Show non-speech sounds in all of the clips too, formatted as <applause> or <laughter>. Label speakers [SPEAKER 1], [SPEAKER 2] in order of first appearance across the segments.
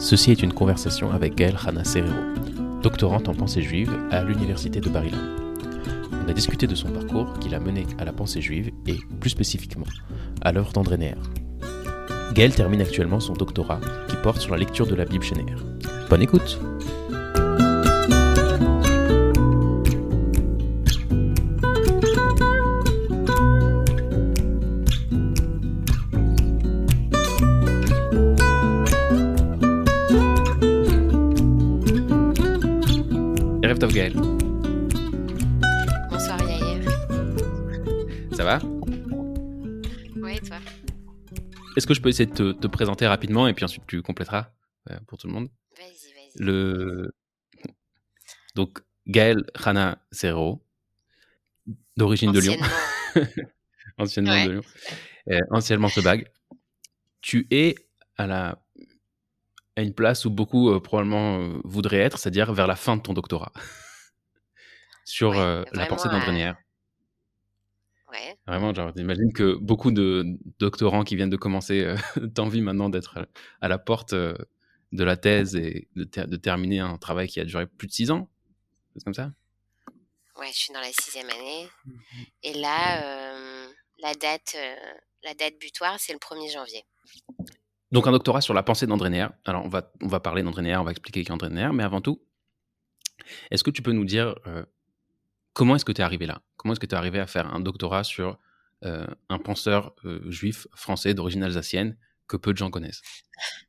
[SPEAKER 1] Ceci est une conversation avec Gaël Rana Serrero, doctorante en pensée juive à l'université de Bar-Ilan. On a discuté de son parcours qui l'a mené à la pensée juive et, plus spécifiquement, à l'œuvre d'André Neher. Gaël termine actuellement son doctorat qui porte sur la lecture de la Bible chez. Bonne écoute! Est-ce que je peux essayer de te, te présenter rapidement et puis ensuite tu compléteras euh, pour tout le monde?
[SPEAKER 2] Vas-y, vas-y.
[SPEAKER 1] Le... Donc, Gaël Rana Serrero, d'origine de Lyon,
[SPEAKER 2] Anciennement. <laughs> Ouais.
[SPEAKER 1] de Lyon, euh, anciennement Sebag. Tu es à, la... à une place où beaucoup euh, probablement euh, voudraient être, c'est-à-dire vers la fin de ton doctorat, <laughs> sur
[SPEAKER 2] Ouais,
[SPEAKER 1] la pensée d'André.
[SPEAKER 2] Ouais.
[SPEAKER 1] Vraiment, genre, j'imagine que beaucoup de doctorants qui viennent de commencer euh, <laughs> t'envient maintenant d'être à la porte euh, de la thèse et de, ter- de terminer un travail qui a duré plus de six ans? C'est comme ça?
[SPEAKER 2] Ouais, je suis dans la sixième année. Et là, euh, la date, euh, la date butoir, c'est le 1er janvier.
[SPEAKER 1] Donc un doctorat sur la pensée d'André Neher. Alors on va, on va parler d'André Neher, on va expliquer qui est André Neher, mais avant tout, est-ce que tu peux nous dire comment est-ce que tu es arrivé là? Comment est-ce que tu es arrivé à faire un doctorat sur euh, un penseur euh, juif français d'origine alsacienne que peu de gens connaissent? <laughs>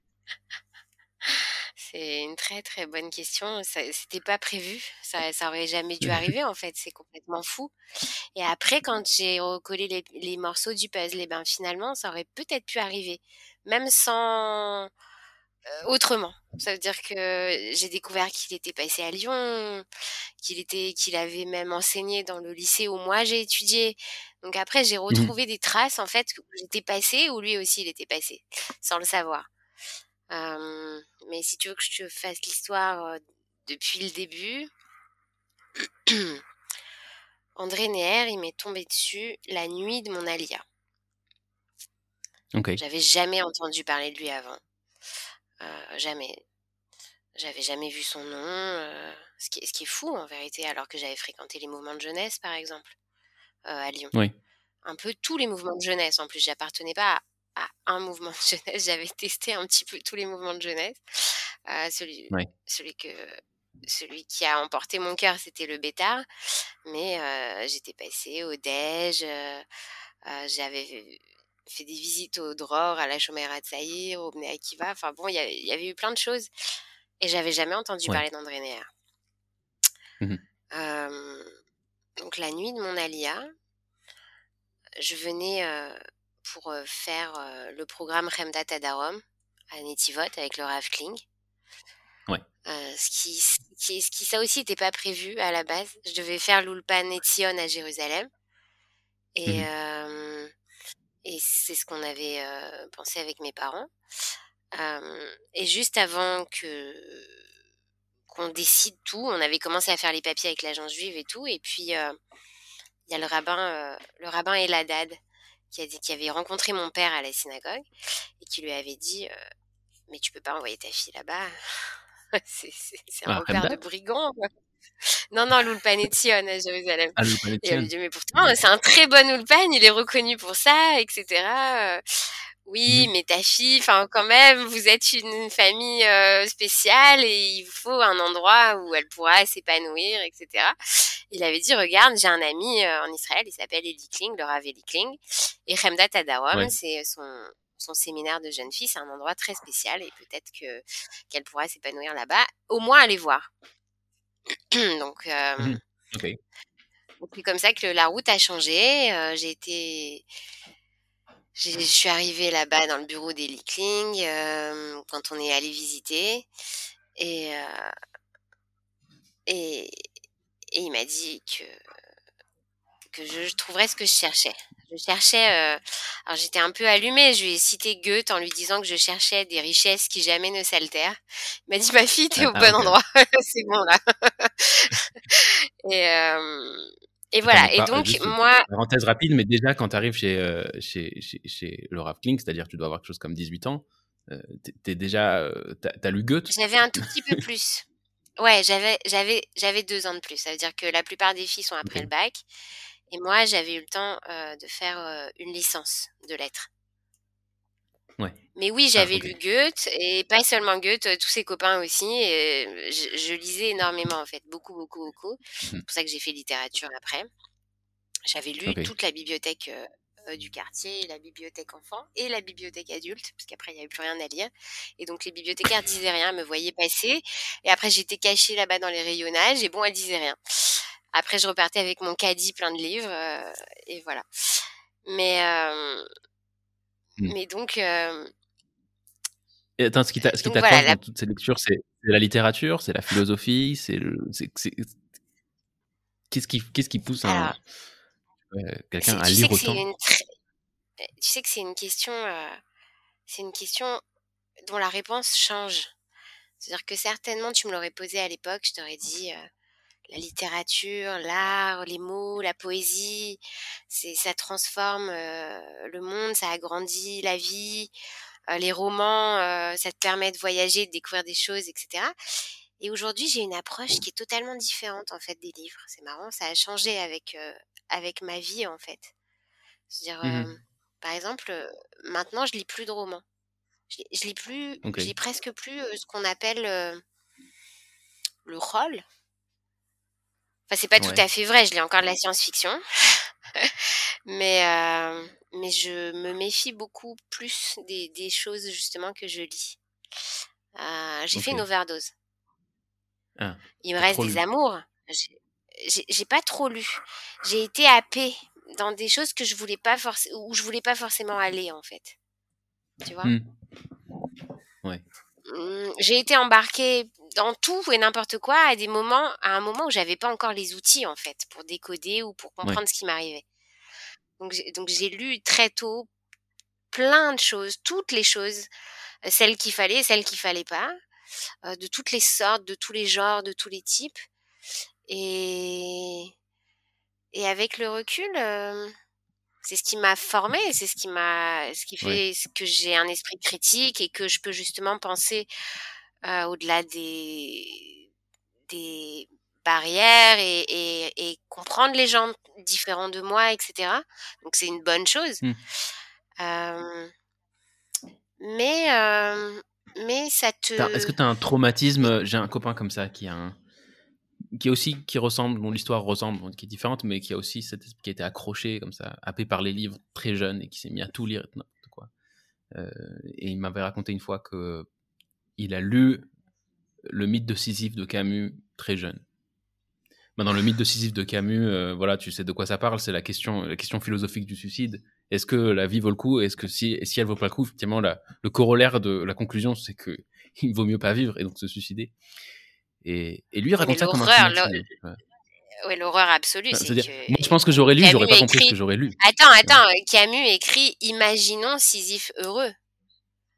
[SPEAKER 2] C'est une très très bonne question. C'était pas prévu. Ça, ça aurait jamais dû <laughs> arriver en fait. C'est complètement fou. Et après, quand j'ai recollé les, les morceaux du puzzle, et ben finalement, ça aurait peut-être pu arriver, même sans autrement. Ça veut dire que j'ai découvert qu'il était passé à Lyon, qu'il était, qu'il avait même enseigné dans le lycée où moi j'ai étudié. Donc après, j'ai retrouvé des traces en fait où j'étais passé, où lui aussi il était passé, sans le savoir. Euh, mais si tu veux que je te fasse l'histoire euh, depuis le début, <clears throat> André Neher, il m'est tombé dessus la nuit de mon alia. J'avais jamais entendu parler de lui avant. Euh, jamais. J'avais jamais vu son nom. euh, ce, qui est, ce qui est fou en vérité, alors que j'avais fréquenté les mouvements de jeunesse, par exemple, euh, à Lyon.
[SPEAKER 1] Oui.
[SPEAKER 2] Un peu tous les mouvements de jeunesse. En plus, j'appartenais pas à, à un mouvement de jeunesse. <laughs> J'avais testé un petit peu tous les mouvements de jeunesse. Euh, celui, que celui qui a emporté mon cœur, c'était le Bétard. Mais euh, j'étais passée au euh, euh, j'avais fait des visites au Dror, à la Chomère à Tsaïr, au Bnei Akiva. Enfin bon, il y, avait- il y avait eu plein de choses. Et j'avais jamais entendu
[SPEAKER 1] Ouais.
[SPEAKER 2] parler d'André Neher.
[SPEAKER 1] Mhm.
[SPEAKER 2] Euh, donc la nuit de mon alia, je venais euh, pour euh, faire euh, le programme Remdat Adarom à Netivot avec le Rav Kling.
[SPEAKER 1] Ouais.
[SPEAKER 2] Ce, qui, ce, qui, ce qui, ça aussi n'était pas prévu à la base. Je devais faire l'Ulpan Etzion à Jérusalem. Et,
[SPEAKER 1] Mhm.
[SPEAKER 2] Et c'est ce qu'on avait euh, pensé avec mes parents. Euh, et juste avant que qu'on décide tout, on avait commencé à faire les papiers avec l'agence juive et tout. Et puis euh, il y a le rabbin, euh, le rabbin Eladad qui a dit qui avait rencontré mon père à la synagogue et qui lui avait dit mais tu peux pas envoyer ta fille là-bas. <laughs> c'est un
[SPEAKER 1] Ah,
[SPEAKER 2] repère de
[SPEAKER 1] Remdat
[SPEAKER 2] brigand. quoi. Non, non, l'Ulpan Etzion à Jérusalem.
[SPEAKER 1] Ah,
[SPEAKER 2] Et lui dit, mais pourtant, c'est un très bon Ulpan, il est reconnu pour ça, etc. Euh, Oui,
[SPEAKER 1] Mhm.
[SPEAKER 2] mais ta fille, enfin, quand même, vous êtes une famille euh, spéciale et il faut un endroit où elle pourra s'épanouir, etc. Il avait dit, regarde, j'ai un ami euh, en Israël, il s'appelle Eli Kling, le Rav Eli Kling. Et Remdat
[SPEAKER 1] Ouais.
[SPEAKER 2] c'est son, son séminaire de jeunes filles, c'est un endroit très spécial et peut-être que qu'elle pourra s'épanouir là-bas. Au moins, aller voir. <clears throat> Donc, c'est comme ça que la route a changé. J'ai été, je suis arrivée là-bas dans le bureau des Kling euh, quand on est allé visiter et euh, et, et il m'a dit que que je, je trouverais ce que je cherchais. Je cherchais. euh, alors j'étais un peu allumée. Je lui ai cité Goethe en lui disant que je cherchais des richesses qui jamais ne s'altèrent. Il m'a dit ma fille, t'es
[SPEAKER 1] Ah,
[SPEAKER 2] au
[SPEAKER 1] ah,
[SPEAKER 2] bon
[SPEAKER 1] ok.
[SPEAKER 2] endroit. <laughs> C'est bon là. <laughs> et euh, et voilà. Et donc
[SPEAKER 1] juste
[SPEAKER 2] moi,
[SPEAKER 1] Parenthèse rapide, mais déjà quand tu arrives chez, euh, chez, chez, chez Rav Kling, c'est-à-dire que tu dois avoir quelque chose comme 18 ans, t'es déjà, t'as as lu Goethe?
[SPEAKER 2] J'avais un tout petit peu plus. Ouais, j'avais, j'avais, j'avais deux ans de plus. Ça veut dire que la plupart des filles sont après le bac. Et moi, j'avais eu le temps de faire une licence de lettres.
[SPEAKER 1] Ouais.
[SPEAKER 2] Mais oui, ah, j'avais lu Goethe, et pas seulement Goethe, tous ses copains aussi. Et je, lisais énormément, en fait. Beaucoup, beaucoup, beaucoup. Mmh C'est pour ça que j'ai fait littérature après. J'avais lu toute la bibliothèque du quartier, la bibliothèque enfant et la bibliothèque adulte, parce qu'après, il n'y avait plus rien à lire. Et donc, les bibliothécaires disaient rien, me voyaient passer. Et après, j'étais cachée là-bas dans les rayonnages, et bon, elles disaient rien. Après, je repartais avec mon caddie plein de livres, et voilà. Mais, mmh. mais donc.
[SPEAKER 1] Et attends, ce qui t'accroche dans toutes ces lectures, c'est la littérature, c'est la philosophie, c'est. Qu'est-ce qui, qu'est-ce qui pousse un, quelqu'un à lire autant?
[SPEAKER 2] Tu sais que c'est une question, c'est une question dont la réponse change. C'est-à-dire que certainement, tu me l'aurais posé à l'époque, je t'aurais dit la littérature, l'art, les mots, la poésie, c'est ça transforme le monde, ça agrandit la vie. les romans, ça te permet de voyager, de découvrir des choses, etc. Et aujourd'hui, j'ai une approche qui est totalement différente en fait des livres. C'est marrant, ça a changé avec avec ma vie en fait. C'est-à-dire, mmh par exemple, maintenant, je lis plus de romans. Je, je lis plus, je lis presque plus ce qu'on appelle le rôle. Enfin, c'est pas tout à fait vrai. Je lis encore de la science-fiction, <laughs> mais mais je me méfie beaucoup plus des, des choses justement que je lis. j'ai fait une overdose. Ah, Il me reste des amours j'ai pas trop lu. J'ai été happée dans des choses que je voulais pas forcément où je voulais pas forcément aller en fait. Tu vois? Mmh.
[SPEAKER 1] Ouais.
[SPEAKER 2] Mmh, j'ai été embarquée dans tout et n'importe quoi à des moments à un moment où j'avais pas encore les outils en fait pour décoder ou pour comprendre ce qui m'arrivait. Donc donc j'ai lu très tôt plein de choses, toutes les choses, euh, celles qu'il fallait, celles qu'il fallait pas, euh, de toutes les sortes, de tous les genres, de tous les types. Et, et avec le recul, c'est ce qui m'a formé, c'est ce qui m'a, ce qui fait que j'ai un esprit critique et que je peux justement penser au-delà des, des barrières et, et, et, comprendre les gens différents de moi, etc. Donc c'est une bonne chose. Mmh. mais mais ça te.
[SPEAKER 1] Est-ce que tu as un traumatisme? J'ai un copain comme ça qui a un qui aussi qui ressemble, dont l'histoire ressemble, qui est différente, mais qui a aussi cette, qui a été accroché comme ça, happé par les livres très jeune et qui s'est mis à tout lire, quoi. Euh, et il m'avait raconté une fois que il a lu le mythe de Sisyphe de Camus très jeune. Maintenant, le mythe de Sisyphe de Camus, euh, voilà, tu sais de quoi ça parle, c'est la question, la question philosophique du suicide. Est-ce que la vie vaut le coup? Est-ce que si, si elle vaut pas le coup, effectivement, la, le corollaire de la conclusion, c'est que <laughs> il vaut mieux pas vivre et donc se suicider. Et, et lui, il raconte ça comme un film.
[SPEAKER 2] Oui, l'horreur absolue.
[SPEAKER 1] c'est que... Moi, je pense que j'aurais lu, j'aurais pas compris ce que j'aurais lu.
[SPEAKER 2] Attends, attends, Camus écrit Imaginons Sisyphe heureux.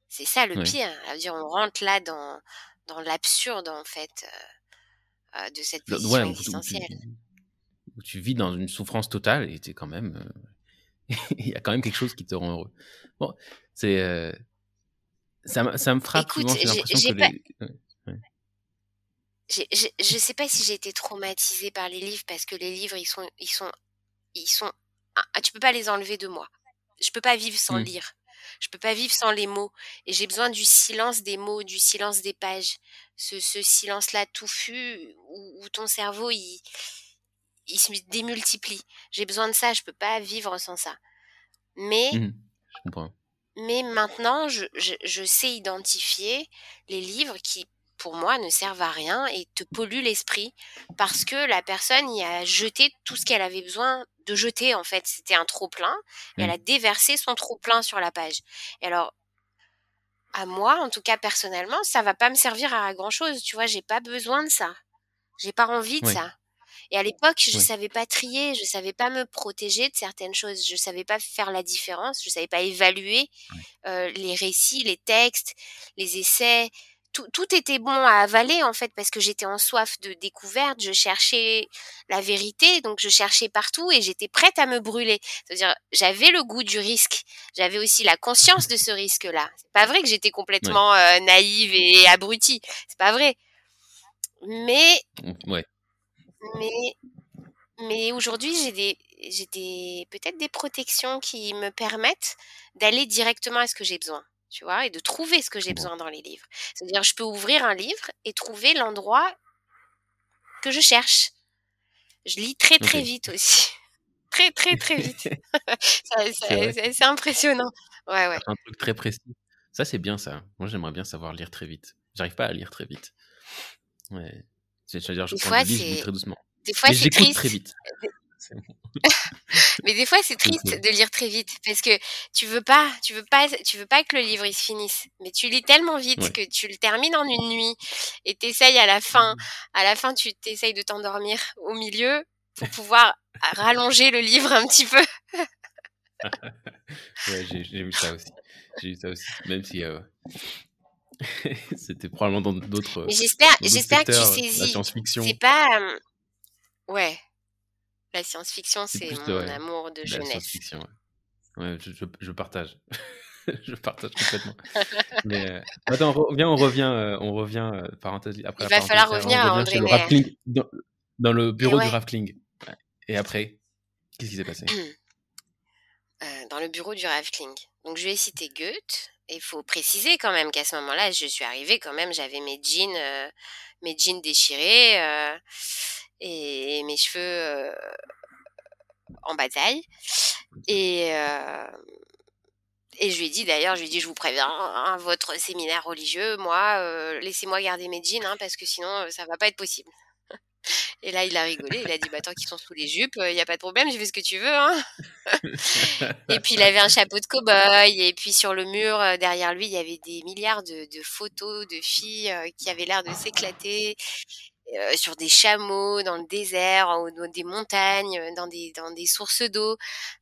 [SPEAKER 2] C'est ça le pire. dire on rentre là dans, dans l'absurde, en fait, euh, euh de cette position ouais, existentielle.
[SPEAKER 1] Où tu, vis dans une souffrance totale et es quand même. Euh, <laughs> il y a quand même quelque chose qui te rend heureux. Bon, c'est. Euh, ça, ça, me frappe
[SPEAKER 2] Écoute,
[SPEAKER 1] souvent, j'ai l'impression que.
[SPEAKER 2] Pas... Les je ne sais pas si j'ai été traumatisée par les livres parce que les livres, ils sont, ils sont, ils sont, ah, tu peux pas les enlever de moi. Je peux pas vivre sans mmh. lire. Je peux pas vivre sans les mots. Et j'ai besoin du silence des mots, du silence des pages. Ce, ce silence-là touffu où, où, ton cerveau, il, il se démultiplie. J'ai besoin de ça. Je peux pas vivre sans ça. Mais,
[SPEAKER 1] mmh. je comprends.
[SPEAKER 2] mais maintenant, je, je, je sais identifier les livres qui pour moi, ne servent à rien et te polluent l'esprit parce que la personne y a jeté tout ce qu'elle avait besoin de jeter, en fait. C'était un trop-plein et elle mmh. a déversé son trop-plein sur la page. Et alors, à moi, en tout cas personnellement, ça va pas me servir à grand chose. Tu vois, j'ai pas besoin de ça. J'ai pas envie de ça. Et à l'époque, je ne savais pas trier, je savais pas me protéger de certaines choses, je savais pas faire la différence, je savais pas évaluer euh, les récits, les textes, les essais, tout, tout, était bon à avaler en fait parce que j'étais en soif de découverte, je cherchais la vérité, donc je cherchais partout et j'étais prête à me brûler. C'est-à-dire j'avais le goût du risque, j'avais aussi la conscience de ce risque-là. C'est pas vrai que j'étais complètement ouais. euh, naïve et abrutie, c'est pas vrai. Mais
[SPEAKER 1] ouais.
[SPEAKER 2] mais mais aujourd'hui j'ai des j'ai des peut-être des protections qui me permettent d'aller directement à ce que j'ai besoin tu vois, et de trouver ce que j'ai besoin dans les livres. C'est-à-dire, je peux ouvrir un livre et trouver l'endroit que je cherche. Je lis très très okay. vite aussi. <laughs> Très très très vite. <laughs> c'est impressionnant. Ouais, ouais.
[SPEAKER 1] Un truc très précis. Ça, c'est bien ça. Moi, j'aimerais bien savoir lire très vite. J'arrive pas à lire très vite. Ouais. C'est-à-dire, je
[SPEAKER 2] Des
[SPEAKER 1] prends
[SPEAKER 2] fois,
[SPEAKER 1] livre, je lis très doucement.
[SPEAKER 2] Des fois, c'est triste.
[SPEAKER 1] très vite. C'est bon. <laughs>
[SPEAKER 2] Mais des fois, c'est triste de lire très vite parce que tu veux pas, tu veux pas, tu veux pas que le livre il se finisse. Mais tu lis tellement vite
[SPEAKER 1] Ouais.
[SPEAKER 2] que tu le termines en une nuit et t'essayes à la fin, à la fin, tu t'essayes de t'endormir au milieu pour pouvoir rallonger le livre un petit peu. <laughs>
[SPEAKER 1] Ouais, j'ai vu ça aussi. J'ai vu ça aussi. Même si euh, <laughs> c'était probablement dans d'autres
[SPEAKER 2] j'espère, j'espère que tu
[SPEAKER 1] la
[SPEAKER 2] saisis.
[SPEAKER 1] science-fiction,
[SPEAKER 2] C'est pas, euh, ouais, la science-fiction,
[SPEAKER 1] c'est
[SPEAKER 2] mon
[SPEAKER 1] ouais,
[SPEAKER 2] amour de jeunesse.
[SPEAKER 1] science-fiction. Ouais, Ouais, je, je, je partage. <laughs> je partage complètement. Mais euh, attends, on revient, on revient, euh, on revient euh, parenthèse après
[SPEAKER 2] Il
[SPEAKER 1] la
[SPEAKER 2] va falloir
[SPEAKER 1] parenthèse,
[SPEAKER 2] revenir
[SPEAKER 1] on
[SPEAKER 2] à
[SPEAKER 1] revient
[SPEAKER 2] André
[SPEAKER 1] le dans, dans le bureau du.
[SPEAKER 2] Ouais.
[SPEAKER 1] Et après, qu'est-ce qui s'est passé? <clears throat>
[SPEAKER 2] Dans le bureau du Raveling. Donc je vais citer Goethe. Et il faut préciser quand même qu'à ce moment-là, je suis arrivée quand même, j'avais mes jeans, mes jeans déchirés et mes cheveux euh, en bataille. Et, euh, et je lui ai dit d'ailleurs, je lui ai dit, je vous préviens, hein, votre séminaire religieux, moi, euh, laissez-moi garder mes jeans hein, parce que sinon, euh, ça va pas être possible. <laughs> Et là, il a rigolé, il a dit, bah tant qu'ils sont sous les jupes, il n'y a pas de problème, je fais ce que tu veux. Hein. <laughs> Et puis il avait un chapeau de cow-boy. Et puis sur le mur euh, derrière lui, il y avait des milliards de, de photos de filles euh, qui avaient l'air de s'éclater euh, sur des chameaux, dans le désert, dans des montagnes, euh, dans des, dans des sources d'eau.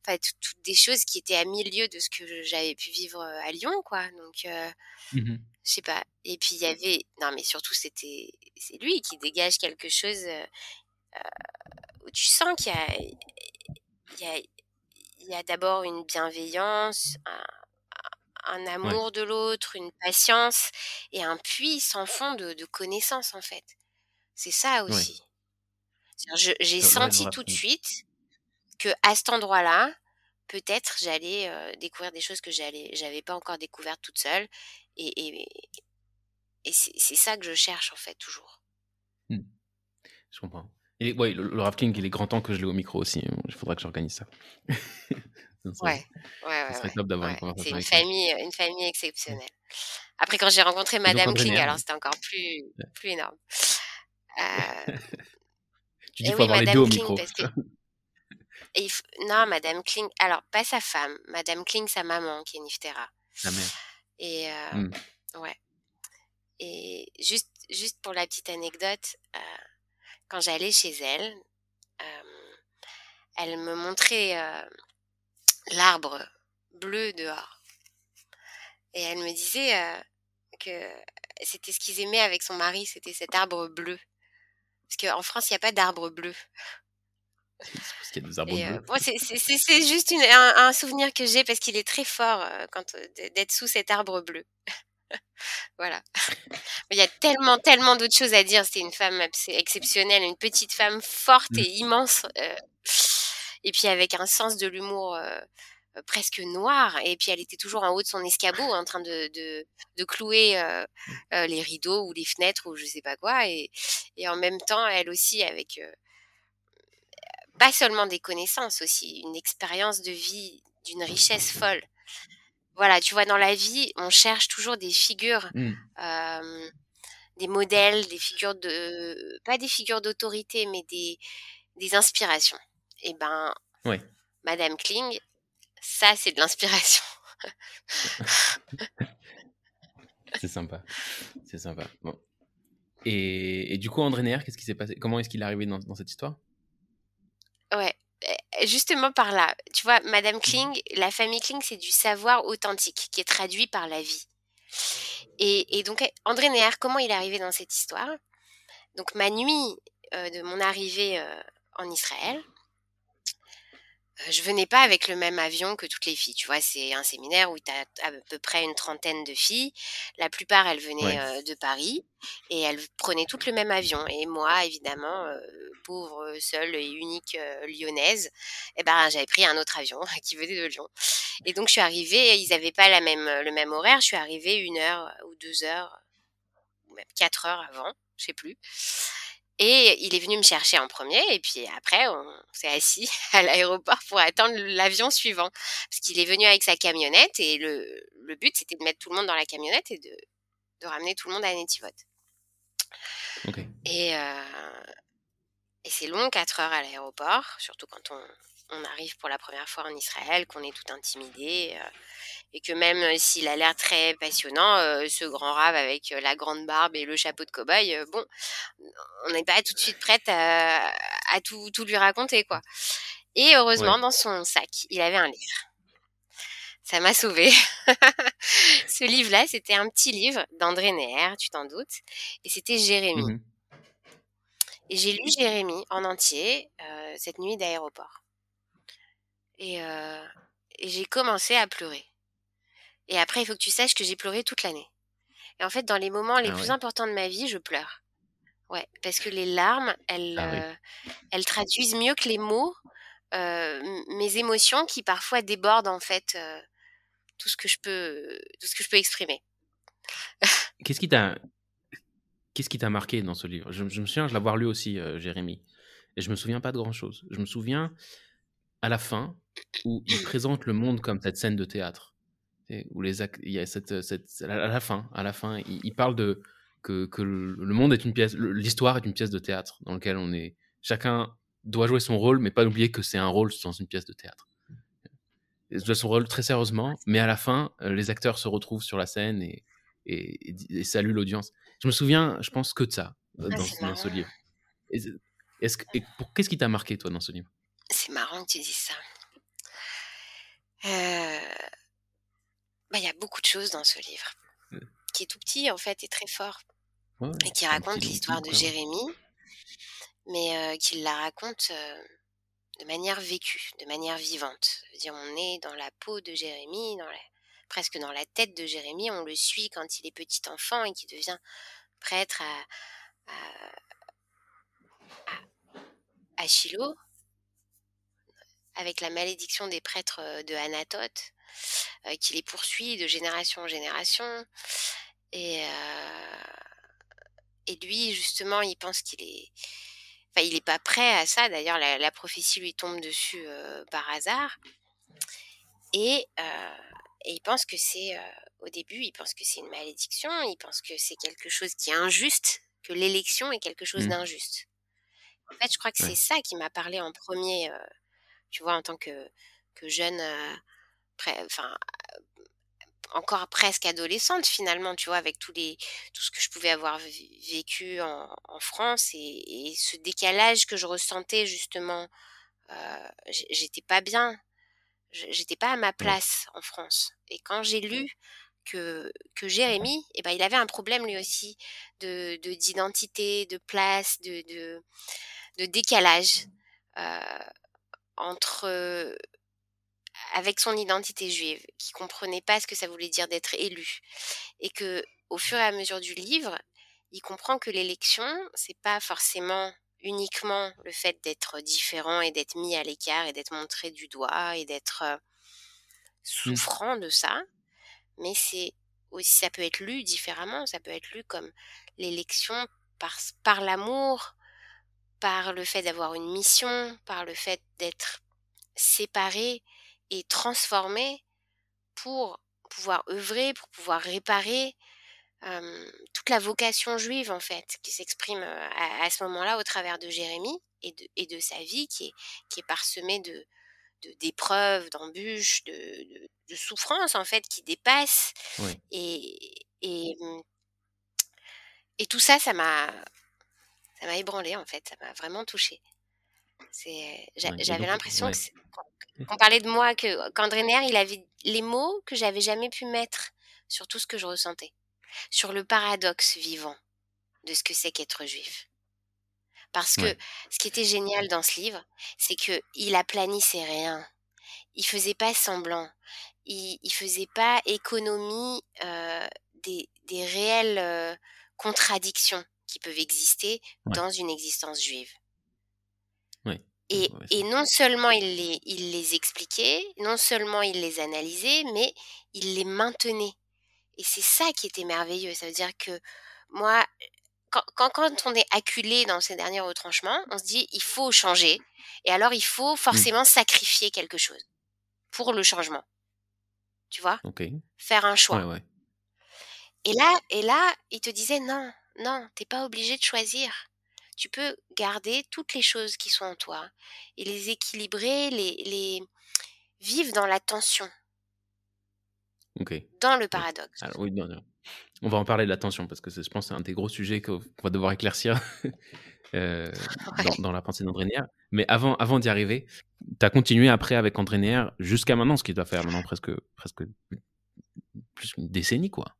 [SPEAKER 2] Enfin, tout- toutes des choses qui étaient à mille lieues de ce que j'avais pu vivre euh, à Lyon, quoi. Donc, euh,
[SPEAKER 1] Mhm.
[SPEAKER 2] je sais pas. Et puis il y avait, non mais surtout c'était, c'est lui qui dégage quelque chose euh, où tu sens qu'il y a, il y a, il y a d'abord une bienveillance, un, un
[SPEAKER 1] Ouais,
[SPEAKER 2] amour de l'autre, une patience et un puits sans fond de, de connaissances en fait. C'est ça aussi. J'ai senti tout de suite que à cet endroit-là, peut-être j'allais euh, découvrir des choses que j'allais, j'avais pas encore découvertes toute seule. Et, et, et c'est ça que je cherche en fait toujours.
[SPEAKER 1] Hmm, Je comprends. Et ouais, le, le Raftling, il est grand temps que je l'ai au micro aussi. Il faudra que j'organise ça. <laughs> ça serait,
[SPEAKER 2] Ouais, ouais, ouais,
[SPEAKER 1] une.
[SPEAKER 2] C'est une famille, une famille exceptionnelle. Après, quand j'ai rencontré Madame
[SPEAKER 1] Neher,
[SPEAKER 2] alors c'était encore plus, plus énorme. Euh, <laughs>
[SPEAKER 1] tu dis faut
[SPEAKER 2] oui,
[SPEAKER 1] avoir les deux
[SPEAKER 2] Madame
[SPEAKER 1] au
[SPEAKER 2] Kling,
[SPEAKER 1] micro.
[SPEAKER 2] que <laughs> et non, Madame Kling, alors pas sa femme, Madame Kling, sa maman, qui est Niftera.
[SPEAKER 1] La mère.
[SPEAKER 2] Et euh,
[SPEAKER 1] Hmm.
[SPEAKER 2] ouais. Et juste, juste pour la petite anecdote, euh, quand j'allais chez elle, elle me montrait l'arbre bleu dehors. Et elle me disait que c'était ce qu'ils aimaient avec son mari, c'était cet arbre bleu. Parce qu'en France, il n'y a pas d'arbre bleu.
[SPEAKER 1] C'est parce qu'il y a des arbres
[SPEAKER 2] euh,
[SPEAKER 1] bleus.
[SPEAKER 2] c'est c'est- c'est- c'est juste une- un, un souvenir que j'ai parce qu'il est très fort euh, quand euh, d'être sous cet arbre bleu. <laughs> Voilà. Il y a tellement, tellement d'autres choses à dire. C'était une femme exceptionnelle, une petite femme forte
[SPEAKER 1] Hmm.
[SPEAKER 2] et immense. euh, et puis avec un sens de l'humour euh, presque noir. Et puis elle était toujours en haut de son escabeau en train de, de, de clouer euh, euh, les rideaux ou les fenêtres ou je sais pas quoi. Et, et en même temps, elle aussi avec euh, pas seulement des connaissances, aussi une expérience de vie d'une richesse folle. Voilà, tu vois, dans la vie, on cherche toujours des figures, euh, des modèles, des figures de, pas des figures d'autorité, mais des, des inspirations. Et ben,
[SPEAKER 1] Ouais.
[SPEAKER 2] Madame Kling, ça, c'est de l'inspiration.
[SPEAKER 1] C'est sympa. C'est sympa. Bon. Et, et du coup, André Neher, qu'est-ce qui s'est passé? Comment est-ce qu'il est arrivé dans, dans cette histoire?
[SPEAKER 2] Ouais, euh, justement par là. Tu vois, Madame Kling, la famille Kling, c'est du savoir authentique qui est traduit par la vie. Et, donc, André Neher, comment il est arrivé dans cette histoire? Donc, ma nuit de mon arrivée en Israël, je venais pas avec le même avion que toutes les filles. Tu vois, c'est un séminaire où tu as à peu près une trentaine de filles. La plupart, elles venaient de Paris et elles prenaient toutes le même avion. Et moi, évidemment, pauvre, seule et unique lyonnaise, eh ben, j'avais pris un autre avion <laughs> qui venait de Lyon. Et donc, je suis arrivée, ils n'avaient pas la même, le même horaire. Je suis arrivée une heure ou deux heures, ou même quatre heures avant, je sais plus. Et il est venu me chercher en premier, et puis après, on s'est assis <laughs> à l'aéroport pour attendre l'avion suivant. Parce qu'il est venu avec sa camionnette, et le, le but, c'était de mettre tout le monde dans la camionnette et de, de ramener tout le monde à Netivot. Et, euh, et c'est long, 4 heures à l'aéroport, surtout quand on, on, arrive pour la première fois en Israël, qu'on est tout intimidé. Euh, et que même s'il a l'air très passionnant, ce grand rave avec la grande barbe et le chapeau de cow-boy, bon, on n'est pas tout de suite prête à, tout, tout, lui raconter, quoi. Et heureusement, dans son sac, il avait un livre. Ça m'a sauvé. <laughs> Ce livre-là, c'était un petit livre d'André Neher, tu t'en doutes, et c'était Jérémie. Mmh et j'ai lu Jérémie en entier cette nuit d'aéroport. Et, et j'ai commencé à pleurer. Et après, il faut que tu saches que j'ai pleuré toute l'année. Et en fait, dans les moments les ah plus importants de ma vie, je pleure. Ouais, parce que les larmes, elles, ah euh, elles traduisent mieux que les mots euh, mes émotions qui parfois débordent en fait euh, tout ce que je peux, tout ce que je peux exprimer.
[SPEAKER 1] Qu'est-ce qui t'a, qu'est-ce qui t'a marqué dans ce livre? Je, me souviens de l'avoir lu aussi, Jérémy, et je me souviens pas de grand chose. Je me souviens à la fin où il présente le monde comme cette scène de théâtre où les il y a cette, cette, à la fin, à la fin, il, parle de que, que, le monde est une pièce, l'histoire est une pièce de théâtre dans laquelle on est, chacun doit jouer son rôle, mais pas oublier que c'est un rôle dans une pièce de théâtre. Il doit son rôle très sérieusement, mais à la fin, euh, les acteurs se retrouvent sur la scène et, et, saluent l'audience. Je me souviens, je pense que de ça euh, ah, dans, ce livre. Est-ce que, qu'est-ce qui t'a marqué toi dans ce livre?
[SPEAKER 2] C'est marrant que tu dises ça. Euh, bah, il y a beaucoup de choses dans ce livre, qui est tout petit en fait et très fort, et qui raconte l'histoire de Jérémie, mais qui la raconte de manière vécue, de manière vivante. dire, on est dans la peau de Jérémie, dans presque dans la tête de Jérémie, on le suit quand il est petit enfant et qui devient prêtre à, à, Shiloh, avec la malédiction des prêtres de Anatote. Euh, qui les poursuit de génération en génération. Et, euh, et lui, justement, il pense qu'il est... Enfin, il n'est pas prêt à ça. D'ailleurs, la, prophétie lui tombe dessus euh, par hasard. Et, et, il pense que c'est... au début, il pense que c'est une malédiction. Il pense que c'est quelque chose qui est injuste, que l'élection est quelque chose mmh. d'injuste. En fait, je crois que c'est ça qui m'a parlé en premier, tu vois, en tant que, que jeune enfin, encore presque adolescente finalement, tu vois, avec tous les, tout ce que je pouvais avoir vécu en, France et, ce décalage que je ressentais justement, euh, j'étais pas bien, j'étais pas à ma place en France. Et quand j'ai lu que, que Jérémy, eh ben, il avait un problème lui aussi de d'identité, de, place, de, de, de décalage euh, entre avec son identité juive, qui comprenait pas ce que ça voulait dire d'être élu, et que au fur et à mesure du livre, il comprend que l'élection, c'est pas forcément uniquement le fait d'être différent et d'être mis à l'écart et d'être montré du doigt et d'être mmh. souffrant de ça, mais c'est aussi ça peut être lu différemment, ça peut être lu comme l'élection par, par l'amour, par le fait d'avoir une mission, par le fait d'être séparé et transformer pour pouvoir œuvrer, pour pouvoir réparer toute la vocation juive en fait qui s'exprime à, ce moment-là au travers de Jérémie et de, et de sa vie qui est, qui est parsemée de d'épreuves, d'embûches, de, de, souffrances en fait qui dépassent. Et, et, et tout ça ça m'a ça m'a ébranlé en fait ça m'a vraiment touchée j'avais l'impression qu'on parlait de moi, que qu'André Nair, il avait les mots que j'avais jamais pu mettre sur tout ce que je ressentais. sur le paradoxe vivant de ce que c'est qu'être juif. Parce que ce qui était génial dans ce livre, c'est que il aplanissait rien. Il faisait pas semblant. Il, il faisait pas économie euh, des, des, réelles euh, contradictions qui peuvent exister dans une existence juive. Et, et, non seulement il les, il les expliquait, non seulement il les analysait, mais il les maintenait. Et c'est ça qui était merveilleux. Ça veut dire que moi, quand, quand, on est acculé dans ces derniers retranchements, on se dit il faut changer. Et alors il faut mmh. forcément sacrifier quelque chose pour le changement. Tu vois? Faire un choix. Et là, et là, il te disait non, non, t'es pas obligé de choisir. Tu peux garder toutes les choses qui sont en toi et les équilibrer, les, les vivre dans la tension. Dans le paradoxe.
[SPEAKER 1] Alors, oui, non, non. On va en parler de l'attention parce que je pense que c'est un des gros sujets qu'on va devoir éclaircir <laughs> euh, <laughs> dans, la pensée d'André Nier. Mais avant, avant d'y arriver, tu as continué après avec André Nier jusqu'à maintenant, ce qui doit faire maintenant presque, presque plus une décennie, quoi.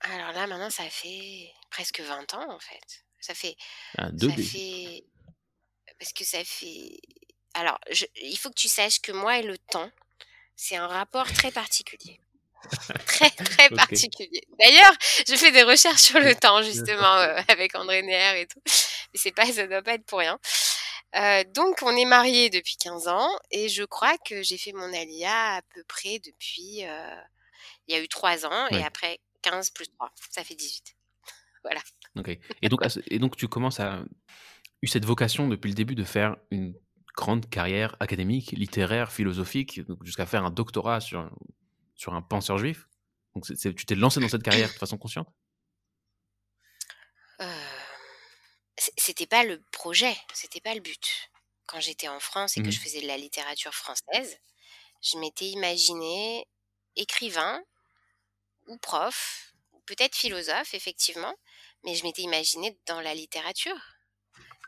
[SPEAKER 2] Alors là, maintenant, ça fait presque 20 ans, en fait. Ça fait.
[SPEAKER 1] Ah,
[SPEAKER 2] ça fait... Parce que ça fait. Alors, il faut que tu saches que moi et le temps, c'est un rapport très particulier très <laughs> très particulier. D'ailleurs, je fais des recherches sur le temps justement euh, avec André Neher et tout. Mais c'est pas, ça doit pas être pour rien. Euh, donc, on est mariés depuis 15 ans et je crois que j'ai fait mon alia à peu près depuis. Euh, il y a eu 3 ans et après 15 plus 3, ça fait 18. <laughs> voilà.
[SPEAKER 1] Et donc, et donc, tu commences à eu cette vocation depuis le début de faire une grande carrière académique, littéraire, philosophique, jusqu'à faire un doctorat sur sur un penseur juif? Donc, tu t'es lancé dans cette carrière de façon consciente?
[SPEAKER 2] Euh, C'était pas le projet, c'était pas le but. Quand j'étais en France et que je mmh faisais de la littérature française, je m'étais imaginé écrivain ou prof, peut-être philosophe, effectivement, mais je m'étais imaginé dans la littérature.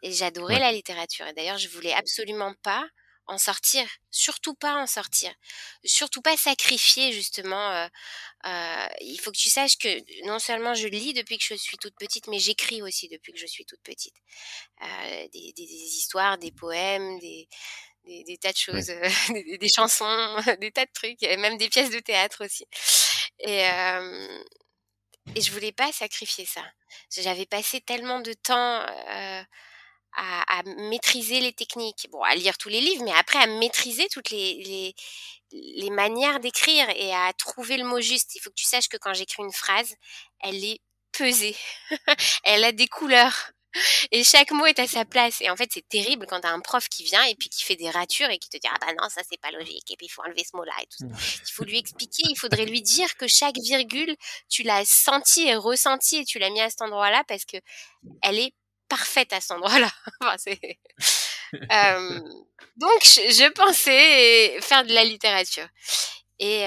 [SPEAKER 2] Et j'adorais la littérature. Et d'ailleurs, je voulais absolument pas en sortir, surtout pas en sortir, surtout pas sacrifier justement. Euh, euh, il faut que tu saches que non seulement je lis depuis que je suis toute petite, mais j'écris aussi depuis que je suis toute petite. Euh, des, histoires, des poèmes, des, des, tas de choses, <laughs> des, chansons, <laughs> des tas de trucs, et même des pièces de théâtre aussi. Et, et je voulais pas sacrifier ça. J'avais passé tellement de temps à, maîtriser les techniques, bon, à lire tous les livres, mais après à maîtriser toutes les, les, les manières d'écrire et à trouver le mot juste. Il faut que tu saches que quand j'écris une phrase, elle est pesée, <laughs> elle a des couleurs. <laughs> Et chaque mot est à sa place. Et en fait, c'est terrible quand t'as un prof qui vient et puis qui fait des ratures et qui te dit ah bah non ça c'est pas logique et puis il faut enlever ce mot-là et tout. Mmh. Il faut lui expliquer, il faudrait lui dire que chaque virgule tu l'as senti et ressenti et tu l'as mis à cet endroit-là parce que elle est parfaite à cet endroit-là. <laughs> <laughs> donc, je, pensais faire de la littérature. Et,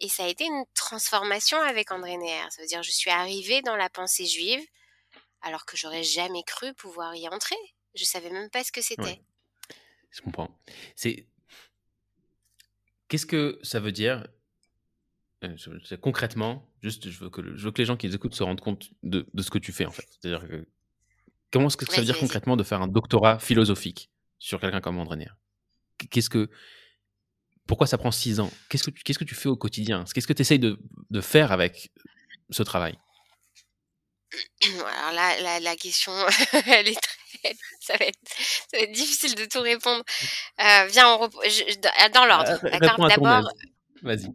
[SPEAKER 2] et ça a été une transformation avec André Neher. Ça veut dire, je suis arrivée dans la pensée juive alors que j'aurais jamais cru pouvoir y entrer. Je savais même pas ce que c'était.
[SPEAKER 1] Je comprends. C'est qu'est-ce que ça veut dire concrètement Juste, je veux que, je veux que les gens qui nous écoutent se rendent compte de, de ce que tu fais en fait. C'est-à-dire que Comment que ça veut dire concrètement de faire un doctorat philosophique sur quelqu'un comme André Qu'est-ce que pourquoi ça prend six ans? Qu'est-ce que tu, qu'est-ce que tu fais au quotidien? Qu'est-ce que tu essayes de, de, faire avec ce travail?
[SPEAKER 2] Alors là, la, question, <laughs> elle est très, ça, va être, ça va être difficile de tout répondre. Euh, viens, on dans l'ordre.
[SPEAKER 1] Euh, d'accord D'abord. Vas-y.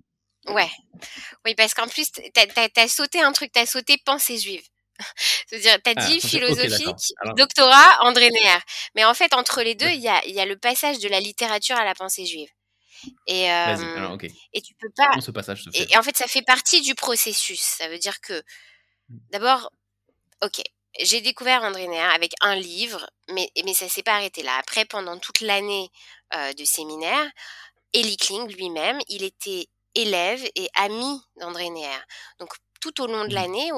[SPEAKER 2] Ouais. Oui, parce qu'en plus, tu as, sauté un truc, tu as sauté pensée juive. <laughs> C'est-à-dire, tu as ah, dit philosophique, doctorat, André Neher. Mais en fait, entre les deux, il y a, y a, le passage de la littérature à la pensée juive. Et, euh, et tu peux pas.
[SPEAKER 1] ce passage
[SPEAKER 2] et, en fait, ça fait partie du processus. Ça veut dire que, mmh. d'abord, ok, j'ai découvert André Neher avec un livre, mais, mais ça s'est pas arrêté là. Après, pendant toute l'année euh, de séminaire, Eli Kling lui-même, il était élève et ami d'André Neher. Donc tout au long de mmh. l'année,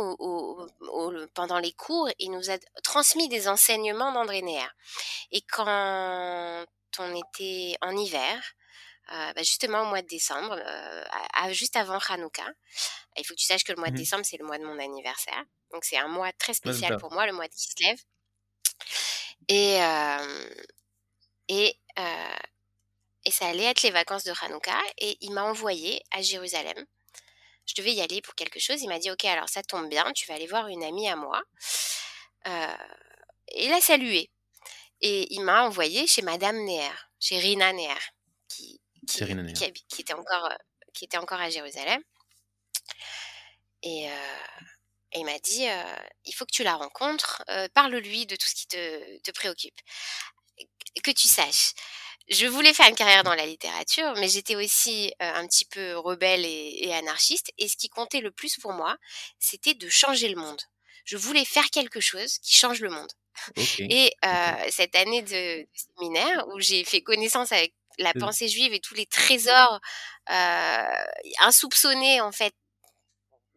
[SPEAKER 2] pendant les cours, il nous a transmis des enseignements d'André Neher. Et quand on était en hiver, bah, justement au mois de décembre, juste avant Hanouka. Il faut que tu saches que le mois de
[SPEAKER 1] Mmh
[SPEAKER 2] décembre, c'est le mois de mon anniversaire. Donc c'est un mois très spécial pour moi, le mois de Kislev. Et, et, et ça allait être les vacances de Hanouka. Et il m'a envoyé à Jérusalem. Je devais y aller pour quelque chose. Il m'a dit, OK, alors ça tombe bien, tu vas aller voir une amie à moi. et il a salué. Et il m'a envoyé chez Madame Neher, chez Rina Neher, qui, qui, qui, était encore, qui était encore à Jérusalem. Et, il m'a dit, il faut que tu la rencontres, parle-lui de tout ce qui te, te préoccupe. Que tu saches, je voulais faire une carrière dans la littérature, mais j'étais aussi un petit peu rebelle et, anarchiste. Et ce qui comptait le plus pour moi, c'était de changer le monde. Je voulais faire quelque chose qui change le monde. Et cette année de, séminaire où j'ai fait connaissance avec la mmh. pensée juive et tous les trésors insoupçonnés en fait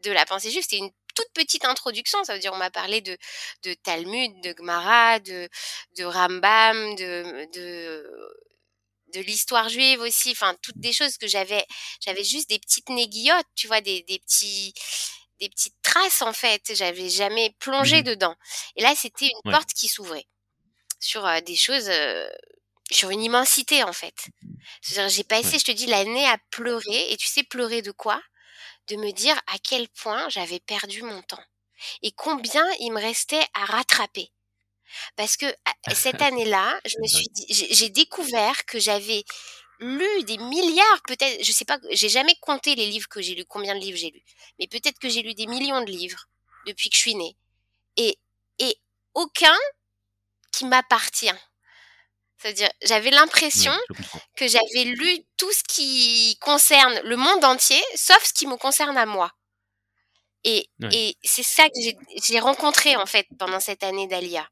[SPEAKER 2] de la pensée juive, c'était une toute petite introduction. Ça veut dire on m'a parlé de, de Talmud, de Gemara, de, de Rambam, de, de de l'histoire juive aussi, enfin toutes des choses que j'avais, j'avais juste des petites néguillottes, tu vois, des, des petits, des petites traces en fait. J'avais jamais plongé mmh dedans. Et là, c'était une porte qui s'ouvrait sur des choses, sur une immensité en fait. J'ai passé, je te dis, l'année à pleurer. Et tu sais pleurer de quoi? De me dire à quel point j'avais perdu mon temps et combien il me restait à rattraper. Parce que cette <laughs> année-là, je me suis j'ai découvert que j'avais lu des milliards, peut-être, je sais pas, j'ai jamais compté les livres que j'ai lus, combien de livres j'ai lus, mais peut-être que j'ai lu des millions de livres depuis que je suis née. Et, et aucun qui m'appartient. C'est-à-dire, j'avais l'impression que j'avais lu tout ce qui concerne le monde entier, sauf ce qui me concerne à moi. Et, et c'est ça que j'ai rencontré, en fait, pendant cette année d'Alia.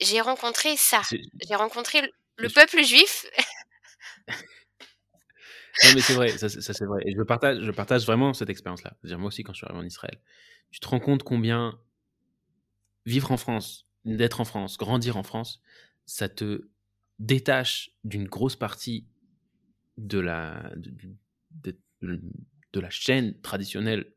[SPEAKER 2] J'ai rencontré ça. J'ai rencontré le, peuple juif.
[SPEAKER 1] non, mais c'est vrai, ça, c'est vrai. Et je partage, je partage vraiment cette expérience-là. C'est-à-dire, moi aussi, quand je suis arrivé en Israël, tu te rends compte combien vivre en France, d'être en France, grandir en France, ça te détache d'une grosse partie de la, de, de la chaîne traditionnelle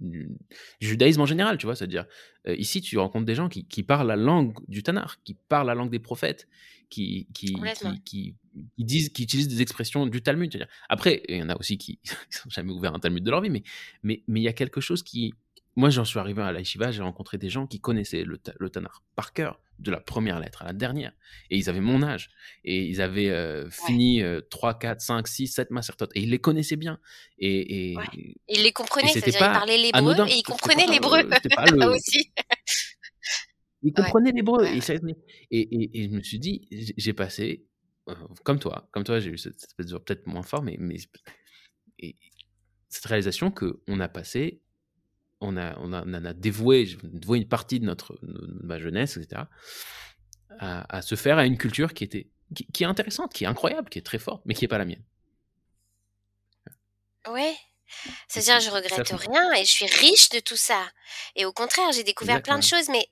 [SPEAKER 1] du, judaïsme en général, tu vois. C'est-à-dire, euh, ici, tu rencontres des gens qui, qui, parlent la langue du Tanar, qui parlent la langue des prophètes, qui, qui, qui, disent, qui utilisent des expressions du Talmud. -dire. Après, il y en a aussi qui <laughs> n'ont jamais ouvert un Talmud de leur vie, mais mais mais il y a quelque chose qui, moi, j'en suis arrivé à la j'ai rencontré des gens qui connaissaient le, le Tanar par cœur, de la première lettre à la dernière. Et ils avaient mon âge. Et ils avaient euh, fini 3, 4, 5, 6, 7 macertotes. Et ils les connaissaient bien. Et, et,
[SPEAKER 2] Ils les comprenaient, c'est-à-dire ils parlaient l'hébreu et ils <laughs> comprenaient l'hébreu
[SPEAKER 1] le...
[SPEAKER 2] aussi.
[SPEAKER 1] ils comprenaient l'hébreu. Et, et, je me suis dit, j'ai passé, euh, comme toi, comme toi, j'ai eu cette espèce de peut-être moins fort, mais, mais et cette réalisation qu'on a passé on a, on a, on a dévoué, dévoué, une partie de notre ma jeunesse, etc., à, se faire à une culture qui était qui, est intéressante, qui est incroyable, qui est très forte, mais qui n'est pas la mienne.
[SPEAKER 2] Ouais. C'est-à-dire, je regrette rien et je suis riche de tout ça. Et au contraire, j'ai découvert plein de choses, mais,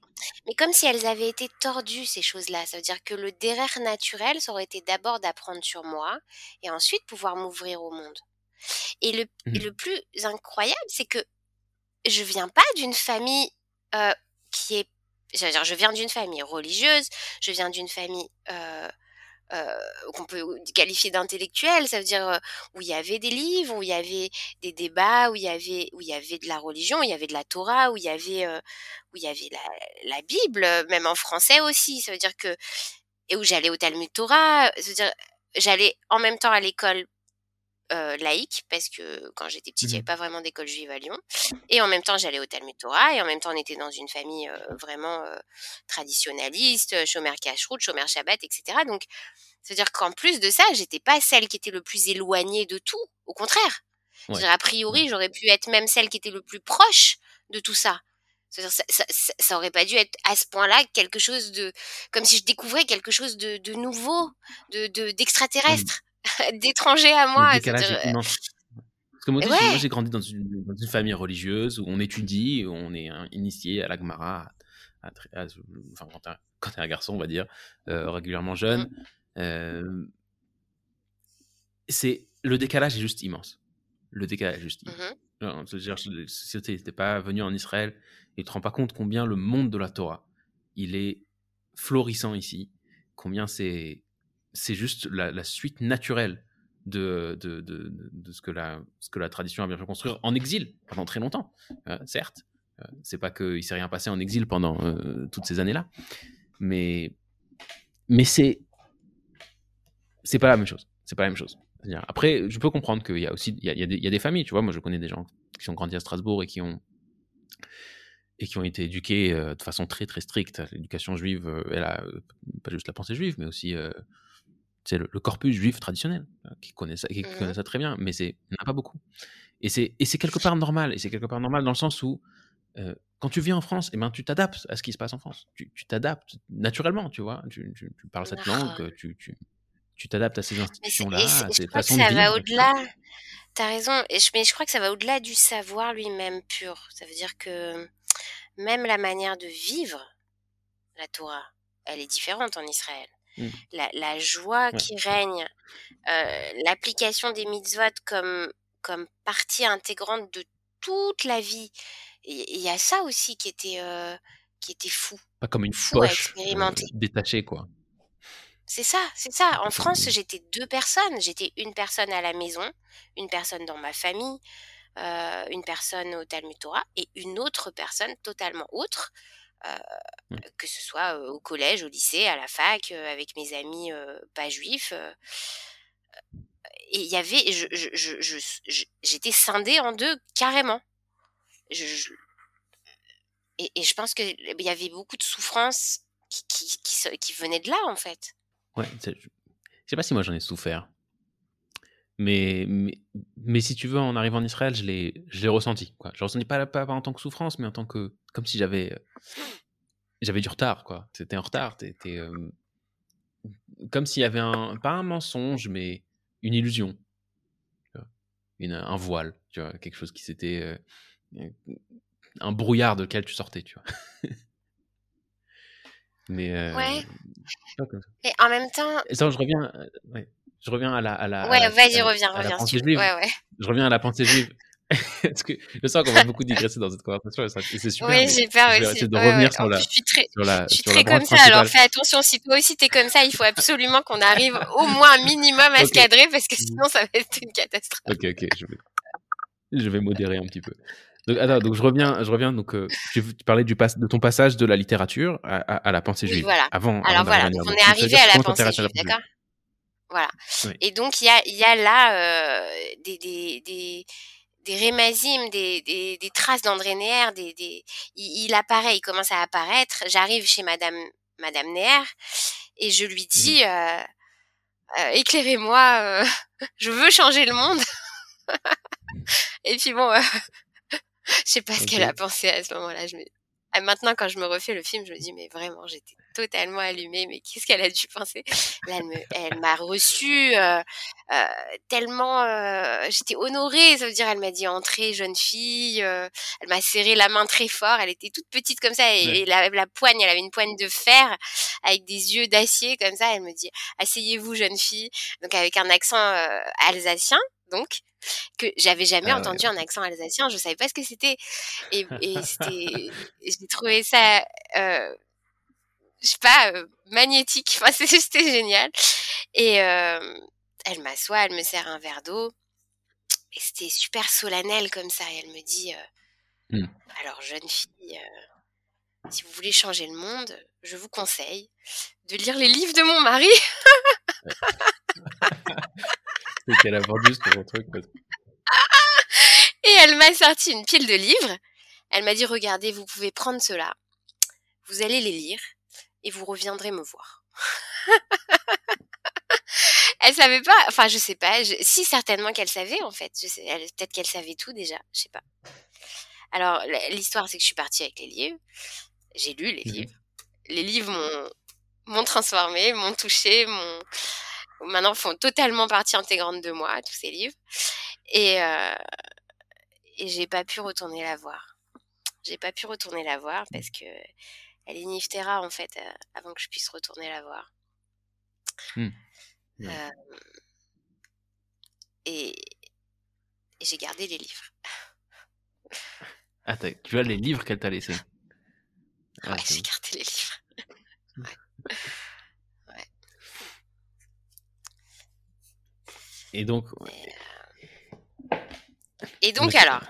[SPEAKER 2] mais comme si elles avaient été tordues, ces choses-là. Ça veut dire que le derrière naturel, ça aurait été d'abord d'apprendre sur moi et ensuite pouvoir m'ouvrir au monde. Et le, et mmh. le plus incroyable, c'est que je viens pas d'une famille euh, qui est, dire, je viens d'une famille religieuse, je viens d'une famille euh, euh, qu'on peut qualifier d'intellectuelle, ça veut dire où il y avait des livres, où il y avait des débats, où il y avait où il y avait de la religion, où il y avait de la Torah, où il y avait où il y avait la, Bible, même en français aussi, ça veut dire que et où j'allais au Talmud Torah, ça veut dire j'allais en même temps à l'école euh, laïque parce que quand j'étais petite, il n'y avait mmh pas vraiment d'école juive à Lyon. Et en même temps, j'allais au Talmud Torah et en même temps, on était dans une famille euh, vraiment euh, traditionnaliste, chômeur cache-route, chômeur Shabbat, etc. Donc, c'est-à-dire qu'en plus de ça, j'étais pas celle qui était le plus éloignée de tout. Au contraire. a priori, j'aurais pu être même celle qui était le plus proche de tout ça. Ça, ça, ça, aurait pas dû être à ce point-là quelque chose de, comme si je découvrais quelque chose de, de nouveau, de mmh. d'extraterrestre. <laughs> d'étrangers à moi.
[SPEAKER 1] Euh, Parce que moi, j'ai grandi dans une, dans une, famille religieuse où on étudie, où on est initié à l'agmara, enfin, quand t'es un garçon, on va dire, euh, régulièrement jeune. Mmh. Euh, c'est le décalage est juste immense. Le décalage est juste immense.
[SPEAKER 2] Mhm.
[SPEAKER 1] Alors, C'est-à-dire, si tu n'étais pas venu en Israël et tu te rends pas compte combien le monde de la Torah, il est florissant ici, combien c'est c'est juste la, suite naturelle de, de, de, de- ce, que la, ce que la tradition a bien fait construire en exil pendant très longtemps, euh, certes. Euh, c'est pas qu'il s'est rien passé en exil pendant euh, toutes ces années-là, mais, mais c'est c'est pas la même chose. C'est pas la même chose. Après, je peux comprendre qu'il y a aussi il y a, il y a des, familles, tu vois. Moi, je connais des gens qui ont grandi à Strasbourg et qui ont et qui ont été éduqués euh, de façon très très stricte. L'éducation juive, elle pas juste la pensée juive, mais aussi c'est le, le corpus juif traditionnel euh, qui connaît ça, qui
[SPEAKER 2] Mhm.
[SPEAKER 1] connaît ça très bien. Mais c'est il n'y en a pas beaucoup. Et c'est et c'est quelque part normal. Et c'est quelque part normal dans le sens où euh, quand tu vis en France, eh ben, tu t'adaptes à ce qui se passe en France. Tu t'adaptes naturellement, tu vois. Tu, tu- tu parles cette langue, tu tu tu t'adaptes à ces institutions-là,
[SPEAKER 2] et c'est-
[SPEAKER 1] à
[SPEAKER 2] je
[SPEAKER 1] ces
[SPEAKER 2] crois que
[SPEAKER 1] façons de
[SPEAKER 2] ça va au-delà. T'as raison. Et je, mais je crois que ça va au-delà du savoir lui-même pur. Ça veut dire que même la manière de vivre la Torah, elle est différente en Israël.
[SPEAKER 1] Mm.
[SPEAKER 2] La, la joie
[SPEAKER 1] Ouais.
[SPEAKER 2] qui règne, euh, l'application des mitzvot comme, comme partie intégrante de toute la vie. Il y a ça aussi qui était, euh, qui était fou.
[SPEAKER 1] Pas comme une
[SPEAKER 2] Fou
[SPEAKER 1] poche euh, détachée, quoi.
[SPEAKER 2] C'est ça, c'est ça. En France, j'étais deux personnes. J'étais une personne à la maison, une personne dans ma famille, euh, une personne au Talmud Torah et une autre personne totalement autre, euh,
[SPEAKER 1] Mm.
[SPEAKER 2] que ce soit au collège, au lycée, à la fac, avec mes amis pas juifs. et il y avait, je, je, je, je- je- j'étais scindée en deux carrément. Et, et je pense qu'il y avait beaucoup de souffrance qui, qui, qui, se- qui venait de là en fait.
[SPEAKER 1] Ouais, je sais pas si moi j'en ai souffert. Mais, mais, mais si tu veux, en arrivant en Israël, je l'ai, je l'ai ressenti. Quoi. Je l'ai ressenti pas, pas, pas en tant que souffrance, mais en tant que. Comme si j'avais. euh, J'avais du retard, quoi. T'étais en retard. T'étais, euh, comme s'il y avait un. Pas un mensonge, mais une illusion. tu vois. Une, un voile, tu vois. Quelque chose qui s'était. euh, un brouillard de lequel tu sortais, tu vois. <laughs> mais. euh,
[SPEAKER 2] Ouais. Et en même temps,
[SPEAKER 1] Et ça, je reviens, ouais, je reviens à la, à la,
[SPEAKER 2] ouais, vas-y, reviens, reviens. si tu. Ouais, ouais.
[SPEAKER 1] Je reviens à la pensée juive. <laughs> Parce que je sens qu'on va beaucoup digresser dans cette conversation et, c'est super.
[SPEAKER 2] Oui, j'ai peur
[SPEAKER 1] je vais
[SPEAKER 2] aussi.
[SPEAKER 1] essayer de
[SPEAKER 2] Ouais,
[SPEAKER 1] revenir
[SPEAKER 2] ouais.
[SPEAKER 1] sur la,
[SPEAKER 2] je suis très,
[SPEAKER 1] sur la,
[SPEAKER 2] je suis très comme ça. Alors fais attention, si toi aussi t'es comme ça, il faut absolument qu'on arrive au moins un minimum à se cadrer parce que sinon ça va être une catastrophe.
[SPEAKER 1] Ok, ok, je vais, je vais modérer un petit peu. Donc, attends, donc je reviens, je reviens. Donc, euh, tu, parlais du pas- de ton passage de la littérature à, à- à la pensée
[SPEAKER 2] Oui,
[SPEAKER 1] juive.
[SPEAKER 2] voilà.
[SPEAKER 1] Avant, avant
[SPEAKER 2] Alors voilà,
[SPEAKER 1] d'arriver
[SPEAKER 2] donc
[SPEAKER 1] à
[SPEAKER 2] on est arrivé à la pensée juive, d'accord? Voilà.
[SPEAKER 1] Oui.
[SPEAKER 2] Et donc il y a, il y a là euh, des, des, des, des rémasim, des, des, des traces d'André des, des... Il, il apparaît, il commence à apparaître. J'arrive chez Madame, Madame Neher et je lui dis euh, euh, éclairez-moi, <laughs> je veux changer le monde. <laughs> et puis bon, <laughs> je sais pas ce qu'elle a pensé à ce moment-là. Je me... Ah, Maintenant, quand je me refais le film, je me dis, mais vraiment, j'étais totalement allumée. Mais qu'est-ce qu'elle a dû penser? Là, elle m'a reçue euh, euh, tellement. euh, j'étais honorée. Ça veut dire, elle m'a dit entrez, jeune fille. euh, elle m'a serré la main très fort. Elle était toute petite comme ça et,
[SPEAKER 1] Ouais.
[SPEAKER 2] et la, la poigne, elle avait une poigne de fer avec des yeux d'acier comme ça. Elle me dit asseyez-vous, jeune fille. Donc avec un accent euh, alsacien, donc que j'avais jamais
[SPEAKER 1] Ah ouais,
[SPEAKER 2] entendu un accent alsacien. Je savais pas ce que c'était et, et <laughs> c'était. J'ai trouvé ça. Euh, je sais pas, euh, magnétique. Enfin, <laughs> c'était génial. Et euh, elle m'assoit, elle me sert un verre d'eau. Et c'était super solennel comme ça. Et elle me dit euh,
[SPEAKER 1] Hmm.
[SPEAKER 2] Alors, jeune fille, si vous voulez changer le monde, je vous conseille de lire les livres de mon mari. <laughs>
[SPEAKER 1] C'est qu'elle a vendu ce gros truc.
[SPEAKER 2] Et elle m'a sorti une pile de livres. Elle m'a dit Regardez, vous pouvez prendre cela. Vous allez les lire et vous reviendrez me voir. <laughs> elle savait pas, enfin je sais pas, je- si certainement qu'elle savait en fait, je sais, elle- peut-être qu'elle savait tout déjà, je sais pas. Alors l'histoire c'est que je suis partie avec les livres, j'ai lu les
[SPEAKER 1] Mhm.
[SPEAKER 2] livres, les livres m'ont m'ont transformée, m'ont touchée, m'ont maintenant font totalement partie intégrante de moi tous ces livres et euh, et j'ai pas pu retourner la voir. J'ai pas pu retourner la voir parce que elle est niftera en fait euh, avant que je puisse retourner la voir.
[SPEAKER 1] Hmm.
[SPEAKER 2] Euh, et, j'ai gardé les livres.
[SPEAKER 1] Ah, tu as les livres qu'elle t'a laissés
[SPEAKER 2] Ouais, ah, j'ai gardé les livres. ouais.
[SPEAKER 1] Et donc.
[SPEAKER 2] Et, donc, alors.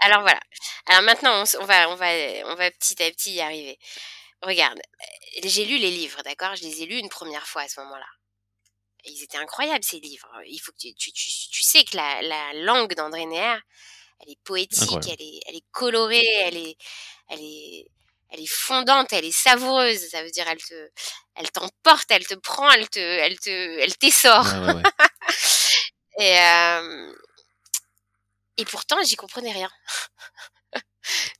[SPEAKER 2] Alors voilà. Alors maintenant, on, va, on, va, on va petit à petit y arriver. Regarde, j'ai lu les livres, d'accord? Je les ai lus une première fois à ce moment-là. Ils étaient incroyables ces livres. Il faut que tu, tu, tu, sais que la, la langue d'André Neher, elle est poétique, elle est, elle est colorée, elle est, elle est, elle est fondante, elle est savoureuse. Ça veut dire elle te, elle t'emporte, elle te prend, elle te, elle te, elle t'essore. <laughs> et euh, et pourtant, j'y comprenais rien. <laughs>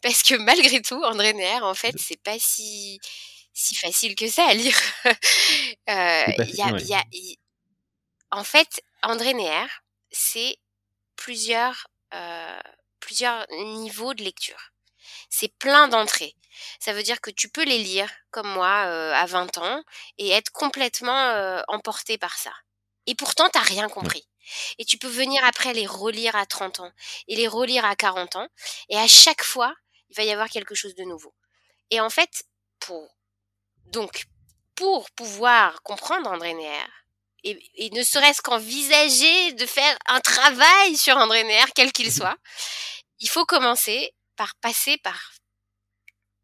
[SPEAKER 2] Parce que malgré tout, André Neher, en fait, c'est pas si si facile que ça à lire. <laughs> euh, y a, y a, en fait, André Neher, c'est plusieurs euh, plusieurs niveaux de lecture. C'est plein d'entrées. Ça veut dire que tu peux les lire comme moi euh, à 20 ans et être complètement emporté par ça. Et pourtant, t'as rien compris. Et tu peux venir après les relire à 30 ans et les relire à 40 ans. Et à chaque fois, il va y avoir quelque chose de nouveau. Et en fait, pour, donc, pour pouvoir comprendre André Neher, et, ne serait-ce qu'envisager de faire un travail sur André Neher, quel qu'il soit, il faut commencer par passer par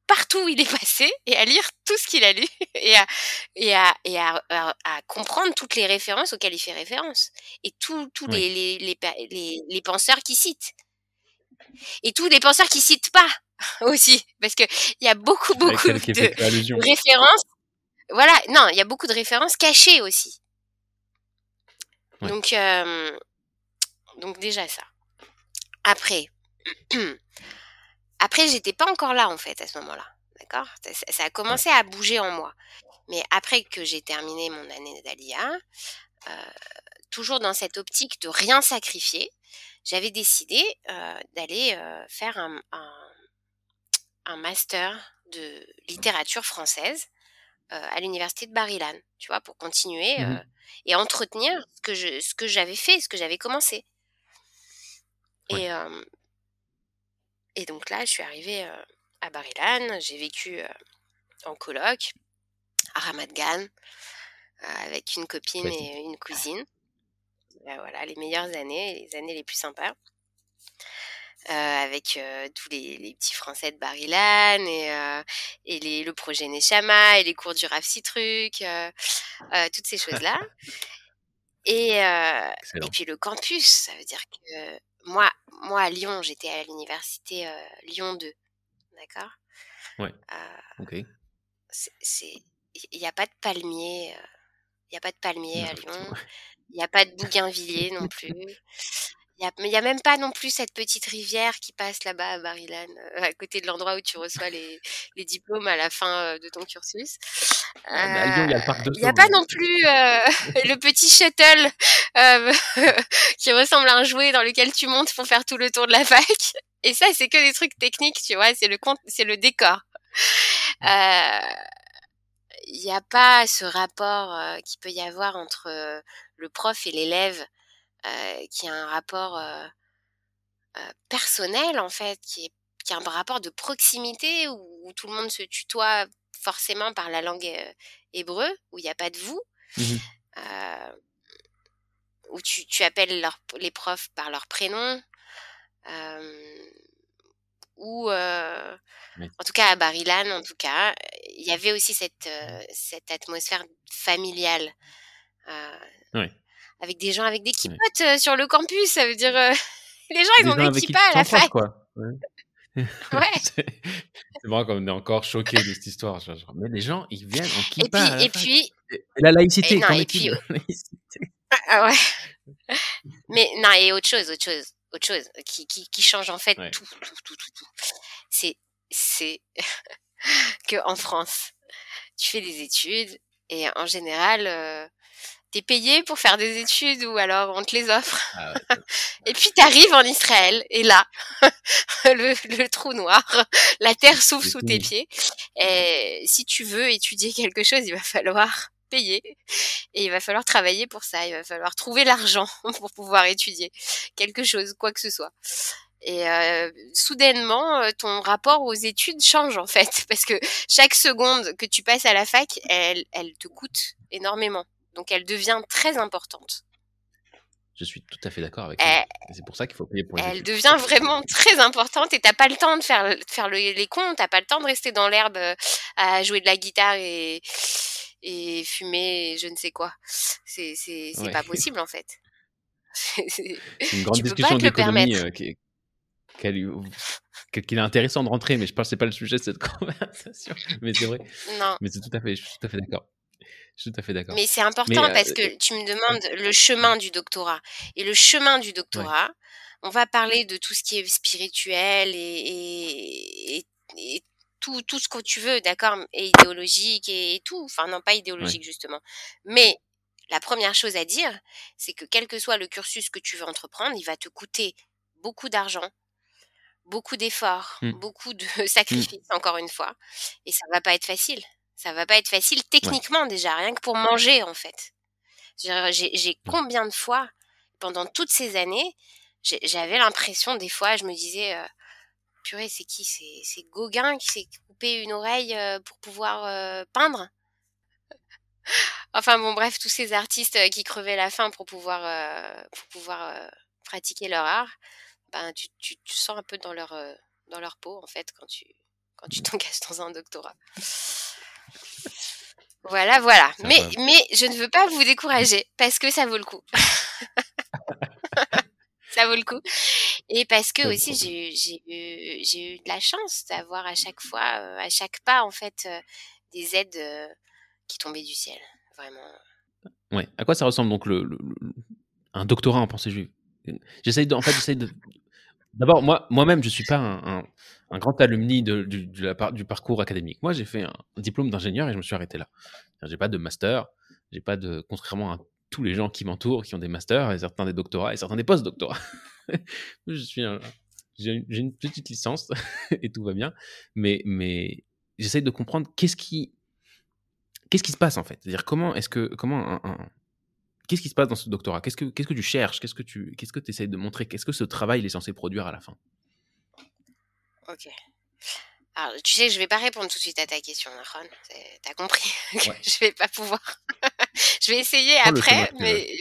[SPEAKER 2] partout où il est passé et à lire tout ce qu'il a lu <laughs> et, à, et, à, et à, à, comprendre toutes les références auxquelles il fait référence et tous les, les, les, les, penseurs qui citent. Et tous les penseurs qui citent pas <laughs> aussi, parce que il y a beaucoup, beaucoup de références. Voilà, non, il y a beaucoup de références cachées aussi. Donc, euh, donc déjà ça. Après, <clears throat> Après, j'étais pas encore là en fait à ce moment-là. D'accord? Ça, a commencé à bouger en moi. Mais après que j'ai terminé mon année d'Alia, euh, toujours dans cette optique de rien sacrifier, j'avais décidé euh, d'aller euh, faire un, un, master de littérature française à l'université de Barilan, tu vois, pour continuer mmh et entretenir ce que je, ce que j'avais fait, ce que j'avais commencé. Et, et donc là, je suis arrivée à Barilan, j'ai vécu en coloc à Ramat Gan avec une copine et une cousine. Bah, voilà, les meilleures années, les années les plus sympas. avec tous les, petits Français de Barilan et, et les, le projet Nechama et les cours du Rav Citruc, toutes ces choses-là. <laughs> et, et puis le campus, ça veut dire que moi, moi à Lyon, j'étais à l'université euh, Lyon 2. D'accord?
[SPEAKER 1] Ouais. Euh, ok.
[SPEAKER 2] Il n'y a pas de palmier. Euh, il n'y a pas de palmier à Lyon. Il n'y a pas de <laughs> bougainvillier non plus. Il n'y a, même pas non plus cette petite rivière qui passe là-bas à Barilan, euh, à côté de l'endroit où tu reçois les, les, diplômes à la fin euh, de ton cursus.
[SPEAKER 1] il
[SPEAKER 2] n'y a pas non plus euh, <laughs> le petit shuttle <laughs> qui ressemble à un jouet dans lequel tu montes pour faire tout le tour de la fac. Et ça, c'est que des trucs techniques, tu vois, c'est le c'est le décor. Il n'y a pas ce rapport qui peut y avoir entre le prof et l'élève euh, qui a un rapport euh, euh, personnel en fait, qui est, qui a un rapport de proximité où, tout le monde se tutoie forcément par la langue hébreu, où il n'y a pas de vous, mmh où tu, tu appelles les profs par leur prénom, ou en tout cas à Barilan, en tout cas, il y avait aussi cette, cette atmosphère familiale.
[SPEAKER 1] oui
[SPEAKER 2] avec des gens avec des kippotes euh, sur le campus. Ça veut dire, euh, <laughs> les gens, ils ont des kippas à la fac. Quoi. Ouais. <laughs> <laughs>
[SPEAKER 1] c'est marrant comme on est encore choqué de cette histoire. mais les gens, ils viennent en kippa.
[SPEAKER 2] Et puis,
[SPEAKER 1] et puis. la laïcité,
[SPEAKER 2] et et puis, ah, ah, ouais. mais non, et autre chose, autre chose, autre chose qui, qui, qui change en fait tout, tout, tout, tout, tout. C'est, c'est que en France, tu fais des études et en général, euh, t'es payé pour faire des études ou alors on te les offre. Ah <laughs> et puis t'arrives en Israël et là, <laughs> le, trou noir, la terre s'ouvre sous tes pieds. Et si tu veux étudier quelque chose, il va falloir payer et il va falloir travailler pour ça. Il va falloir trouver l'argent <laughs> pour pouvoir étudier quelque chose, quoi que ce soit. Et euh, soudainement, euh, ton rapport aux études change en fait, parce que chaque seconde que tu passes à la fac, elle, elle te coûte énormément. Donc elle devient très importante.
[SPEAKER 1] Je suis tout à fait d'accord avec toi. C'est pour ça qu'il faut payer pour les
[SPEAKER 2] Elle devient vraiment très importante et t'as pas le temps de faire, faire les cons, t'as pas le temps de rester dans l'herbe euh, à jouer de la guitare et, et fumer je ne sais quoi. C'est c'est pas possible en fait. <laughs>
[SPEAKER 1] C'est une grande discussion d'économie qu'il est intéressant de rentrer, mais je pense que c'est pas le sujet de cette <laughs> conversation. Mais c'est vrai. Non. Mais c'est tout à fait, je suis tout à fait d'accord. Je suis tout à fait d'accord.
[SPEAKER 2] Mais c'est important parce que tu me demandes le chemin du doctorat. Et le chemin du doctorat, on va parler de tout ce qui est spirituel et, et, tout, tout ce que tu veux, d'accord, et idéologique et, tout. Enfin, non, pas idéologique, justement. Mais la première chose à dire, c'est que quel que soit le cursus que tu veux entreprendre, il va te coûter beaucoup d'argent, beaucoup d'efforts, mmh. beaucoup de mmh. sacrifices, encore une fois. Et ça va pas être facile. Ça va pas être facile techniquement déjà, rien que pour manger en fait. J'ai mmh. combien de fois, pendant toutes ces années, j'avais l'impression des fois, je me disais, euh, purée, c'est qui? C'est Gauguin qui s'est coupé une oreille euh, pour pouvoir euh, peindre? <laughs> Enfin bon, bref, tous ces artistes qui crevaient la faim pour pouvoir, pour pouvoir pratiquer leur art, ben, tu, tu, tu, sens un peu dans leur, dans leur peau en fait quand tu quand tu t'engages dans un doctorat. <laughs> Voilà, voilà. Mais, mais je ne veux pas vous décourager parce que ça vaut le coup. <laughs> ça vaut le coup. Et parce que aussi, j'ai eu, de la chance d'avoir à chaque fois, à chaque pas, en fait, des aides qui tombaient du ciel. Vraiment.
[SPEAKER 1] Ouais. À quoi ça ressemble donc le, un doctorat en pensée juive? J'essaye de, en fait, j'essaye de. D'abord, moi, moi-même, je suis pas un, un grand alumni du, parcours académique. Moi, j'ai fait un diplôme d'ingénieur et je me suis arrêté là. J'ai pas de master, j'ai pas de, contrairement à tous les gens qui m'entourent, qui ont des masters, et certains des doctorats, et certains des post-doctorats. <laughs> je suis j'ai une petite licence <laughs> et tout va bien, mais, mais j'essaye de comprendre qu'est-ce qui, se passe en fait. C'est-à-dire comment est-ce que, comment un, qu'est-ce qui se passe dans ce doctorat? Qu'est-ce que, tu cherches? Qu'est-ce que tu, qu'est-ce que essayes de montrer? Qu'est-ce que ce travail est censé produire à la fin?
[SPEAKER 2] Ok. Alors, tu sais, je vais pas répondre tout de suite à ta question, Ron. T'as compris <laughs> que je vais pas pouvoir. <laughs> je vais essayer après, mais...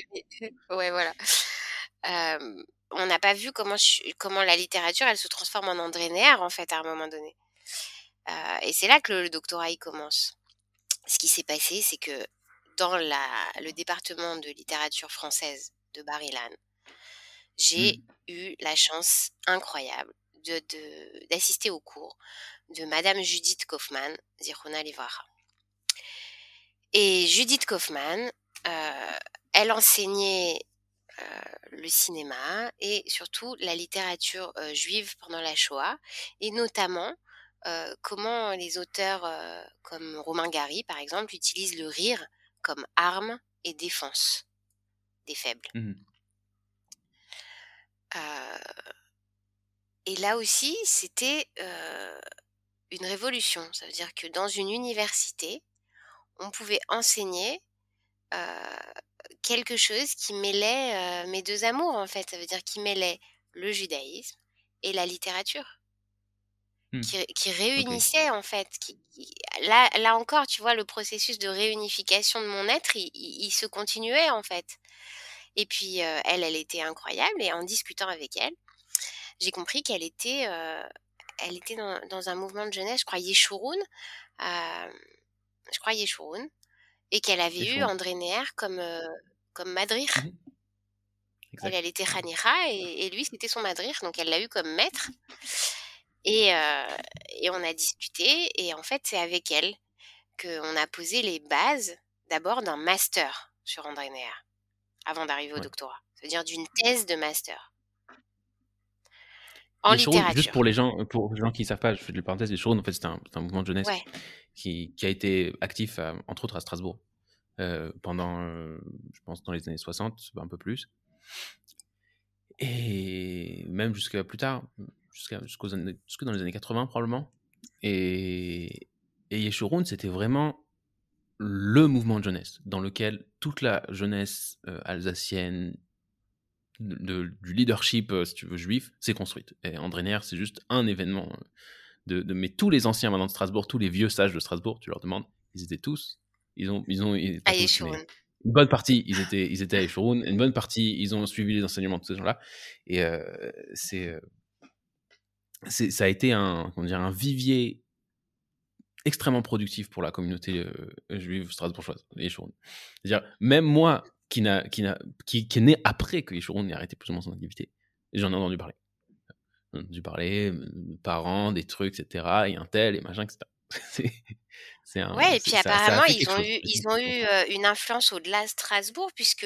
[SPEAKER 2] ouais, voilà. on n'a pas vu comment comment la littérature, elle se transforme en André Néer, en fait, à un moment donné. Euh, et c'est là que le, doctorat il commence. Ce qui s'est passé, c'est que dans la, le département de littérature française de Barilan, j'ai mmh. eu la chance incroyable d'assister au cours de Madame Judith Kaufmann, Zirona Livracha. Et Judith Kaufmann, euh, elle enseignait euh, le cinéma et surtout la littérature euh, juive pendant la Shoah, et notamment comment les auteurs comme Romain Gary, par exemple, utilisent le rire comme arme et défense des faibles. Mmh et là aussi, c'était une révolution. Ça veut dire que dans une université, on pouvait enseigner quelque chose qui mêlait mes deux amours, en fait. Ça veut dire qui mêlait le judaïsme et la littérature. Mmh. Qui, réunissait en fait. Qui, là, là encore, tu vois, le processus de réunification de mon être, il, se continuait en fait. Et puis elle, elle était incroyable et en discutant avec elle, j'ai compris qu'elle était, euh, elle était dans, un mouvement de jeunesse, je crois Yeshurun, euh, je crois Yeshurun, et qu'elle avait eu André Neher comme, euh, comme madrir. Mmh elle, elle, était Khanira et, lui c'était son madrir, donc elle l'a eu comme maître. Et, et on a discuté, et en fait c'est avec elle qu'on a posé les bases d'abord d'un master sur André Neher, avant d'arriver au doctorat, c'est-à-dire d'une thèse de master. En littérature.
[SPEAKER 1] Juste pour les gens, pour les gens qui ne savent pas, je fais de parenthèse, les Chourounes, en fait, c'est un, un, mouvement de jeunesse qui, qui, a été actif, entre autres, à Strasbourg, euh, pendant, euh, je pense, dans les années 60, un peu plus. Et même jusqu'à plus tard, jusqu'à jusqu'aux jusque dans les années 80, probablement. Et, et Yeshurun, c'était vraiment le mouvement de jeunesse dans lequel toute la jeunesse alsacienne, de, du leadership, si tu veux, juif, s'est construite. Et André c'est juste un événement. De, de, mais tous les anciens maintenant de Strasbourg, tous les vieux sages de Strasbourg, tu leur demandes, ils étaient tous, ils ont, ils ont, ils une bonne partie, ils étaient, ils étaient à Eshurun. Une bonne partie, ils ont suivi les enseignements de ces gens-là. Et euh, c'est, ça a été un, comment dire, un vivier extrêmement productif pour la communauté euh, juive strasbourgeoise, les C'est-à-dire, même moi, qui, n'a, qui, n'a, qui, qui est né après que Eshurun ait arrêté plus ou moins son activité, j'en ai entendu parler. J'en ai entendu parler, parents, des trucs, etc., et un tel, et machin, etc. <laughs>
[SPEAKER 2] ouais, et puis apparemment, ils, ont eu, ils ont eu une influence au-delà de Strasbourg, puisque,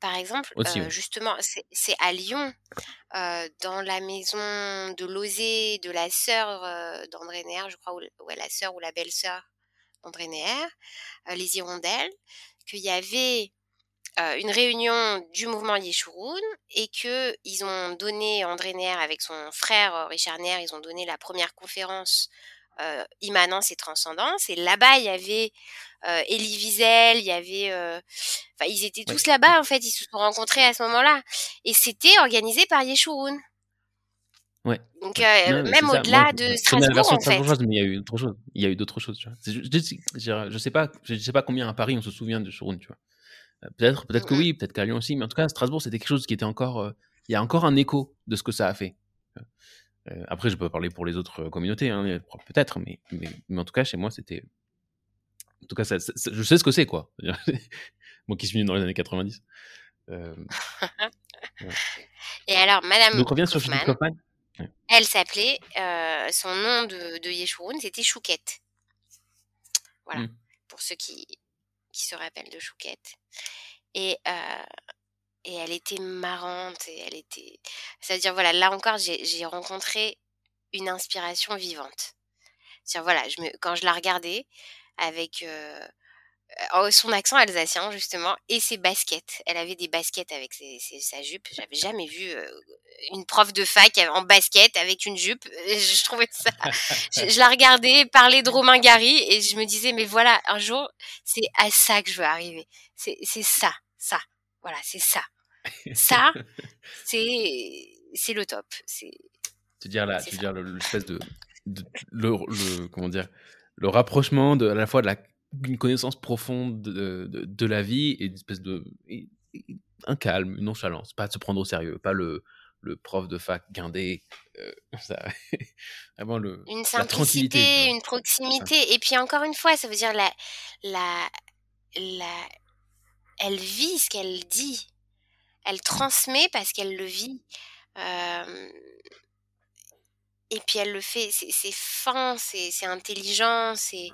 [SPEAKER 2] par exemple, justement, c'est à Lyon, dans la maison de Lozé, de la sœur d'André Néer, je crois, ou ouais, la sœur ou la belle-sœur d'André Néer, les Hirondelles, qu'il y avait une réunion du mouvement Yeshurun et que ils ont donné André Néer avec son frère Richard Néer, ils ont donné la première conférence euh, immanence et transcendance. Et là-bas, il y avait euh, Elie Wiesel, il y avait, euh, enfin, ils étaient tous là-bas en fait. Ils se sont rencontrés à ce moment-là, et c'était organisé par Yeshurun.
[SPEAKER 1] Ouais.
[SPEAKER 2] Donc même au-delà de Strasbourg, en fait.
[SPEAKER 1] mais il y a eu d'autres choses. Il y a eu d'autres choses. Tu vois. Je, je, sais pas, je sais pas combien à Paris on se souvient de Yeshurun, tu vois. Peut-être, peut-être que oui, peut-être qu'à Lyon aussi, mais en tout cas, Strasbourg, c'était quelque chose qui était encore. Il y a encore un écho de ce que ça a fait. Euh, après, je peux parler pour les autres communautés, hein, peut-être, mais, mais, en tout cas, chez moi, c'était. En tout cas, ça, je sais ce que c'est, quoi. <laughs> moi qui suis venu dans les années 90. Euh, <laughs>
[SPEAKER 2] Et alors, Madame
[SPEAKER 1] Donc, on revient sur Kaufman.
[SPEAKER 2] Elle s'appelait, euh, son nom de, de Yeshurun, c'était Chouquette. Voilà, mmh. pour ceux qui, qui se rappellent de Chouquette. Et et elle était marrante et elle était c'est-à-dire voilà là encore j'ai rencontré une inspiration vivante. C'est voilà quand je la regardais avec son accent alsacien justement et ses baskets. Elle avait des baskets avec ses, sa jupe. J'avais jamais vu euh, une prof de fac en basket avec une jupe. Je trouvais ça je, la regardais parler de Romain Gary et je me disais mais voilà un jour c'est à ça que je veux arriver. C'est ça ça. Voilà c'est ça. Ça, c'est c'est le top. C'est.
[SPEAKER 1] Tu veux dire là, tu veux dire l'espèce de, de, le, comment dire le rapprochement de à la fois de la une connaissance profonde de, de, de la vie et une espèce de un calme, une nonchalance, pas de se prendre au sérieux, pas le le prof de fac guindé, euh, <laughs> ça, vraiment le
[SPEAKER 2] une simplicité, une proximité et puis encore une fois, ça veut dire la la la elle vit ce qu'elle dit. Elle transmet parce qu'elle le vit. et puis elle le fait, c'est fin, c'est intelligent, c'est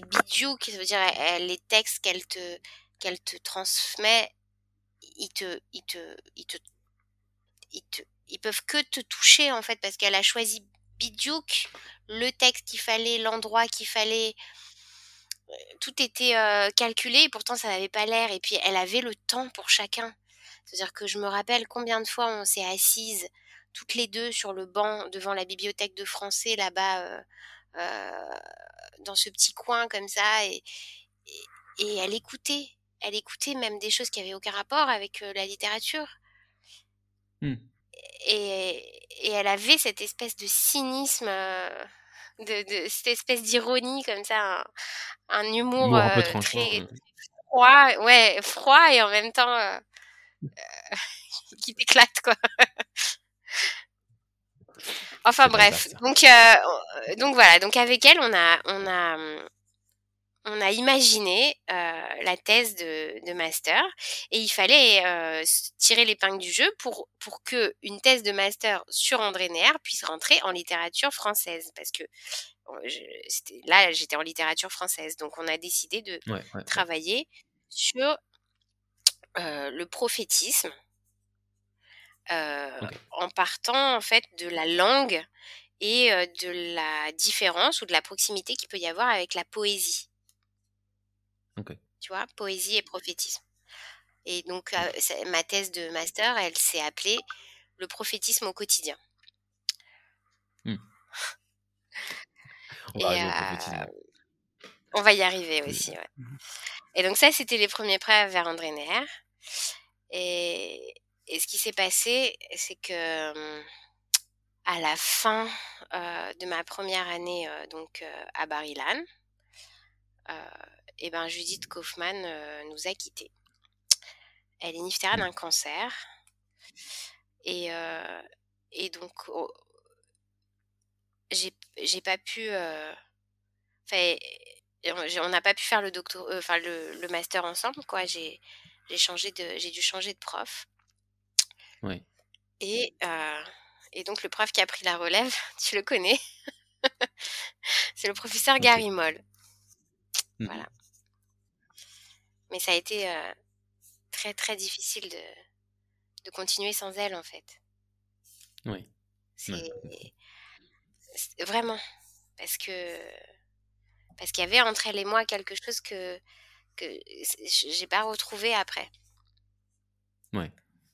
[SPEAKER 2] bidiouk, ça veut dire les textes qu'elle te, qu'elle te transmet, ils te, ils te, ils te, ils te, ils peuvent que te toucher en fait parce qu'elle a choisi bidiouk, le texte qu'il fallait, l'endroit qu'il fallait, tout était calculé et pourtant ça n'avait pas l'air et puis elle avait le temps pour chacun. C'est-à-dire que je me rappelle combien de fois on s'est assises toutes les deux sur le banc devant la bibliothèque de français là-bas, euh, euh, dans ce petit coin comme ça, et, et, elle écoutait, elle écoutait même des choses qui avaient aucun rapport avec euh, la littérature. Mmh. Et, et, elle avait cette espèce de cynisme, de, cette espèce d'ironie comme ça, un, humour, très, froid, ouais, froid et en même temps euh, <laughs> qui t'éclate quoi. <laughs> enfin bref, donc euh, donc voilà, donc avec elle on a on a on a imaginé euh, la thèse de, de, master. Et il fallait tirer l'épingle du jeu pour pour que une thèse de master sur André Neher puisse rentrer en littérature française. Parce que là j'étais en littérature française. Donc on a décidé de travailler sur le prophétisme en partant en fait de la langue et de la différence ou de la proximité qu'il peut y avoir avec la poésie. Tu vois, poésie et prophétisme. Et donc ma thèse de master, elle s'est appelée le prophétisme au quotidien. Mmh. <laughs> et, On va y arriver aussi, ouais. Mmh et donc ça, c'était les premiers prêts vers André Neher. Et, et ce qui s'est passé, c'est que mmh, à la fin de ma première année donc à Barilan, et ben Judith Kaufmann nous a quittés. Elle est niftéra d'un cancer. Et, et donc, oh, j'ai pas pu. Enfin, on n'a pas pu faire le, doctor, enfin, le, master ensemble, quoi. J'ai changé de, j'ai dû changer de prof.
[SPEAKER 1] Oui.
[SPEAKER 2] Et, et donc, le prof qui a pris la relève, <laughs> tu le connais <laughs> C'est le professeur Gary Moll. Mmh voilà. Mais ça a été très, très difficile de, de continuer sans elle, en fait.
[SPEAKER 1] Oui.
[SPEAKER 2] C'est vraiment parce que parce qu'il y avait entre elle et moi quelque chose que que j'ai pas retrouvé après.
[SPEAKER 1] Ouais.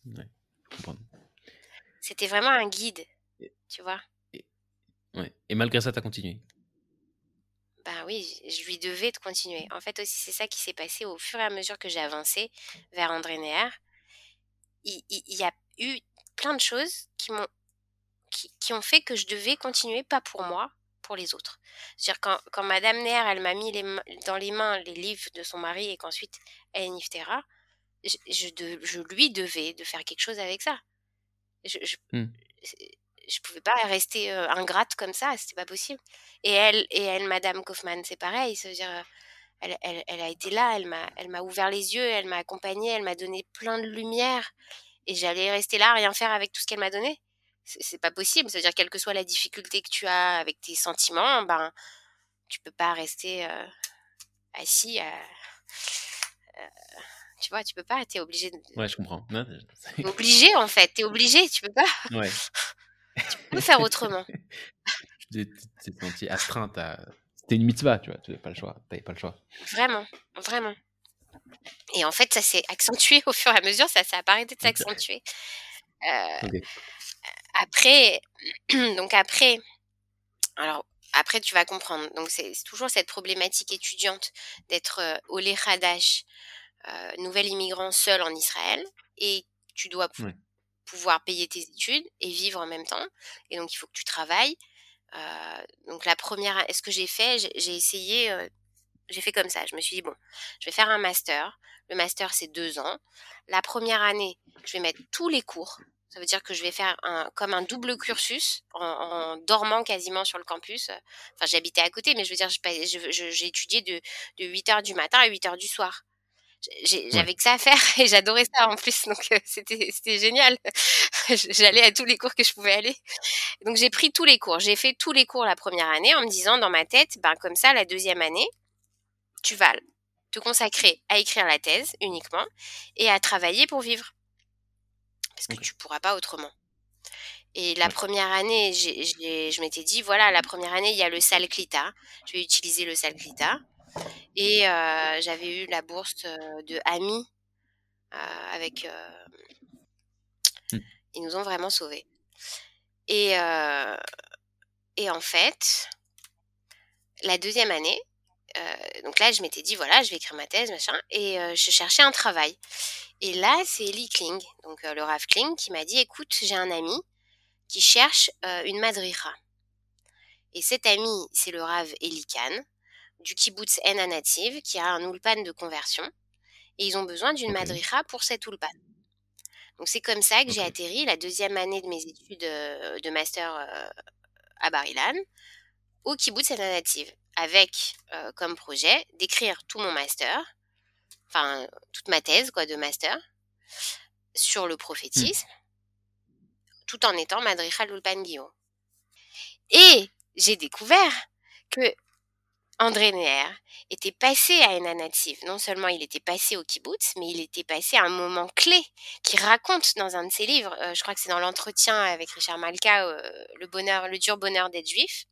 [SPEAKER 1] ouais.
[SPEAKER 2] C'était vraiment un guide, tu vois.
[SPEAKER 1] Et, ouais. Et malgré ça, tu as continué?
[SPEAKER 2] Ben oui, je lui devais de continuer. En fait aussi, c'est ça qui s'est passé au fur et à mesure que j'ai avancé vers André Neher. Il, il, y a eu plein de choses qui m'ont qui, ont fait que je devais continuer, pas pour moi, pour les autres. C'est-à-dire quand, quand Madame Neher, elle m'a mis les, dans les mains les livres de son mari et qu'ensuite elle est Je, je, lui devais de faire quelque chose avec ça. Je, je, mmh. je pouvais pas rester ingrate comme ça, c'était pas possible. Et elle, et elle, Madame Kaufmann, c'est pareil. cest dire elle, elle, elle, a été là, elle m'a, elle m'a ouvert les yeux, elle m'a accompagnée, elle m'a donné plein de lumière. Et j'allais rester là, rien faire avec tout ce qu'elle m'a donné. C'est pas possible. C'est-à-dire, quelle que soit la difficulté que tu as avec tes sentiments, ben, tu peux pas rester assis tu vois, tu peux pas, tu es obligé de...
[SPEAKER 1] Ouais, je comprends.
[SPEAKER 2] obligé, en fait, tu es obligé, tu peux pas.
[SPEAKER 1] Ouais. <laughs>
[SPEAKER 2] tu peux faire autrement. <laughs>
[SPEAKER 1] tu t'es senti astreinte à... C'était une mitzvah, tu vois, tu n'avais pas le choix. pas le choix.
[SPEAKER 2] Vraiment, vraiment. Et en fait, ça s'est accentué au fur et à mesure, ça s'est arrêté de s'accentuer. Euh, après, <clears throat> donc après, alors après tu vas comprendre. Donc c'est toujours cette problématique étudiante d'être euh, au Hadash, euh, nouvel immigrant seul en Israël, et tu dois pouvoir payer tes études et vivre en même temps. Et donc il faut que tu travailles. Euh, donc la première, est-ce que j'ai fait J'ai essayé j'ai fait comme ça. Je me suis dit, bon, je vais faire un master. Le master, c'est deux ans. La première année, je vais mettre tous les cours. Ça veut dire que je vais faire un, comme un double cursus en, dormant quasiment sur le campus. Enfin, j'habitais à côté, mais je veux dire, j'ai étudié de, de 8 heures du matin à 8 heures du soir. J'avais que ça à faire <laughs> et j'adorais ça en plus, donc euh, c'était génial. <laughs> J'allais à tous les cours que je pouvais aller. Donc j'ai pris tous les cours. J'ai fait tous les cours la première année en me disant dans ma tête, ben comme ça la deuxième année, tu vas te consacrer à écrire la thèse uniquement et à travailler pour vivre. Parce que tu tu pourras pas autrement. Et la première année, je m'étais dit, voilà, la première année, il y a le Salclita. Je vais utiliser le Salclita. Et euh, j'avais eu la bourse euh, de Ami euh, avec. Mmh. Ils nous ont vraiment sauvés. Et, et en fait, la deuxième année, donc là, je m'étais dit, voilà, je vais écrire ma thèse, machin, et je cherchais un travail. Et là, c'est Ellie Kling, donc le Rav Kling, qui m'a dit, écoute, j'ai un ami qui cherche une madricha. Et cet ami, c'est le Rav Eli Khan, du kibbutz En Native, qui a un ulpan de conversion. Et ils ont besoin d'une madricha pour cet ulpan. Donc c'est comme ça que j'ai atterri la deuxième année de mes études de master à Barilan, au kibbutz En Native avec euh, comme projet d'écrire tout mon master, enfin toute ma thèse quoi de master sur le prophétisme, tout en étant Madricha Lulpan Et j'ai découvert que André Neher était passé à Ena Native. Non seulement il était passé au kibbutz, mais il était passé à un moment clé qui raconte dans un de ses livres, euh, je crois que c'est dans l'entretien avec Richard Malka, euh, le bonheur, le dur bonheur d'être juif.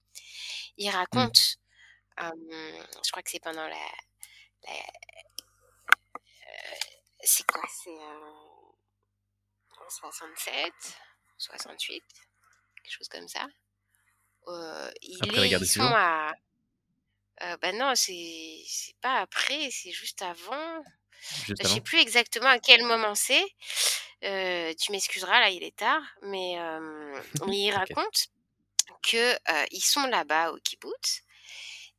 [SPEAKER 2] Il raconte je crois que c'est pendant la. c'est quoi C'est en 67, 68, quelque chose comme ça. Euh, il est, ils sont à. Bah non, c'est pas après, c'est juste avant.
[SPEAKER 1] Juste
[SPEAKER 2] Je sais plus exactement à quel moment c'est. Heu, tu m'excuseras, là, il est tard, mais <laughs> mais il raconte que, heu, ils sont là-bas au kibboutz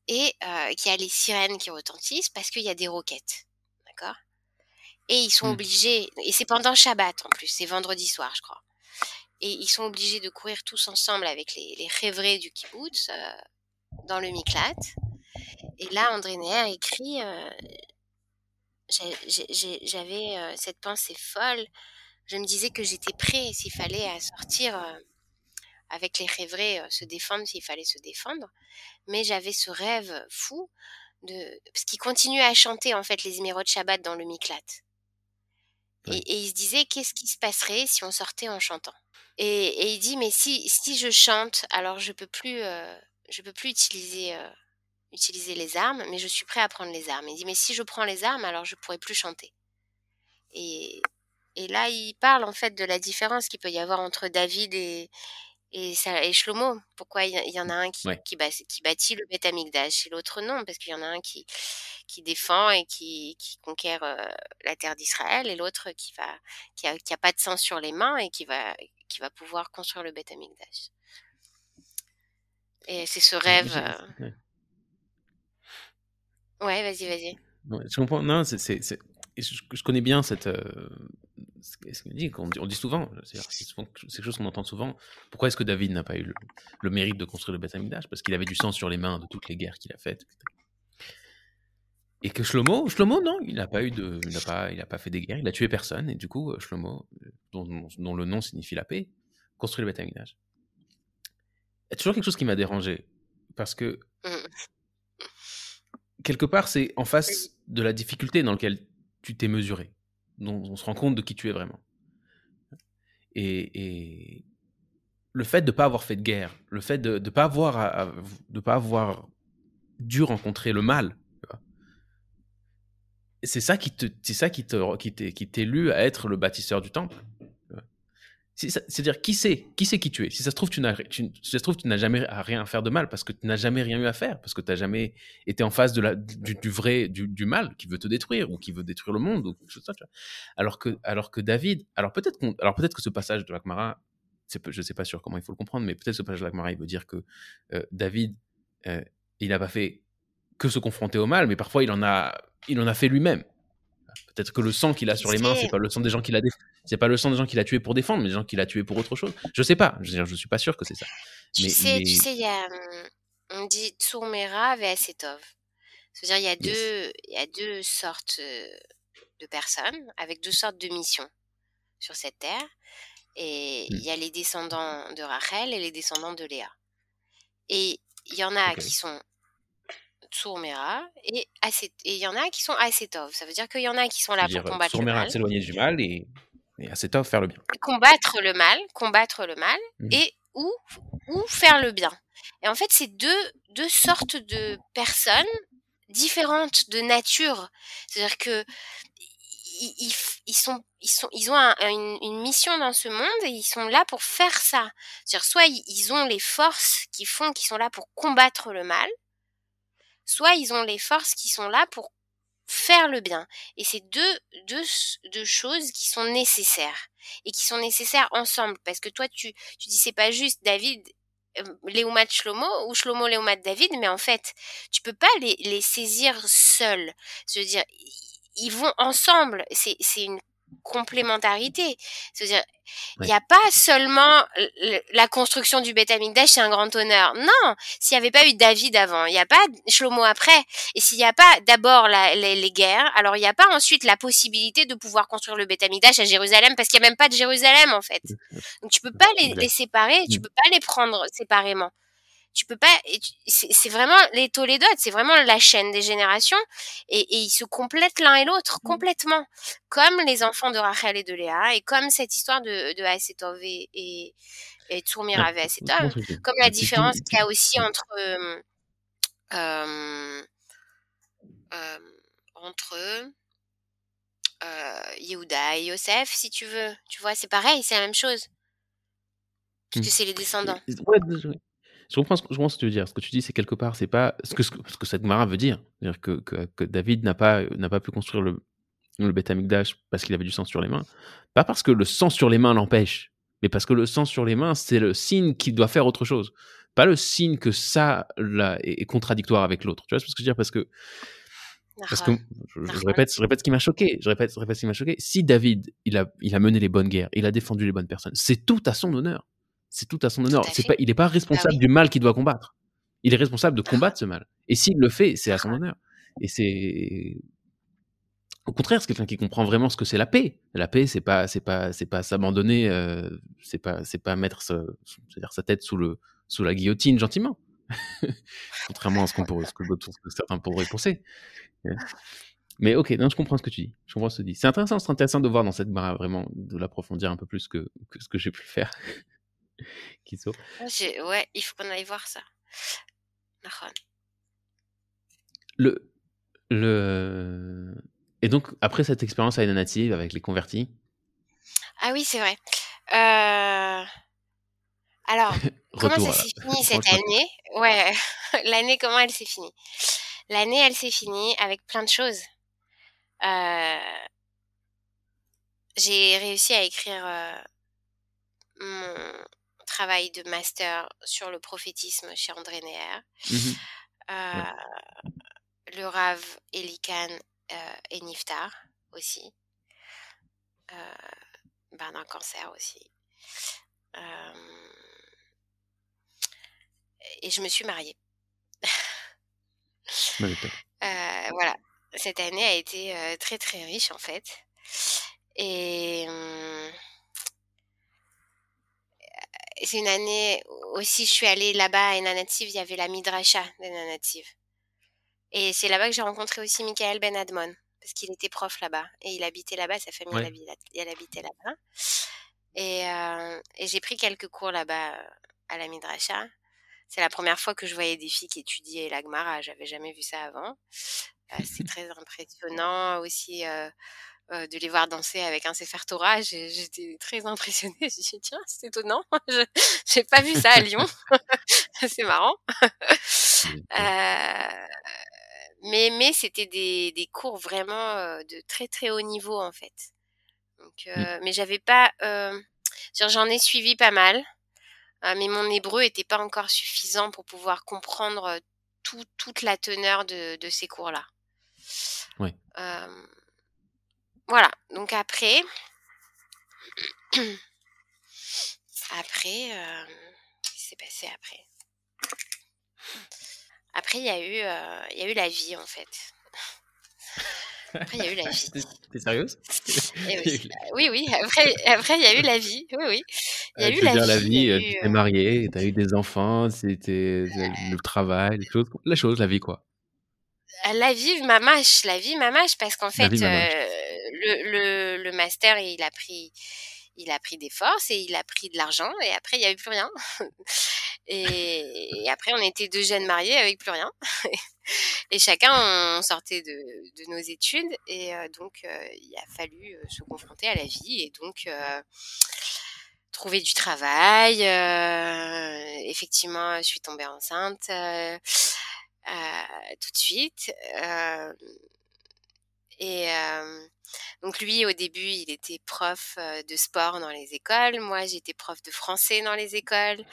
[SPEAKER 2] et qu'il y a les sirènes qui retentissent parce qu'il y a des roquettes, d'accord? Et ils sont
[SPEAKER 1] Mmh.
[SPEAKER 2] obligés et c'est pendant Shabbat en plus, c'est vendredi soir, je crois et ils sont obligés de courir tous ensemble avec les les du kibboutz, heu, dans le miklat et là, André Neher écrit, j'ai j'avais, heu, cette pensée folle. Je me disais que j'étais prêt s'il fallait à sortir, heu, avec les heu, se défendre s'il fallait se défendre. Mais j'avais ce rêve fou de parce qu'il continuait à chanter, en fait, les Zémirot Shabbat dans le miklat et
[SPEAKER 1] Ouais.
[SPEAKER 2] et il se disait: «Qu'est-ce qui se passerait si on sortait en chantant?» et et il dit: «Mais si si je chante, alors je peux plus, je peux plus utiliser, utiliser les armes, mais je suis prêt à prendre les armes». Il dit: «Mais si je prends les armes, alors je pourrais plus chanter» et et là, il parle, en fait, de la différence qu'il peut y avoir entre David et et Shlomo. Pourquoi il y en a un qui
[SPEAKER 1] Ouais.
[SPEAKER 2] qui bâtit le Beth et l'autre non, parce qu'il y en a un qui qui défend et qui qui conquiert, heu, la terre d'Israël et l'autre qui va qui a qui a pas de sang sur les mains et qui va qui va pouvoir construire le Beth Amikdash. Et c'est ce rêve,
[SPEAKER 1] ouais.
[SPEAKER 2] Vas-y, vas-y.
[SPEAKER 1] Ouais, je comprends. Non, c'est c'est c'est je je connais bien cette, heu, ce qu'on dit, on dit souvent, c'est-à-dire c'est souvent c'est quelque chose qu'on entend souvent. Pourquoi est-ce que David n'a pas eu le le mérite de construire le Beth? Parce qu'il avait du sang sur les mains de toutes les guerres qu'il a faites et que Shlomo Shlomo non, il n'a pas eu de il n'a pas il a pas fait des guerres, il a tué personne et du coup, heu, Shlomo, heu, dont dont le nom signifie la paix, construit le Beth. Il y a toujours quelque chose qui m'a dérangé parce que
[SPEAKER 2] Mmh.
[SPEAKER 1] Quelque part, c'est en face de la difficulté dans lequel tu t'es mesuré, dont on se rend compte de qui tu es vraiment. Et, et le fait de pas avoir fait de guerre, le fait de ne pas avoir à- à- de pas avoir dû rencontrer le mal, c'est ça qui te, c'est ça qui te, qui t'élu à être le bâtisseur du temple. C'est-à-dire qui sait, qui sait qui tu es? Si ça se trouve, tu n'as, jamais à rien à faire de mal parce que tu n'as jamais rien eu à faire, parce que tu n'as jamais été en face la, du, vrai, du, mal qui veut te détruire ou qui veut détruire le monde ou quelque chose comme ça. Alors que, David, alors peut-être que ce passage de peu- je sais pas sûr comment il faut le comprendre, mais peut-être ce passage de l'Akmara, il veut dire que euh, David, euh, il n'a pas fait que se confronter au mal, mais parfois il en a, il en a fait lui-même. Peut-être que le sang qu'il a sur les mains, c'est pas le sang des gens qu'il a, c'est pas le sang des gens qu'il a tués pour défendre, mais des gens qu'il a tués pour autre chose. Je sais pas. Je je suis pas sûr que c'est ça.
[SPEAKER 2] tu
[SPEAKER 1] Mais,
[SPEAKER 2] sais tu
[SPEAKER 1] mais
[SPEAKER 2] sais, il y a, mmh, on dit Tsourmera Ve'asetov. C'est-à-dire il y a
[SPEAKER 1] yes.
[SPEAKER 2] 2 il y a 2 sortes, heu, de personnes avec 2 sortes de missions sur cette terre et il
[SPEAKER 1] Hmm.
[SPEAKER 2] y a les descendants de Rachel et les descendants de Léa et il y en a qui sont Tsourmera et il y en a qui sont Asetov. Ça veut dire qu'il y en a qui sont là pour combattre le mal
[SPEAKER 1] s'éloigner du mal et, et Asetov faire le bien.
[SPEAKER 2] combattre le mal, combattre le mal
[SPEAKER 1] Mhm.
[SPEAKER 2] et ou ou faire le bien. Et en fait, c'est deux deux sortes de personnes différentes de nature. C'est-à-dire que ils, ils sont ils sont ils ont un- une, une mission dans ce monde et ils sont là pour faire ça. C'est-à-dire soit ils, ils ont les forces qui font qu'ils sont là pour combattre le mal, soit ils ont les forces qui sont là pour faire le bien. Et c'est deux, deux, deux choses qui sont nécessaires et qui sont nécessaires ensemble. Parce que toi, tu, tu dis c'est pas juste David, euh, Léomat Shlomo ou Shlomo Léomat David, mais en fait, tu peux pas les, les saisir seuls. Je veux dire, ils vont ensemble. C'est, c'est une complémentarité. C'est-à-dire, il n'y a pas seulement le- la construction du Beth Amikdash, c'est un grand honneur. Non, s'il n'y avait pas eu David avant, il n'y a pas Shlomo après, et s'il n'y a pas d'abord les, les guerres, alors il n'y a pas ensuite la possibilité de pouvoir construire le Beth Amikdash à Jérusalem, parce qu'il n'y a même pas de Jérusalem en fait. Donc tu peux pas les, les séparer, tu
[SPEAKER 1] Mm.
[SPEAKER 2] peux pas les prendre séparément. Tu peux pas. C'est vraiment les Tolédotes, c'est vraiment la chaîne des générations, et, et ils se complètent l'un et l'autre complètement, comme les enfants de Rachel et de Léa, et comme cette histoire de, de Asetov et, et, et Tsourmira
[SPEAKER 1] Ah,
[SPEAKER 2] avec
[SPEAKER 1] laisse-moi
[SPEAKER 2] Asetov, comme la différence qu'il y a aussi entre euh, euh, euh, entre euh, Yehuda et Yosef, si tu veux. Tu vois, c'est pareil, c'est la même chose, puisque
[SPEAKER 1] Mm.
[SPEAKER 2] c'est les descendants.
[SPEAKER 1] Ouais. Je comprends, ce, je comprends ce que tu veux dire. Ce que tu dis, c'est quelque part, c'est pas ce que, ce que cette Gemara veut dire. C'est-à-dire que, que, que David n'a pas, n'a pas pu construire le, le Beth parce qu'il avait du sang sur les mains. Pas parce que le sang sur les mains l'empêche, mais parce que le sang sur les mains, c'est le signe qu'il doit faire autre chose. Pas le signe que ça là, est, contradictoire avec l'autre. Tu vois ce que je veux dire? Parce que, parce que je, répète, je répète ce qui m'a choqué. Je répète, je répète ce qui m'a choqué. Si David, il a, il a mené les bonnes guerres, il a défendu les bonnes personnes, c'est tout à son honneur. C'est tout à son honneur. Pas, il n'est pas bah responsable du mal qu'il doit combattre. Il est responsable de combattre ce mal. Et s'il le fait, c'est à son honneur. Et c'est au contraire, c'est quelqu'un qui comprend vraiment ce que c'est la paix. La paix, c'est pas, c'est pas, c'est pas s'abandonner, euh, c'est pas, c'est pas mettre sa, tête sous le, sous la guillotine gentiment. <laughs> Contrairement à ce qu'on pourrait, ce que, certains pourraient penser. Mais ok, non, je comprends ce que tu dis. Je comprends ce que tu dis. C'est intéressant, c'est intéressant de voir dans cette barre vraiment de l'approfondir un peu plus que, que ce que j'ai pu faire. <laughs>
[SPEAKER 2] Ouais, il faut qu'on aille voir ça.
[SPEAKER 1] Le, le, et donc, après cette expérience à native avec les convertis?
[SPEAKER 2] Ah oui, c'est vrai. Euh, alors, <laughs> comment ça s'est fini cette année? Ouais, <laughs> l'année, comment elle s'est finie? L'année, elle s'est finie avec plein de choses. Euh, j'ai réussi à écrire euh, mon travail de master sur le prophétisme chez André Neher. Mmh le Rav Elikan euh, et Niftar aussi. Euh, ben, d'un cancer aussi. Euh, et je me suis mariée. <laughs> voilà. Cette année a été très très riche en fait. Et c'est une année aussi, je suis allée là-bas à Nanativ, il y avait la Midrasha Nanativ. Et c'est là-bas que j'ai rencontré aussi Michael Ben Admon, parce qu'il était prof là-bas. Et il habitait là-bas, sa famille, elle, habitait là-bas. Et, euh, et j'ai pris quelques cours là-bas à la Midrasha. C'est la première fois que je voyais des filles qui étudiaient la Gemara. J'avais jamais vu ça avant. Euh, c'est <laughs> très impressionnant aussi euh, euh, de les voir danser avec un Sefer Torah. J'étais très impressionnée. <laughs> Suis dit, tiens, c'est étonnant. <laughs> Je n'ai pas vu ça à Lyon. <laughs> c'est marrant. euh, mais mais c'était des, des cours vraiment de très très haut niveau en fait. Donc, mmh. mais j'avais pas, j'en ai suivi pas mal, mais mon hébreu était pas encore suffisant pour pouvoir comprendre tout, toute la teneur de, de ces cours-là.
[SPEAKER 1] Oui.
[SPEAKER 2] Voilà. Donc après, après, qu'est-ce qui s'est passé après? Après, il y a eu, euh, il y a eu la vie en fait. Après, il y a eu la vie.
[SPEAKER 1] T'es sérieuse? <laughs>
[SPEAKER 2] Oui. oui, Après, après, il y a eu la vie. Oui, oui. Il y a eu
[SPEAKER 1] la, la vie. Euh, tu t'es marié, t'as eu des enfants, c'était le travail, les choses, la chose, la vie, quoi.
[SPEAKER 2] La vie, ma mâche, la vie, ma mâche, parce qu'en fait, euh, le, le, le, master, il a pris, il a pris des forces et il a pris de l'argent et après il n'y avait plus rien. <laughs> Et, après on était deux jeunes mariés avec plus rien. <laughs> et chacun on sortait de, nos études et euh, donc euh, il a fallu euh, se confronter à la vie et donc trouver du travail. effectivement, je suis tombée enceinte tout de suite. Et donc lui, au début, il était prof de sport dans les écoles. Moi, j'étais prof de français dans les écoles.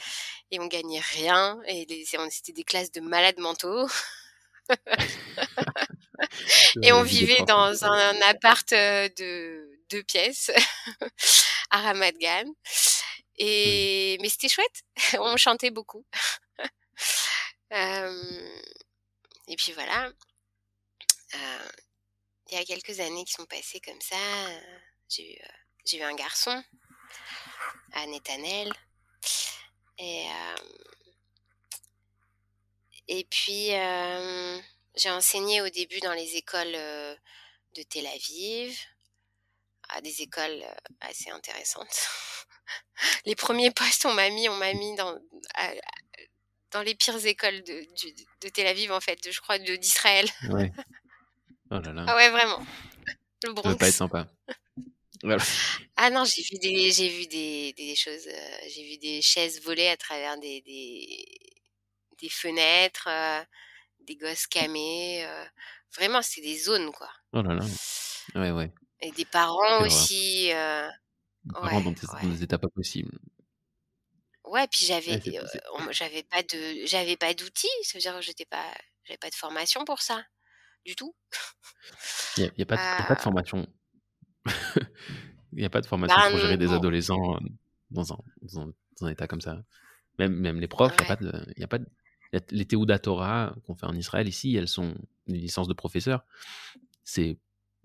[SPEAKER 2] Et on gagnait rien. Et c'était des classes de malades mentaux. <laughs> et on vivait dans un, appart de deux pièces <laughs> à Ramat Et mais c'était chouette. <laughs> on chantait beaucoup. et puis voilà il y a quelques années qui sont passées comme ça. Euh, j'ai eu, euh, eu un garçon, à Netanel. Et, euh, et puis, j'ai enseigné au début dans les écoles de Tel Aviv, à des écoles assez intéressantes. <laughs> les premiers postes, on m'a mis, on m'a mis dans, dans les pires écoles de, de, Tel Aviv, en fait, je crois, d'Israël.
[SPEAKER 1] Ouais. <laughs> Oh là là.
[SPEAKER 2] Ah ouais, vraiment. <laughs> Le
[SPEAKER 1] Bronx. Ça va pas être sympa. <laughs>
[SPEAKER 2] Ah non, j'ai vu des, j'ai vu des, des choses, euh, j'ai vu des chaises voler à travers des, des, des fenêtres, des gosses camés. vraiment, c'est des zones, quoi.
[SPEAKER 1] Oh là là. Ouais, ouais.
[SPEAKER 2] Et des parents aussi.
[SPEAKER 1] des parents dans, des, états pas possibles.
[SPEAKER 2] Ouais, puis j'avais, j'avais pas de, j'avais pas d'outils. Ça veut dire que j'étais pas, j'avais pas de formation pour ça, du tout.
[SPEAKER 1] Il n'y a, pas de, pas de formation. <laughs> Il n'y a pas de formation bah, pour gérer des adolescents dans un, dans un, état comme ça. Même, même les profs, il n'y a pas de, y a pas de, les Théouda Torah qu'on fait en Israël ici, elles sont une licence de professeur. C'est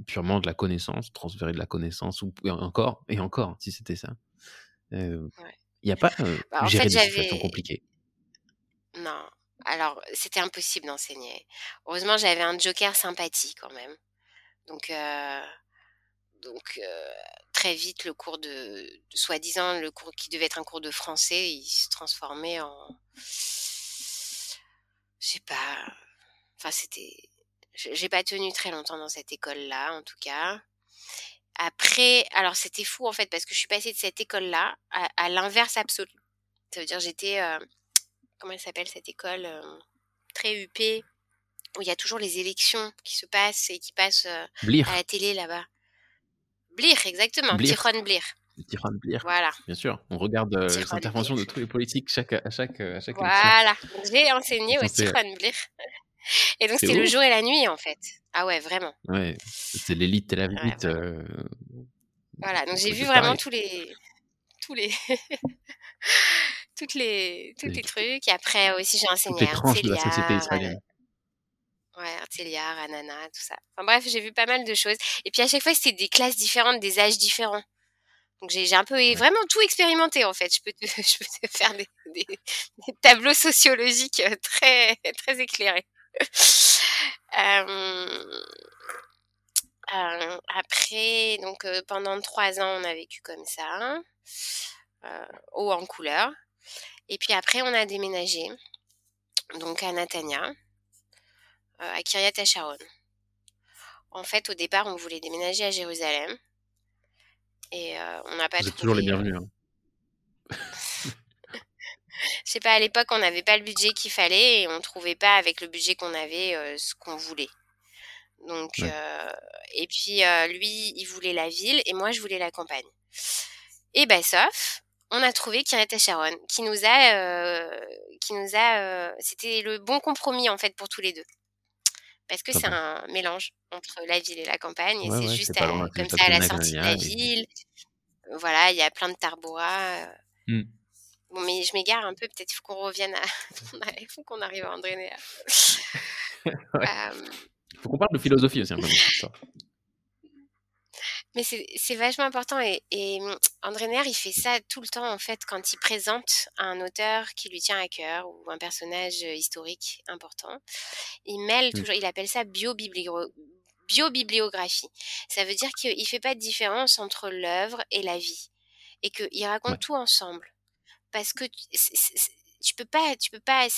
[SPEAKER 1] purement de la connaissance, transférer de la connaissance, ou encore, et encore, si c'était ça. Il n'y a pas euh, bah, gérer des situations compliquées.
[SPEAKER 2] Non. Alors, c'était impossible d'enseigner. Heureusement, j'avais un joker sympathie quand même. Donc, euh, donc euh, très vite, le cours de, soi-disant, le cours qui devait être un cours de français, il se transformait en, je sais pas, enfin c'était, j'ai pas tenu très longtemps dans cette école-là, en tout cas. Après, alors c'était fou en fait parce que je suis passée de cette école-là à, l'inverse absolu. Ça veut dire j'étais, euh, comment elle s'appelle cette école, euh, très huppée, où il y a toujours les élections qui se passent et qui passent à la télé là-bas. Blir, exactement. Blir. Tiron Blir.
[SPEAKER 1] Blir.
[SPEAKER 2] Voilà.
[SPEAKER 1] Bien sûr. On regarde euh, les interventions de tous les politiques chaque, à chaque, à chaque
[SPEAKER 2] Voilà. J'ai enseigné au Tiron Blir. Et donc, c'était le jour et la nuit, en fait. Ah ouais, vraiment.
[SPEAKER 1] Ouais. C'est l'élite Tel Aviv. Ouais, euh...
[SPEAKER 2] Voilà. Donc, j'ai vu vraiment tous les. Tous les. <laughs> Toutes les, tous les trucs. Et après aussi, j'ai enseigné
[SPEAKER 1] les tranches de la société israélienne.
[SPEAKER 2] Ouais, Artéliard, Anana, tout ça. Enfin bref, j'ai vu pas mal de choses. Et puis à chaque fois, c'était des classes différentes, des âges différents. Donc j'ai un peu vraiment tout expérimenté en fait. Je peux te, <laughs> je peux te faire des, des, tableaux sociologiques euh, très <laughs> très éclairés. <laughs> euh, euh, après, donc euh, pendant trois ans, on a vécu comme ça, euh, haut en couleur. Et puis après, on a déménagé, donc à Natania. Euh, à Kiryat Sharon. En fait, au départ, on voulait déménager à Jérusalem. Et euh, on n'a pas
[SPEAKER 1] Vous êtes toujours les bienvenus. Hein. <laughs>
[SPEAKER 2] Je sais pas, à l'époque, on n'avait pas le budget qu'il fallait et on trouvait pas avec le budget qu'on avait euh, ce qu'on voulait. Donc, et puis lui, il voulait la ville et moi, je voulais la campagne. Et ben, sauf, on a trouvé Kiryat Sharon, qui nous a, qui nous a, c'était le bon compromis en fait pour tous les deux parce que c'est un mélange entre la ville et la campagne. et c'est juste comme ça à la sortie de la ville. Voilà, il y a plein de tarbois. Mmh. Bon, mais je m'égare un peu. Peut-être qu'il faut qu'on revienne à. <laughs> il faut qu'on arrive à André <laughs>
[SPEAKER 1] Il faut qu'on parle de philosophie aussi un peu.
[SPEAKER 2] Mais c'est vachement important et, et mmh, André Nair, il fait ça tout le temps en fait quand il présente un auteur qui lui tient à cœur ou un personnage historique important. Il mêle mmh. toujours, il appelle ça bio-bibliographie. Ça veut dire qu'il fait pas de différence entre l'œuvre et la vie et qu'il raconte tout ensemble. Parce que tu peux pas, tu peux pas,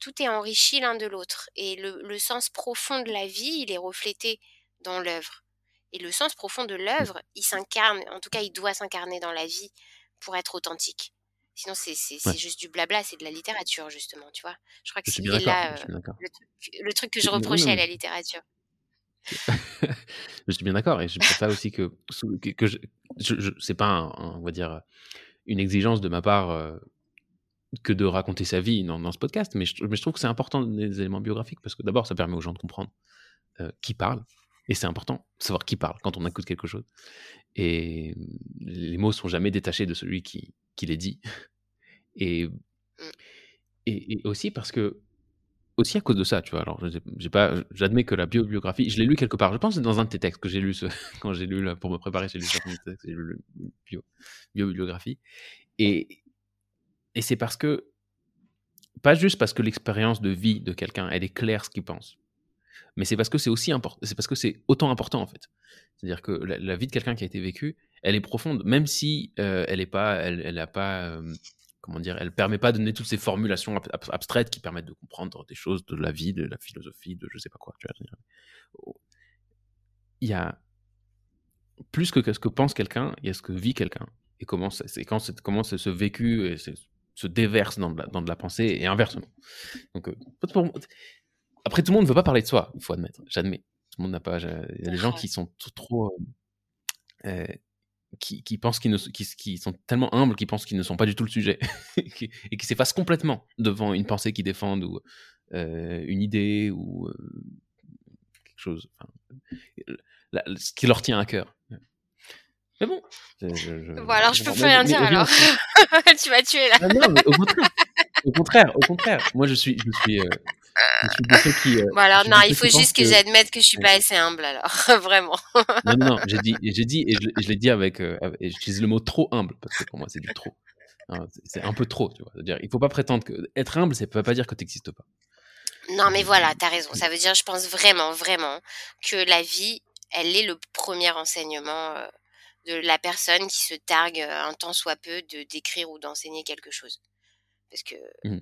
[SPEAKER 2] tout est enrichi l'un de l'autre et le, le sens profond de la vie, il est reflété dans l'œuvre. Et le sens profond de l'œuvre, il s'incarne, en tout cas, il doit s'incarner dans la vie pour être authentique. Sinon, c'est juste du blabla, c'est de la littérature, justement, tu vois. Je crois que c'est là euh, le, truc, que je reprochais à la littérature. <laughs>
[SPEAKER 1] je suis bien d'accord, et je pense pas aussi que, que, je, je, c'est pas, on va dire, une exigence de ma part euh, que de raconter sa vie dans, dans ce podcast, mais je, mais je trouve que c'est important des éléments biographiques parce que d'abord, ça permet aux gens de comprendre euh, qui parle, et c'est important de savoir qui parle quand on écoute quelque chose. Et les mots sont jamais détachés de celui qui, qui les dit. Et, mmh. et, aussi parce que, aussi à cause de ça, tu vois. Alors, j'ai pas, j'admets que la biobiographie, je l'ai lu quelque part. Je pense que dans un de tes textes que j'ai lu ce, <laughs> quand j'ai lu pour me préparer, j'ai lu texte, j'ai lu bio, biobiographie. Et, et c'est parce que, pas juste parce que l'expérience de vie de quelqu'un, elle est claire ce qu'il pense mais c'est parce que c'est aussi important, c'est parce que c'est autant important en fait. C'est-à-dire que la, vie de quelqu'un qui a été vécue, elle est profonde, même si euh, elle est pas, elle, elle a pas, euh, comment dire, elle permet pas de donner toutes ces formulations abstraites qui permettent de comprendre des choses de la vie, de la philosophie, de je sais pas quoi. Il y a plus que ce que pense quelqu'un, il y a ce que vit quelqu'un et comment c'est quand comment ce vécu et se déversent dans de la, dans de la pensée et inversement. Donc, euh, après, tout le monde ne veut pas parler de soi, il faut admettre, j'admets. Tout le monde n'a pas. Il y a des gens qui sont trop. Euh, qui, qui, pensent qu'ils ne, qui, qui, sont tellement humbles qu'ils pensent qu'ils ne sont pas du tout le sujet <laughs> et qui s'effacent complètement devant une pensée qu'ils défendent ou euh, une idée ou quelque chose. ce qui leur tient à cœur. Mais bon.
[SPEAKER 2] Je, bon, alors je peux plus rien dire alors. <laughs> tu m'as tué là.
[SPEAKER 1] Ah non, au contraire. Au contraire, au contraire. Moi, je suis, je suis, euh, je suis qui. Euh,
[SPEAKER 2] non, il faut juste que, j'admette que je suis pas assez humble alors, <laughs> vraiment.
[SPEAKER 1] non, non, non, j'ai dit, j'ai dit, et je, l'ai dit avec, euh, j'utilise le mot trop humble parce que pour moi, c'est du trop. Hein, c'est un peu trop, tu vois. C'est-à-dire, il faut pas prétendre que être humble, ça peut pas dire que tu n'existes pas.
[SPEAKER 2] Non, mais voilà, tu as raison. Ça veut dire, je pense vraiment, vraiment que la vie, elle est le premier enseignement de la personne qui se targue un temps soit peu de d'écrire ou d'enseigner quelque chose. Parce que, mmh.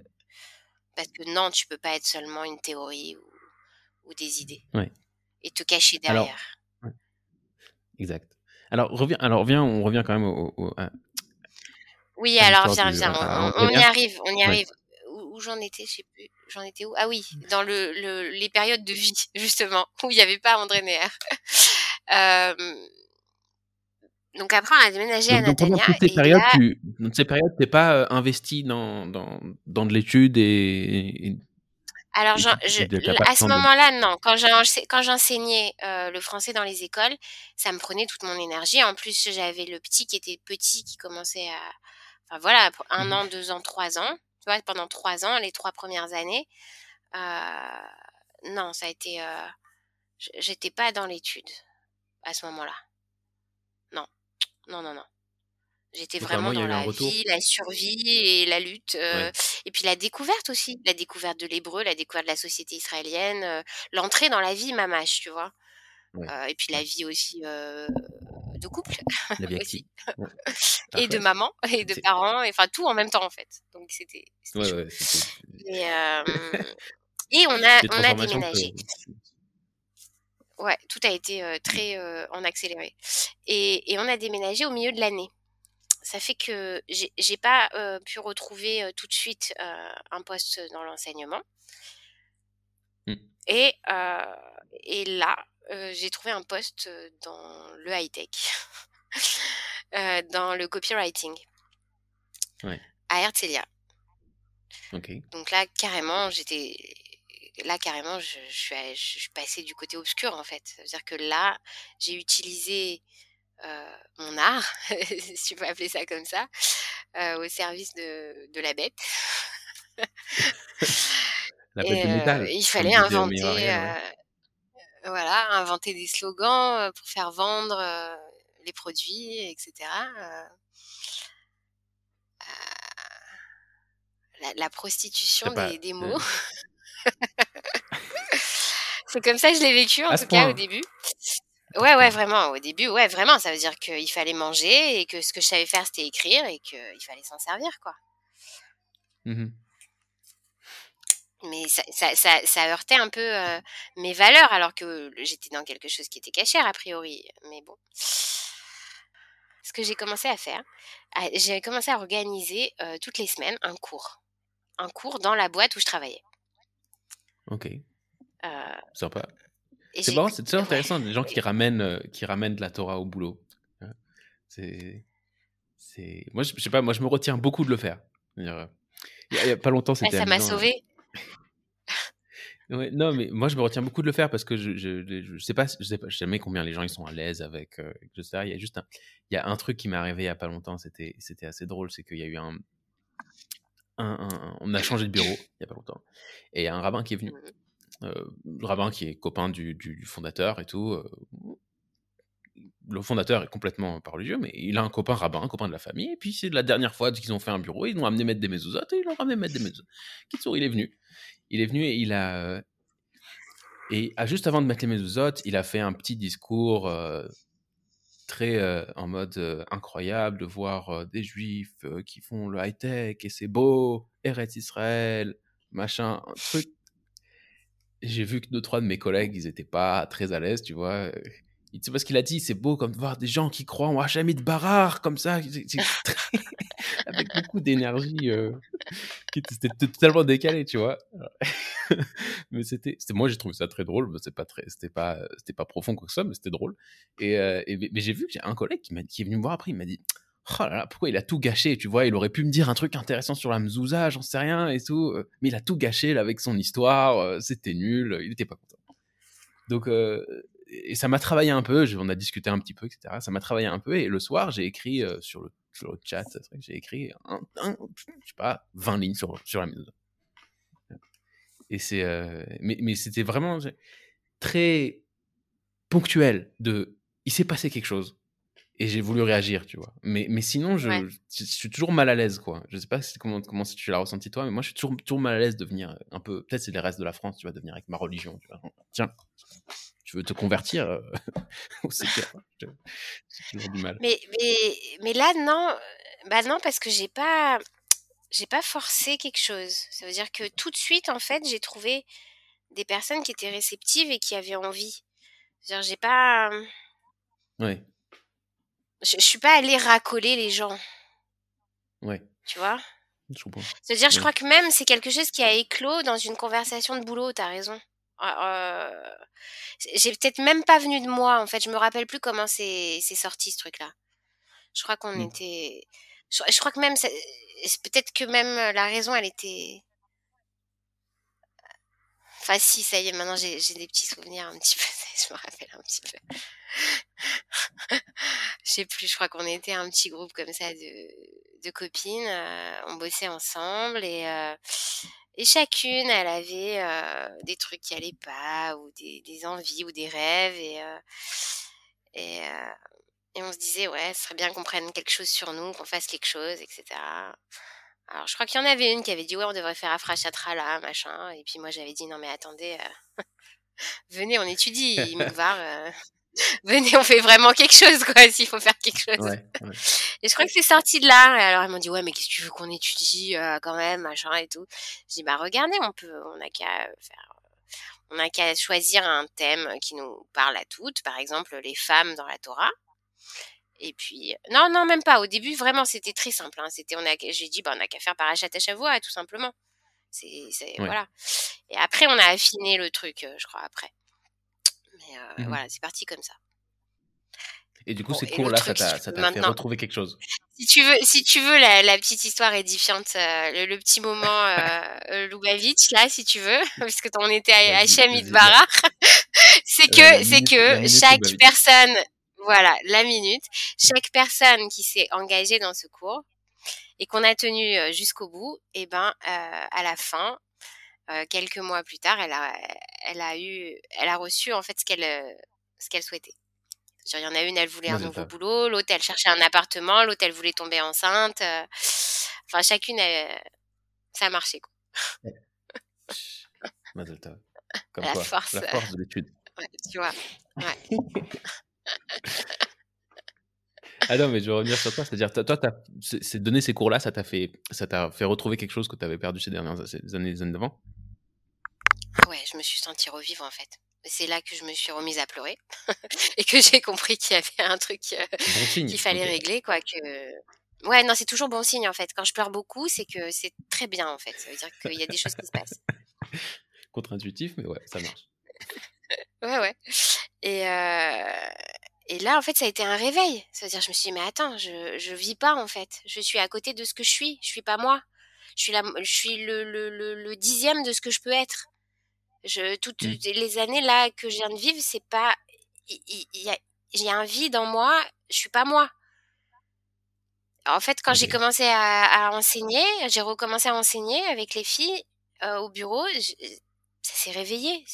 [SPEAKER 2] Parce que non, tu peux pas être seulement une théorie ou, ou des idées. Et te cacher derrière.
[SPEAKER 1] Exact. Alors, reviens, alors viens, on revient quand même au.
[SPEAKER 2] oui, alors viens, viens, on, y arrive, on y arrive. Où, j'en étais, je sais plus. J'en étais où? Ah oui, dans le, le, les périodes de vie, <laughs> justement, où il n'y avait pas André Neher. <laughs> euh, donc après, on a déménagé à Natania.
[SPEAKER 1] Pendant toutes ces périodes, tu, ces périodes, t'es pas euh, investi dans, dans, dans de l'étude et,
[SPEAKER 2] alors, je, à ce moment-là, non. Quand j'enseignais euh, le français dans les écoles, ça me prenait toute mon énergie. En plus, j'avais le petit qui était petit, qui commençait à, enfin voilà, un mmh an, deux ans, trois ans. Tu vois, pendant trois ans, les trois premières années, euh, non, ça a été, euh, j'étais pas dans l'étude à ce moment-là. Non, non, non. J'étais vraiment dans la vie, la survie et la lutte. Euh, et puis la découverte aussi. La découverte de l'hébreu, la découverte de la société israélienne, euh, l'entrée dans la vie mamache, tu vois? Euh, et puis la vie aussi de couple. <laughs> La vie aussi. <laughs> et de maman, <laughs> et de parents, enfin tout en même temps en fait. Donc c'était. Et, et, on a, on a déménagé. Ouais, tout a été très en accéléré. Et, et, on a déménagé au milieu de l'année. Ça fait que j'ai pas pu retrouver tout de suite un poste dans l'enseignement. Mmh. Et, et là, j'ai trouvé un poste dans le high-tech, <laughs> dans le copywriting, ouais. à Herzliya. Donc là, carrément, j'étais là carrément je, suis, je, passée du côté obscur en fait. C'est-à-dire que là j'ai utilisé euh, mon art, <laughs> si tu peux appeler ça comme ça, euh, au service de, de la bête. <laughs>
[SPEAKER 1] la bête Et, euh,
[SPEAKER 2] il fallait inventer, voilà, inventer des slogans pour faire vendre les produits, etc. La, la, prostitution des, des, mots. <laughs> c'est comme ça que je l'ai vécu en tout cas au début. Ouais, ouais, vraiment. Au début, ouais, vraiment. Ça veut dire qu'il fallait manger et que ce que je savais faire, c'était écrire et qu'il fallait s'en servir, quoi. Mmh Mais ça, ça, ça, ça, heurtait un peu euh, mes valeurs alors que j'étais dans quelque chose qui était cachère, a priori. Mais bon. Ce que j'ai commencé à faire, j'ai commencé à organiser euh, toutes les semaines un cours. Un cours dans la boîte où je travaillais.
[SPEAKER 1] Ok. Euh, Sympa. C'est marrant, c'est très intéressant, les gens qui ramènent, euh, qui ramènent de la Torah au boulot. Hein. C'est. Moi, je, sais pas, moi, je me retiens beaucoup de le faire. Il y a, pas longtemps,
[SPEAKER 2] c'était. ça m'a sauvé.
[SPEAKER 1] Ouais, non, mais moi, je me retiens beaucoup de le faire parce que je, je, je, sais pas, je sais pas, je jamais combien les gens ils sont à l'aise avec. Euh, je sais, il y a juste un, il y a un truc qui m'est arrivé il y a pas longtemps, c'était, c'était assez drôle, c'est qu'il y a eu un, on a changé de bureau il y a pas longtemps. Et il y a un rabbin qui est venu. Euh, le rabbin qui est copain du, fondateur et tout. Euh, le fondateur est complètement pas religieux, mais il a un copain rabbin, un copain de la famille. Et puis c'est la dernière fois qu'ils ont fait un bureau, ils ont amené mettre des mezuzot et ils l'ont ramené mettre des mezuzot. il est venu. Il est venu et il a. Et juste avant de mettre les mezuzot, il a fait un petit discours euh, très euh, en mode euh, incroyable de voir euh, des juifs qui font le high-tech et c'est beau, Eretz Israël, machin, truc. J'ai vu que deux, trois de mes collègues, ils étaient pas très à l'aise, tu vois. sais pas ce qu'il a dit, c'est beau comme de voir des gens qui croient on jamais de barrard comme ça, <laughs> avec beaucoup d'énergie, euh, c'était totalement décalé, tu vois. <laughs> mais c'était, moi j'ai trouvé ça très drôle, c'est pas très, c'était pas, c'était pas profond quoi que ça, mais c'était drôle. Et, euh, mais j'ai vu que j'ai un collègue qui est venu me voir après, il m'a dit, oh là là, pourquoi il a tout gâché, tu vois, il aurait pu me dire un truc intéressant sur la mzouza, j'en sais rien et tout, euh, mais il a tout gâché avec son histoire, euh, c'était nul, il était pas content. Donc, euh, et ça m'a travaillé un peu, on a discuté un petit peu, etc. Ça m'a travaillé un peu, et le soir, j'ai écrit sur, le, chat, j'ai écrit, je sais pas, 20 lignes sur, sur la mzouza. Et c'est, mais, mais c'était vraiment très ponctuel de, il s'est passé quelque chose et j'ai voulu réagir, tu vois. Mais, mais sinon, je, je, suis toujours mal à l'aise, quoi. Je sais pas comment, comment tu l'as ressenti toi, mais moi, je suis toujours, toujours mal à l'aise de venir un peu. Peut-être c'est les restes de la France, tu vas devenir avec ma religion, tu vois. Tiens, tu veux te convertir euh, <laughs> C'est
[SPEAKER 2] toujours du mal. Mais, mais, mais là, non. Bah non, parce que j'ai pas. J'ai pas forcé quelque chose. Ça veut dire que tout de suite, en fait, j'ai trouvé des personnes qui étaient réceptives et qui avaient envie. J'ai pas.
[SPEAKER 1] Ouais.
[SPEAKER 2] Je, je suis pas allée racoler les gens.
[SPEAKER 1] Ouais.
[SPEAKER 2] Tu vois?
[SPEAKER 1] Je comprends.
[SPEAKER 2] C'est-à-dire, je crois que même c'est quelque chose qui a éclos dans une conversation de boulot, t'as raison. Euh, j'ai peut-être même pas venu de moi, en fait. Je me rappelle plus comment c'est sorti ce truc-là. Je crois qu'on mmh. était. Je, je, crois que même. Peut-être que même la raison, elle était. Enfin, si, ça y est, maintenant j'ai des petits souvenirs un petit <laughs> peu. Je me rappelle un petit peu. <laughs> je sais plus, je crois qu'on était un petit groupe comme ça de, de copines. Euh, on bossait ensemble et, euh, et chacune, elle avait euh, des trucs qui allaient pas, ou des, des envies, ou des rêves. Et, et, et on se disait, ouais, ce serait bien qu'on prenne quelque chose sur nous, qu'on fasse quelque chose, etc. Alors, je crois qu'il y en avait une qui avait dit, ouais, on devrait faire Afrachatra là, machin. Et puis moi, j'avais dit, non, mais attendez, <laughs> venez, on étudie, <laughs> euh, <laughs> venez, on fait vraiment quelque chose, quoi, s'il faut faire quelque chose. Et je crois que c'est sorti de là. Et alors, ils m'ont dit, ouais, mais qu'est-ce que tu veux qu'on étudie, euh, quand même, machin et tout. Je dis, bah, regardez, on peut, on a qu'à faire, on a qu'à choisir un thème qui nous parle à toutes. Par exemple, les femmes dans la Torah. Et puis, non, non, même pas. Au début, vraiment, c'était très simple. Hein. C'était, on a, j'ai dit, bah, on a qu'à faire Parachat à tout simplement. C'est, voilà. Et après, on a affiné le truc, je crois, après. Mais mmh voilà, c'est parti comme ça.
[SPEAKER 1] Et du coup, ces cours-là, ça t'a, fait retrouver quelque chose.
[SPEAKER 2] Si tu veux, si tu veux la, petite histoire édifiante, le, petit moment euh, Lubavitch, là, si tu veux, <laughs> puisque on était à Hachem <laughs> c'est que, c'est que chaque personne, voilà, la minute, chaque personne qui s'est engagée dans ce cours, et qu'on a tenu jusqu'au bout, et ben à la fin, quelques mois plus tard, elle a, elle a eu, elle a reçu en fait ce qu'elle, ce qu'elle souhaitait. il y en a une, elle voulait un nouveau boulot, l'autre elle cherchait un appartement, l'autre elle voulait tomber enceinte. enfin, chacune, ça a marché quoi. <laughs>
[SPEAKER 1] Comme la force, la force de l'étude.
[SPEAKER 2] tu vois. Ouais. <laughs>
[SPEAKER 1] Ah non, mais je veux revenir sur toi. C'est-à-dire, toi, c'est donner ces cours-là, ça t'a fait, ça t'a fait retrouver quelque chose que tu avais perdu ces dernières ces années, les années d'avant?
[SPEAKER 2] Ouais, je me suis sentie revivre en fait. C'est là que je me suis remise à pleurer <laughs> et que j'ai compris qu'il y avait un truc euh, qu'il fallait régler, quoi. Que ouais, non, c'est toujours bon signe en fait. Quand je pleure beaucoup, c'est que c'est très bien en fait. Ça veut dire qu'il y a des choses qui se passent.
[SPEAKER 1] Contre-intuitif, mais ouais, ça marche. <laughs>
[SPEAKER 2] ouais, ouais. Et euh, et là, en fait, ça a été un réveil. C'est-à-dire, je me suis dit, mais attends, je, je vis pas, en fait. Je suis à côté de ce que je suis. Je suis pas moi. Je suis, la, je suis le, le, le, dixième de ce que je peux être. Je, toutes mmh. les années là que je viens de vivre, c'est pas. Il y, a, y a un vide en moi. Je suis pas moi. En fait, quand j'ai commencé à, à enseigner, j'ai recommencé à enseigner avec les filles euh, au bureau, ça s'est réveillé.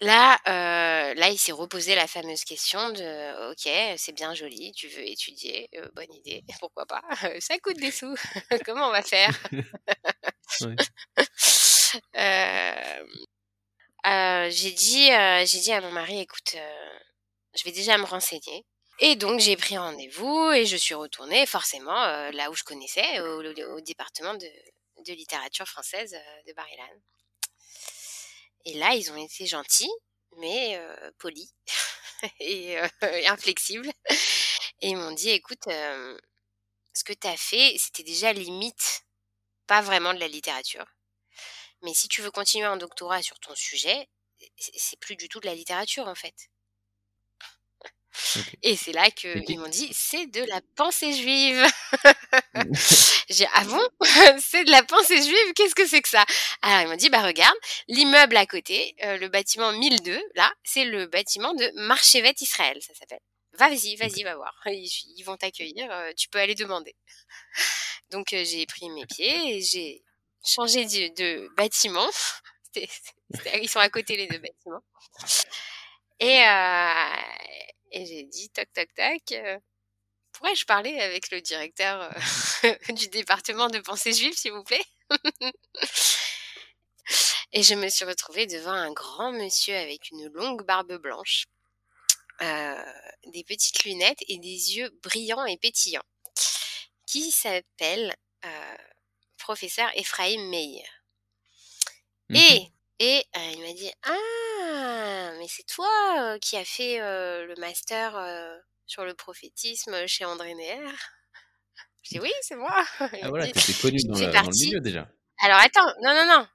[SPEAKER 2] Là, euh, là, il s'est reposé la fameuse question de OK, c'est bien joli, tu veux étudier, euh, bonne idée, <laughs> pourquoi pas Ça coûte des sous, <laughs> comment on va faire? <laughs> Euh, J'ai dit, j'ai dit à mon mari, écoute, je vais déjà me renseigner. Et donc j'ai pris rendez-vous et je suis retournée forcément là où je connaissais, au, département de, de, littérature française de Barilan. Et là, ils ont été gentils, mais polis. <laughs> et, inflexibles. Et ils m'ont dit, écoute, ce que tu as fait, c'était déjà limite pas vraiment de la littérature. Mais si tu veux continuer un doctorat sur ton sujet, c'est plus du tout de la littérature en fait. Et c'est là qu'ils m'ont dit c'est de la pensée juive. <laughs> J'ai ah bon? <laughs> C'est de la pensée juive? Qu'est-ce que c'est que ça? Alors ils m'ont dit bah regarde l'immeuble à côté euh, le bâtiment 1002 là c'est le bâtiment de Marchevet Israël ça s'appelle. Vas-y vas-y va voir ils, vont t'accueillir euh, tu peux aller demander. <laughs> Donc euh, j'ai pris mes pieds et j'ai changé de, de bâtiment. ils sont à côté les deux bâtiments. Et, et j'ai dit, toc, toc, toc, euh, pourrais-je parler avec le directeur euh, <laughs> du département de pensée juive, s'il vous plaît? <laughs> Et je me suis retrouvée devant un grand monsieur avec une longue barbe blanche, euh, des petites lunettes et des yeux brillants et pétillants, qui s'appelle professeur Ephraim. Mmh et et il m'a dit Ah, mais c'est toi qui as fait le master sur le prophétisme chez André Neher? <laughs> Je dis Oui, c'est moi. <laughs>
[SPEAKER 1] ah voilà, tu étais connu dans, le milieu déjà.
[SPEAKER 2] Alors attends, non, non, non.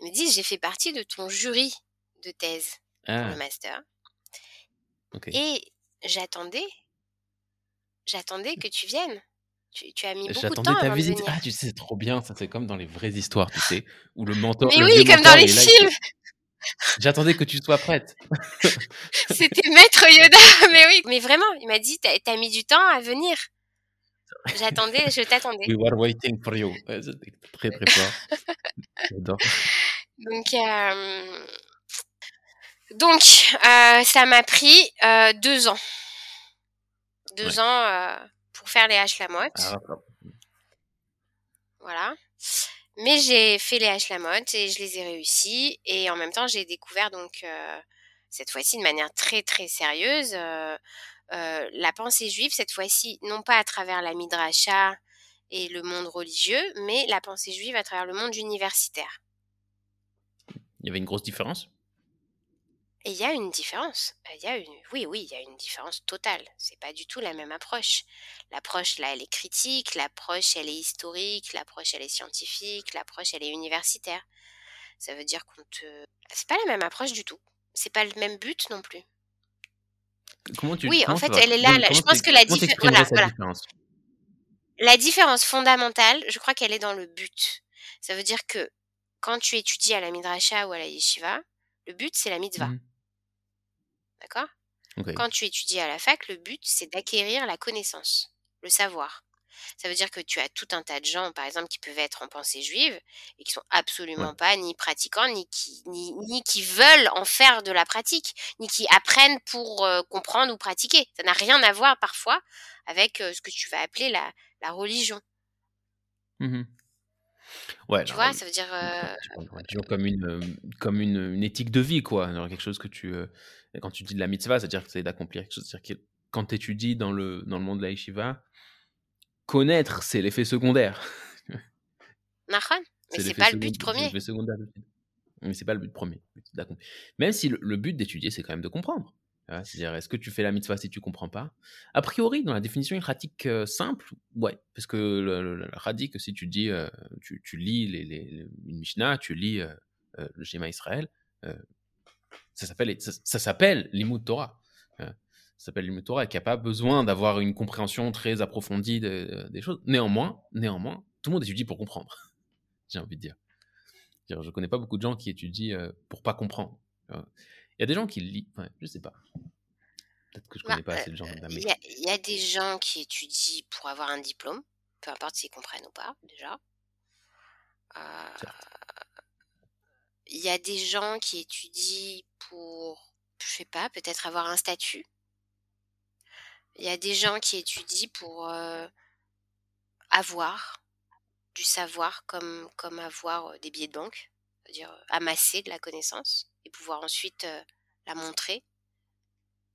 [SPEAKER 2] Il me dit J'ai fait partie de ton jury de thèse pour le ah. master. Et j'attendais, j'attendais que tu viennes. Tu, as mis beaucoup de temps ta visite.
[SPEAKER 1] Ah, tu sais, c'est trop bien. Ça, c'est comme dans les vraies histoires, tu sais, où le mentor.
[SPEAKER 2] Mais oui, comme dans les films.
[SPEAKER 1] J'attendais que tu sois prête.
[SPEAKER 2] C'était Maître Yoda, <laughs> mais oui, mais vraiment, il m'a dit, t'as as mis du temps à venir. J'attendais, je t'attendais.
[SPEAKER 1] We were waiting for you. Très très fort.
[SPEAKER 2] J'adore. Donc, euh... donc euh, ça m'a pris euh, deux ans. Deux ans pour faire les haches la. Ah, voilà. Mais j'ai fait les haches la et je les ai réussis. Et en même temps, j'ai découvert donc euh, cette fois-ci de manière très très sérieuse euh, euh, la pensée juive. Cette fois-ci, non pas à travers la midrasha et le monde religieux, mais la pensée juive à travers le monde universitaire.
[SPEAKER 1] Il y avait une grosse différence?
[SPEAKER 2] Et il y a une différence. Il y a une, oui, oui, il y a une différence totale. C'est pas du tout la même approche. L'approche là, elle est critique. L'approche, elle est historique. L'approche, elle est scientifique. L'approche, elle est universitaire. Ça veut dire qu'on te, c'est pas la même approche du tout. C'est pas le même but non plus.
[SPEAKER 1] Comment tu
[SPEAKER 2] Oui, en fait, elle est là. je pense que la, différence? La différence fondamentale, je crois qu'elle est dans le but. Ça veut dire que quand tu étudies à la midrasha ou à la yeshiva, le but c'est la mitzvah. Mmh. D'accord? Quand tu étudies à la fac, le but, c'est d'acquérir la connaissance, le savoir. Ça veut dire que tu as tout un tas de gens, par exemple, qui peuvent être en pensée juive et qui sont absolument pas ni pratiquants, ni qui, ni, qui veulent en faire de la pratique, ni qui apprennent pour euh, comprendre ou pratiquer. Ça n'a rien à voir parfois avec euh, ce que tu vas appeler la, la religion.
[SPEAKER 1] Mmh Ouais,
[SPEAKER 2] tu vois, ça veut dire. Euh,
[SPEAKER 1] comme une, comme une, une, éthique de vie, quoi. quelque chose que tu quand tu dis de la mitzvah, c'est-à-dire que c'est d'accomplir quelque chose. C'est-à-dire que quand tu étudies dans le, dans le monde de la yeshiva, connaître, c'est l'effet secondaire. <laughs>
[SPEAKER 2] mais c'est pas le but premier.
[SPEAKER 1] Mais c'est pas le but premier. Même si le, but d'étudier, c'est quand même de comprendre. C'est-à-dire, est-ce que tu fais la mitzvah si tu comprends pas? A priori, dans la définition pratique euh, simple, ouais. Parce que le, le, si tu dis, euh, tu, tu, lis les, les, une Mishnah, tu lis euh, le schéma Israël, ça s'appelle ça, s'appelle l'imout Torah. Euh, ça s'appelle l'imout Torah et qui n'a pas besoin d'avoir une compréhension très approfondie des choses. Néanmoins, néanmoins, tout le monde étudie pour comprendre. <laughs> J'ai envie de dire. Je je connais pas beaucoup de gens qui étudient euh, pour pas comprendre. Il y a des gens qui lisent. Ouais, je sais pas. Peut-être que je connais pas bah, assez de gens.
[SPEAKER 2] Euh, il y, y, a des gens qui étudient pour avoir un diplôme, peu importe s'ils comprennent ou pas, déjà. Euh, il y a des gens qui étudient pour, je sais pas, peut-être avoir un statut. Il y a des gens qui étudient pour euh, avoir du savoir comme, comme avoir euh, des billets de banque, c'est-à-dire euh, amasser de la connaissance et pouvoir ensuite la montrer.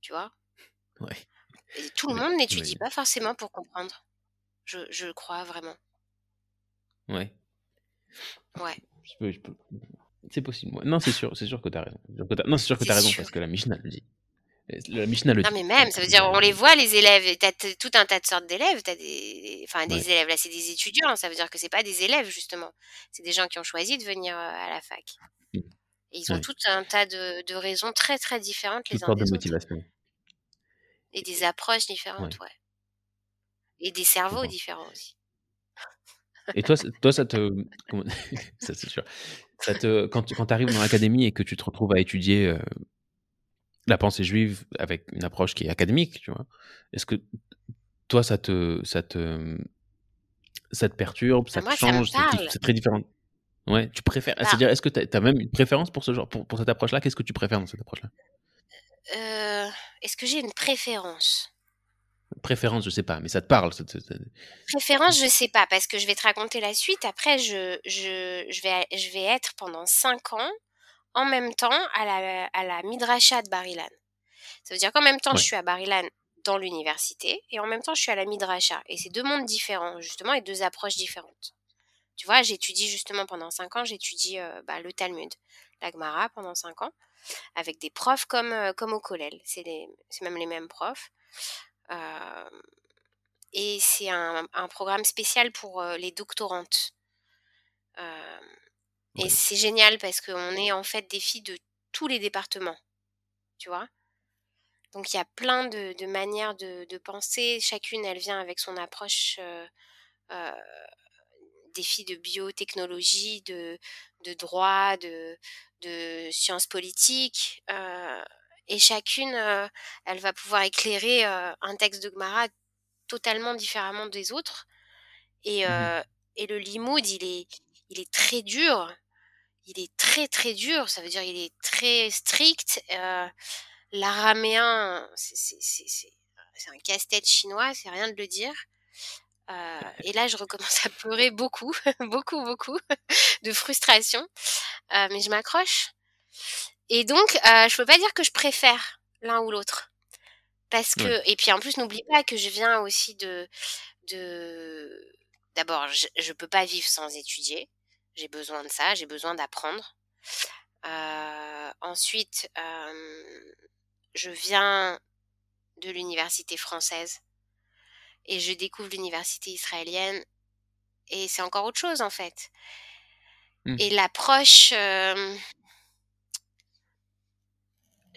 [SPEAKER 2] Tu vois
[SPEAKER 1] ouais.
[SPEAKER 2] Et tout le monde n'étudie pas forcément pour comprendre. Je, je crois vraiment.
[SPEAKER 1] Ouais.
[SPEAKER 2] Ouais.
[SPEAKER 1] Je peux, je peux, c'est possible. Non, c'est sûr, c'est sûr que tu as raison. Non, c'est sûr que tu as raison parce que la Mishnah le dit. La Mishnah le
[SPEAKER 2] Non, mais même, ça veut dire, on les voit, les élèves. Tu as tout un tas de sortes d'élèves. Tu as des. Enfin, des élèves, là, c'est des étudiants. Ça veut dire que c'est pas des élèves, justement. C'est des gens qui ont choisi de venir à la fac. Mmh. Et ils ont tout un tas de, raisons très, très différentes, les uns des de motivation. Et des approches différentes, ouais. Et des cerveaux différents aussi.
[SPEAKER 1] Et toi, toi ça te. <laughs> <laughs> ça, c'est sûr. Ça te, quand tu arrives dans l'académie et que tu te retrouves à étudier la pensée juive avec une approche qui est académique, tu vois, est-ce que toi, ça te, ça te, ça te perturbe, ça
[SPEAKER 2] bah,
[SPEAKER 1] te change C'est très différent? Ouais, tu préfères. Bah c'est-à-dire, est-ce que tu as, même une préférence pour ce genre, pour, pour cette approche-là? Qu'est-ce que tu préfères dans cette approche-là?
[SPEAKER 2] Euh, Est-ce que j'ai une préférence?
[SPEAKER 1] Préférence, je sais pas, mais ça te parle.
[SPEAKER 2] Préférence, je sais pas, parce que je vais te raconter la suite. Après, je, je, je, vais, je vais être pendant 5 ans en même temps à la, à la Midrasha de Barilan. Ça veut dire qu'en même temps, je suis à Barilan dans l'université et en même temps, je suis à la Midrasha. Et c'est deux mondes différents, justement, et deux approches différentes. Tu vois, j'étudie justement pendant 5 ans, j'étudie euh, bah, le Talmud, la Gemara pendant 5 ans, avec des profs comme, euh, comme au Kollel. C'est même les mêmes profs. Et c'est un, programme spécial pour les doctorantes. Et c'est génial parce qu'on est en fait des filles de tous les départements, tu vois? Donc il y a plein de, manières de, penser. Chacune, elle vient avec son approche des filles de biotechnologie, de, de droit, de, de sciences politiques et chacune, elle va pouvoir éclairer un texte de Gemara totalement différemment des autres. Et, mmh et le limoud, il est, il est très dur. Il est très très dur. Ça veut dire il est très strict. L'araméen, c'est un casse-tête chinois, c'est rien de le dire. <laughs> et là, je recommence à pleurer beaucoup, <laughs> beaucoup, beaucoup de frustration. mais je m'accroche. Et donc, euh, je peux pas dire que je préfère l'un ou l'autre. Parce que, et puis en plus, n'oublie pas que je viens aussi de, de, d'abord, je, je peux pas vivre sans étudier. J'ai besoin de ça, j'ai besoin d'apprendre. Euh, ensuite, euh, je viens de l'université française et je découvre l'université israélienne et c'est encore autre chose en fait. Mmh. Et l'approche, euh,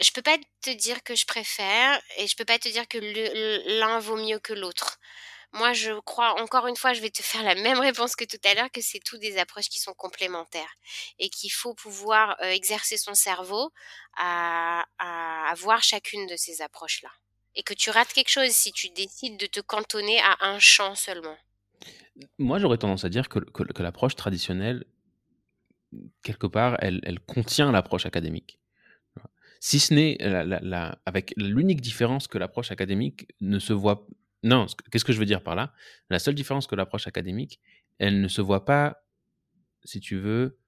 [SPEAKER 2] je peux pas te dire que je préfère et je peux pas te dire que l'un vaut mieux que l'autre. Moi, je crois, encore une fois, je vais te faire la même réponse que tout à l'heure, que c'est tout des approches qui sont complémentaires et qu'il faut pouvoir euh, exercer son cerveau à, voir chacune de ces approches-là. Et que tu rates quelque chose si tu décides de te cantonner à un champ seulement.
[SPEAKER 1] Moi, j'aurais tendance à dire que, l'approche traditionnelle, quelque part, elle contient l'approche académique si ce n'est avec l'unique différence que l'approche académique ne se voit. Non, qu'est-ce que je veux dire par là? La seule différence que l'approche académique, elle ne se voit pas, si tu veux,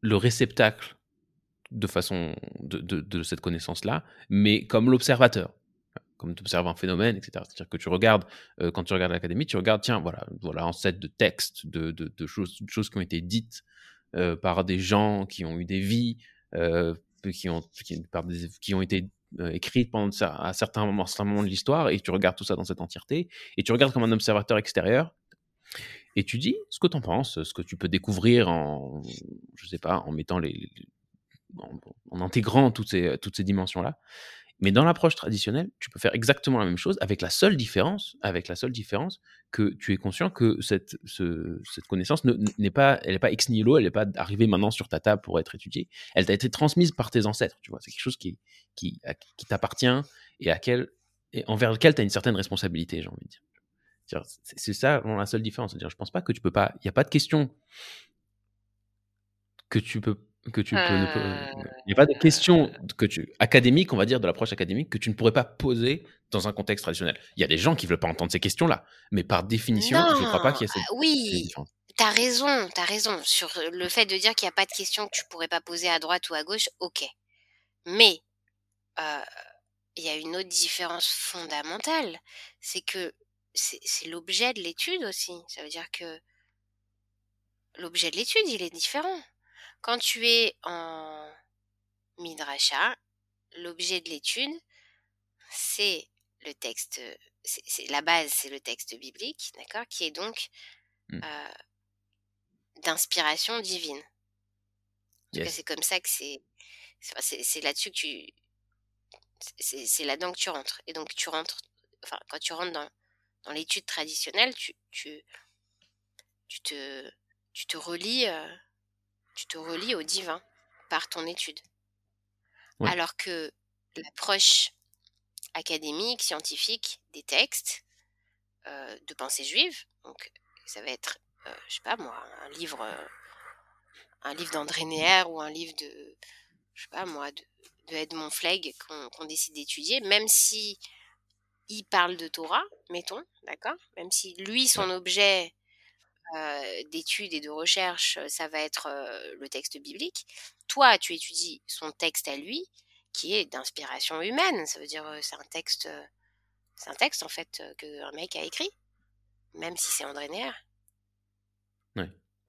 [SPEAKER 1] le réceptacle de façon de, cette connaissance-là, mais comme l'observateur, comme tu observes un phénomène, etc. C'est-à-dire que tu regardes, euh, quand tu regardes l'académie, tu regardes, tiens, voilà, voilà un set de textes, de, choses, choses qui ont été dites euh, par des gens qui ont eu des vies, euh, qui ont, qui, ont été euh, écrites pendant à certains moments, certains moments de l'histoire, et tu regardes tout ça dans cette entièreté, et tu regardes comme un observateur extérieur, et tu dis ce que tu en penses, ce que tu peux découvrir en, je sais pas, en mettant les, en, intégrant toutes ces, toutes ces dimensions-là. Mais dans l'approche traditionnelle, tu peux faire exactement la même chose avec la seule différence, avec la seule différence que tu es conscient que cette, cette connaissance n'est pas, elle n'est pas ex nihilo, elle n'est pas arrivée maintenant sur ta table pour être étudiée. Elle t'a été transmise par tes ancêtres, tu vois. C'est quelque chose qui, qui, t'appartient et à quel, et envers lequel tu as une certaine responsabilité, j'ai envie de dire. C'est ça la seule différence. C'est-à-dire, je pense pas que tu peux pas, il n'y a pas de question que tu peux que tu peux Il n'y a pas de question que tu, académique, on va dire, de l'approche académique, que tu ne pourrais pas poser dans un contexte traditionnel. Il y a des gens qui ne veulent pas entendre ces questions-là, mais par définition, je ne crois pas qu'il y ait cette.
[SPEAKER 2] Ah, oui, tu as raison, tu as raison. Sur le fait de dire qu'il n'y a pas de questions que tu ne pourrais pas poser à droite ou à gauche, ok. Mais il y a une autre différence fondamentale, c'est que c'est l'objet de l'étude aussi. Ça veut dire que l'objet de l'étude, il est différent. Quand tu es en midrasha, l'objet de l'étude, c'est le texte, c'est la base, c'est le texte biblique, d'accord, qui est donc
[SPEAKER 1] Mmh.
[SPEAKER 2] d'inspiration divine. En tout cas, c'est comme ça que c'est, c'est là-dessus que tu, c'est là-dedans que tu rentres. Et donc tu rentres, enfin quand tu rentres dans, dans l'étude traditionnelle, tu, tu, tu te, tu te relis, tu te relis au divin par ton étude. Alors que l'approche académique, scientifique des textes de pensée juive, donc ça va être, je sais pas moi, un livre, un livre d'André Néer ou un livre de, je sais pas moi, de, de Edmond Flegg qu'on décide d'étudier, même si il parle de Torah, mettons, d'accord? Même si lui, son objet d'étude et de recherche, ça va être le texte biblique, toi, tu étudies son texte à lui, qui est d'inspiration humaine. Ça veut dire, c'est un texte, c'est un texte en fait qu'un mec a écrit, même si c'est André Néer.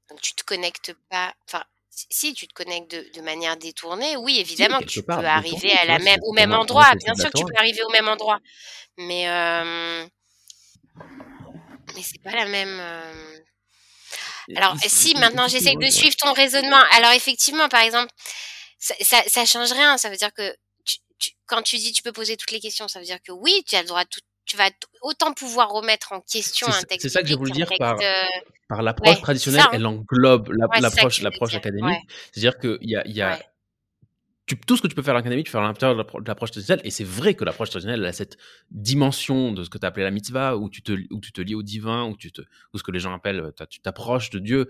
[SPEAKER 2] Donc tu te connectes pas, enfin si tu te connectes de, manière détournée, oui, évidemment, tu peux arriver à la même, au même endroit. Bien sûr que tu peux arriver au même endroit. Mais, euh, mais c'est pas la même. Euh, alors, si maintenant j'essaie de suivre ton raisonnement, alors effectivement, par exemple, ça, ça, change rien. Ça veut dire que quand tu dis tu peux poser toutes les questions, ça veut dire que oui, tu as le droit de tout, tu vas autant pouvoir remettre en question un texte.
[SPEAKER 1] C'est ça que je voulais dire par, par l'approche traditionnelle, hein. elle englobe l'approche l'approche académique. C'est-à-dire qu'il y a, y a tu, tout ce que tu peux faire à l'académie, tu peux faire à l'intérieur de l'approche traditionnelle. Et c'est vrai que l'approche traditionnelle a cette dimension de ce que tu appelé la mitzvah, où tu te, où tu te lis au divin, où, tu te, où ce que les gens appellent, tu t'approches de Dieu.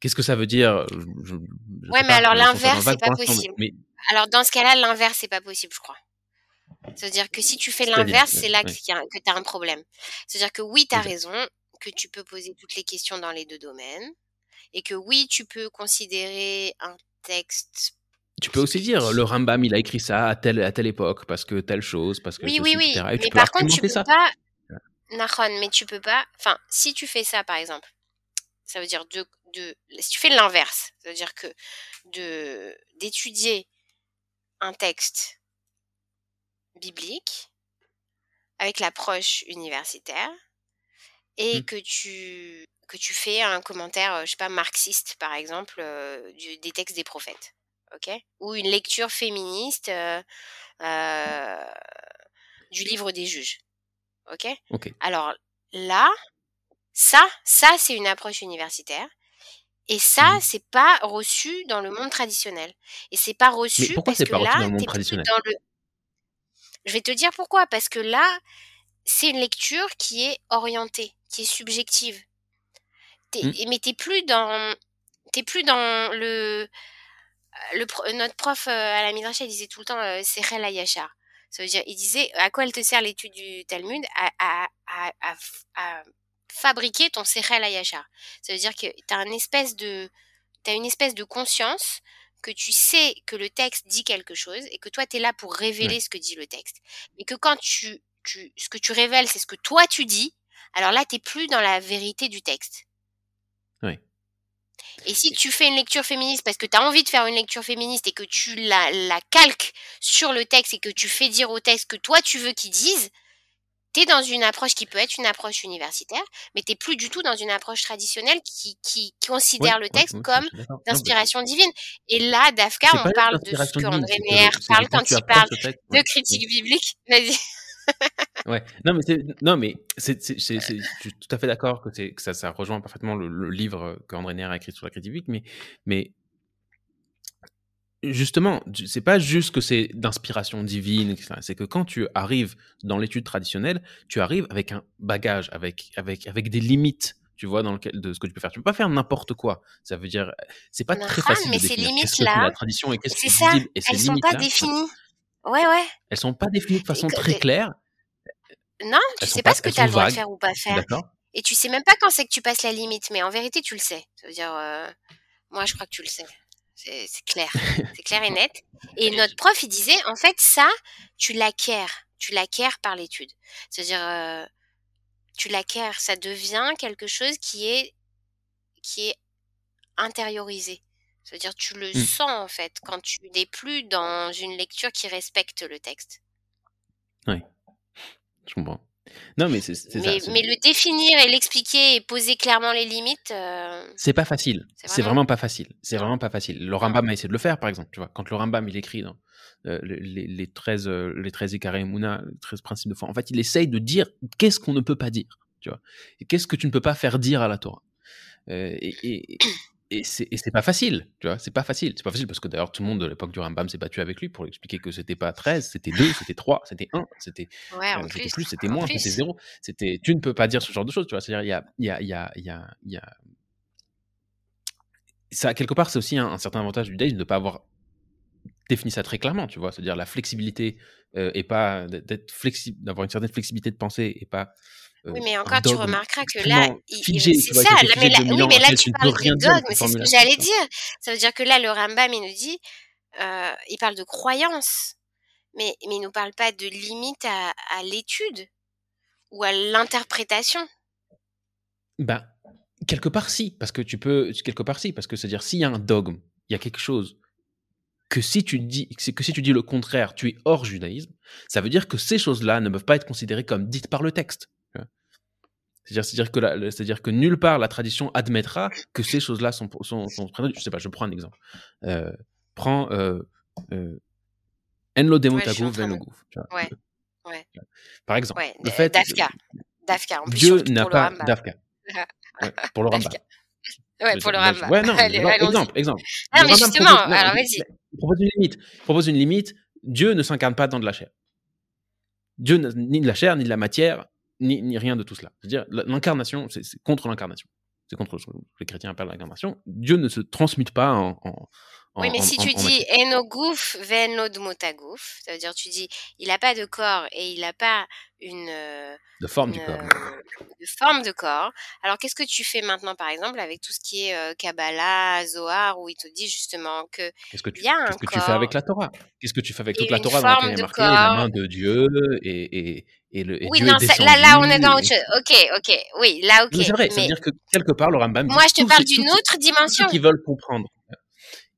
[SPEAKER 1] Qu'est-ce que ça veut dire?
[SPEAKER 2] Je, Ouais, mais alors l'inverse, c'est pas possible. Alors dans ce cas-là, l'inverse, c'est pas possible, je crois. C'est-à-dire que si tu fais l'inverse, c'est là que tu as un problème. C'est-à-dire que oui, tu as raison, que tu peux poser toutes les questions dans les deux domaines, et que oui, tu peux considérer un texte.
[SPEAKER 1] Tu peux aussi dire, le Rambam, il a écrit ça à telle, à telle époque, parce que telle chose, parce que.
[SPEAKER 2] Oui, oui, oui. mais par contre, tu peux pas. Nahon, mais tu peux pas. Enfin, si tu fais ça, par exemple, ça veut dire de, de si tu fais l'inverse, ça veut dire que de d'étudier un texte biblique avec l'approche universitaire et mmh. que tu que tu fais un commentaire, je sais pas, marxiste par exemple, des textes des prophètes, ok? Ou une lecture féministe du livre des juges, ok, Alors là, ça, ça c'est une approche universitaire. Et ça, mmh c'est pas reçu dans le monde traditionnel. Et c'est pas reçu parce que là, dans le dans le je vais te dire pourquoi. Parce que là, c'est une lecture qui est orientée, qui est subjective. Mmh. Mais t'es plus dans, t'es plus dans le, le notre prof euh, à la Midrasha disait tout le temps euh, Sechel Ayachar. Ça veut dire, il disait à quoi elle te sert l'étude du Talmud? À, à, à, à, fabriquer ton Sechel Ayachar. Ça veut dire que t'as une espèce de, une espèce de conscience que tu sais que le texte dit quelque chose et que toi, tu es là pour révéler ce que dit le texte. Mais que quand tu, tu ce que tu révèles, c'est ce que toi, tu dis, alors là, tu plus dans la vérité du texte.
[SPEAKER 1] Oui.
[SPEAKER 2] Et si tu fais une lecture féministe parce que tu as envie de faire une lecture féministe et que tu la, la calques sur le texte et que tu fais dire au texte que toi, tu veux qu'il dise, tu es dans une approche qui peut être une approche universitaire, mais tu plus du tout dans une approche traditionnelle qui, qui considère le texte comme d'inspiration divine. Et là, Dafka, on parle de ce qu'André Neher parle quand il parle de critique biblique. Vas-y.
[SPEAKER 1] Ouais, non mais c'est, non mais c'est, c'est, je suis tout à fait d'accord que, c'est, que ça, ça rejoint parfaitement le, le livre qu'André Neher a écrit sur la critique mais, mais justement, c'est pas juste que c'est d'inspiration divine, c'est que quand tu arrives dans l'étude traditionnelle, tu arrives avec un bagage, avec, avec, avec des limites, tu vois, dans lequel, de ce que tu peux faire. Tu peux pas faire n'importe quoi. Ça veut dire, c'est pas très facile
[SPEAKER 2] mais
[SPEAKER 1] de
[SPEAKER 2] ces limites là,
[SPEAKER 1] la tradition
[SPEAKER 2] est visible. Et ces Elles sont pas définies. Ouais, ouais.
[SPEAKER 1] Elles sont pas définies de façon très claire.
[SPEAKER 2] Non, tu sais pas, ce que tu as le droit de faire ou pas faire. Et tu sais même pas quand c'est que tu passes la limite, mais en vérité, tu le sais. Ça veut dire, euh, moi, je crois que tu le sais. C'est clair. <laughs> C'est clair et net. Et notre prof, il disait, en fait, ça, tu l'acquiers. Tu l'acquiers par l'étude. C'est-à-dire, euh, tu l'acquiers. Ça devient quelque chose qui est, qui est intériorisé. C'est-à-dire, tu le mmh. sens, en fait, quand tu n'es plus dans une lecture qui respecte le texte.
[SPEAKER 1] Oui, je comprends. Non, mais c'est ça.
[SPEAKER 2] Mais le définir et l'expliquer et poser clairement les limites. Euh,
[SPEAKER 1] c'est pas facile. C'est vraiment... pas facile. C'est vraiment pas facile. Le Rambam a essayé de le faire, par exemple. Tu vois, quand le Rambam il écrit dans euh, les, les, 13 euh, les 13 Mouna, les 13 principes de foi, en fait, il essaye de dire qu'est-ce qu'on ne peut pas dire. Tu vois, et qu'est-ce que tu ne peux pas faire dire à la Torah. et, et <clears throat> c'est pas facile, tu vois, c'est pas facile. C'est pas facile parce que d'ailleurs tout le monde de l'époque du Rambam s'est battu avec lui pour lui expliquer que c'était pas 13, c'était 2, c'était 3, c'était 1, c'était
[SPEAKER 2] ouais,
[SPEAKER 1] euh, plus, c'était moins, c'était 0. C'était, tu ne peux pas dire ce genre de choses, tu vois. C'est-à-dire, il y a, il y a, il y a, il y a, il y a... Ça, quelque part, c'est aussi un, certain avantage du judaïsme de ne pas avoir défini ça très clairement, tu vois. C'est-à-dire la flexibilité euh, et pas d'être flexible, d'avoir une certaine flexibilité de pensée et pas
[SPEAKER 2] oui, mais encore, tu remarqueras que là, c'est ça. mais là, oui, mais là, tu parles de dogme, c'est ce que j'allais dire. Ça veut dire que là, le Rambam, il nous dit, euh, il parle de croyance, mais, mais il ne nous parle pas de limite à, à l'étude ou à l'interprétation.
[SPEAKER 1] Ben, quelque part, si, parce que tu peux, quelque part, si, parce que c'est-à-dire, s'il y a un dogme, il y a quelque chose que si tu dis que si tu dis le contraire, tu es hors judaïsme, ça veut dire que ces choses-là ne peuvent pas être considérées comme dites par le texte. C'est-à-dire, que c'est-à-dire que nulle part la tradition admettra que ces choses-là sont, sont, sont Je sais pas, je prends un exemple. Euh, prends euh, euh, Enlo Demo
[SPEAKER 2] Ouais, ouais.
[SPEAKER 1] Par exemple,
[SPEAKER 2] ouais, le fait. Dafka. Dafka. En plus,
[SPEAKER 1] Dieu n'a pas Dafka. pour le Rambam. <laughs>
[SPEAKER 2] Ouais, pour le Rambam.
[SPEAKER 1] Ouais, non, exemple, exemple.
[SPEAKER 2] Ah, mais justement, alors vas-y.
[SPEAKER 1] Propose une limite. Propose une limite. Dieu ne s'incarne pas dans de la chair. Dieu ni de la chair, ni de la matière, ni, rien de tout cela. C'est-à-dire, l'incarnation, c'est contre l'incarnation. C'est contre ce que les chrétiens appellent l'incarnation. Dieu ne se transmute pas en.
[SPEAKER 2] oui, mais si tu dis enogouf venodmotagouf, ça veut dire tu dis il n'a pas de corps et il n'a pas une.
[SPEAKER 1] De forme du corps.
[SPEAKER 2] De forme de corps. Alors qu'est-ce que tu fais maintenant, par exemple, avec tout ce qui est Kabbalah, Zohar, où il te dit justement que.
[SPEAKER 1] Qu'est-ce que tu, qu'est-ce que tu fais avec la Torah? Qu'est-ce que tu fais avec toute la Torah dans laquelle il y a marqué la main de Dieu et, et, et le.
[SPEAKER 2] oui, non, là, là, on est dans autre chose. Ok, ok, oui, là, ok.
[SPEAKER 1] c'est vrai, mais... c'est-à-dire que quelque part, le Rambam.
[SPEAKER 2] Moi, je te parle d'une autre dimension.
[SPEAKER 1] Ceux qui veulent comprendre,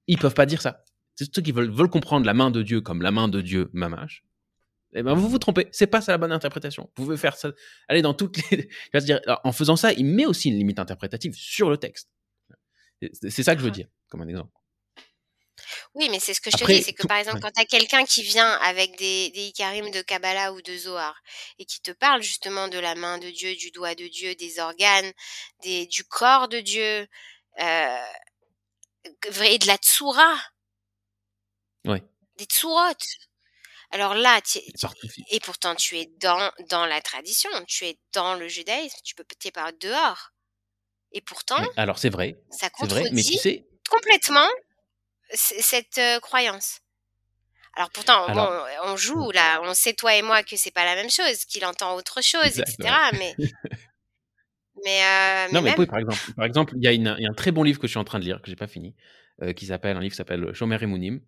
[SPEAKER 1] ils peuvent pas dire ça. C'est ceux qui veulent, veulent comprendre la main de Dieu comme la main de Dieu, mamache eh ben vous vous trompez. C'est pas ça la bonne interprétation. Vous pouvez faire ça, aller dans toutes les. <laughs> Je dire, en faisant ça, il met aussi une limite interprétative sur le texte. C'est ça que je veux dire, comme un exemple.
[SPEAKER 2] Oui, mais c'est ce que je te dis, c'est que par exemple, quand tu as quelqu'un qui vient avec des, des Ikarim de Kabbalah ou de Zohar et qui te parle justement de la main de Dieu, du doigt de Dieu, des organes, des, du corps de Dieu, euh, et de la tsura.
[SPEAKER 1] Oui.
[SPEAKER 2] Des tsurotes. Alors là, et pourtant tu es dans, dans la tradition, tu es dans le judaïsme, tu peux t'es pas dehors. Et pourtant,
[SPEAKER 1] alors c'est vrai,
[SPEAKER 2] ça
[SPEAKER 1] contredit vrai, mais tu sais...
[SPEAKER 2] complètement cette croyance. Alors pourtant, on joue là, on sait toi et moi que c'est pas la même chose, qu'il entend autre chose, etc. <laughs> Mais mais,
[SPEAKER 1] non, mais, oui, par exemple, par exemple, il y, a y, a un très bon livre que je suis en train de lire que j'ai pas fini, qui s'appelle un livre qui s'appelle Shomer et Mounim,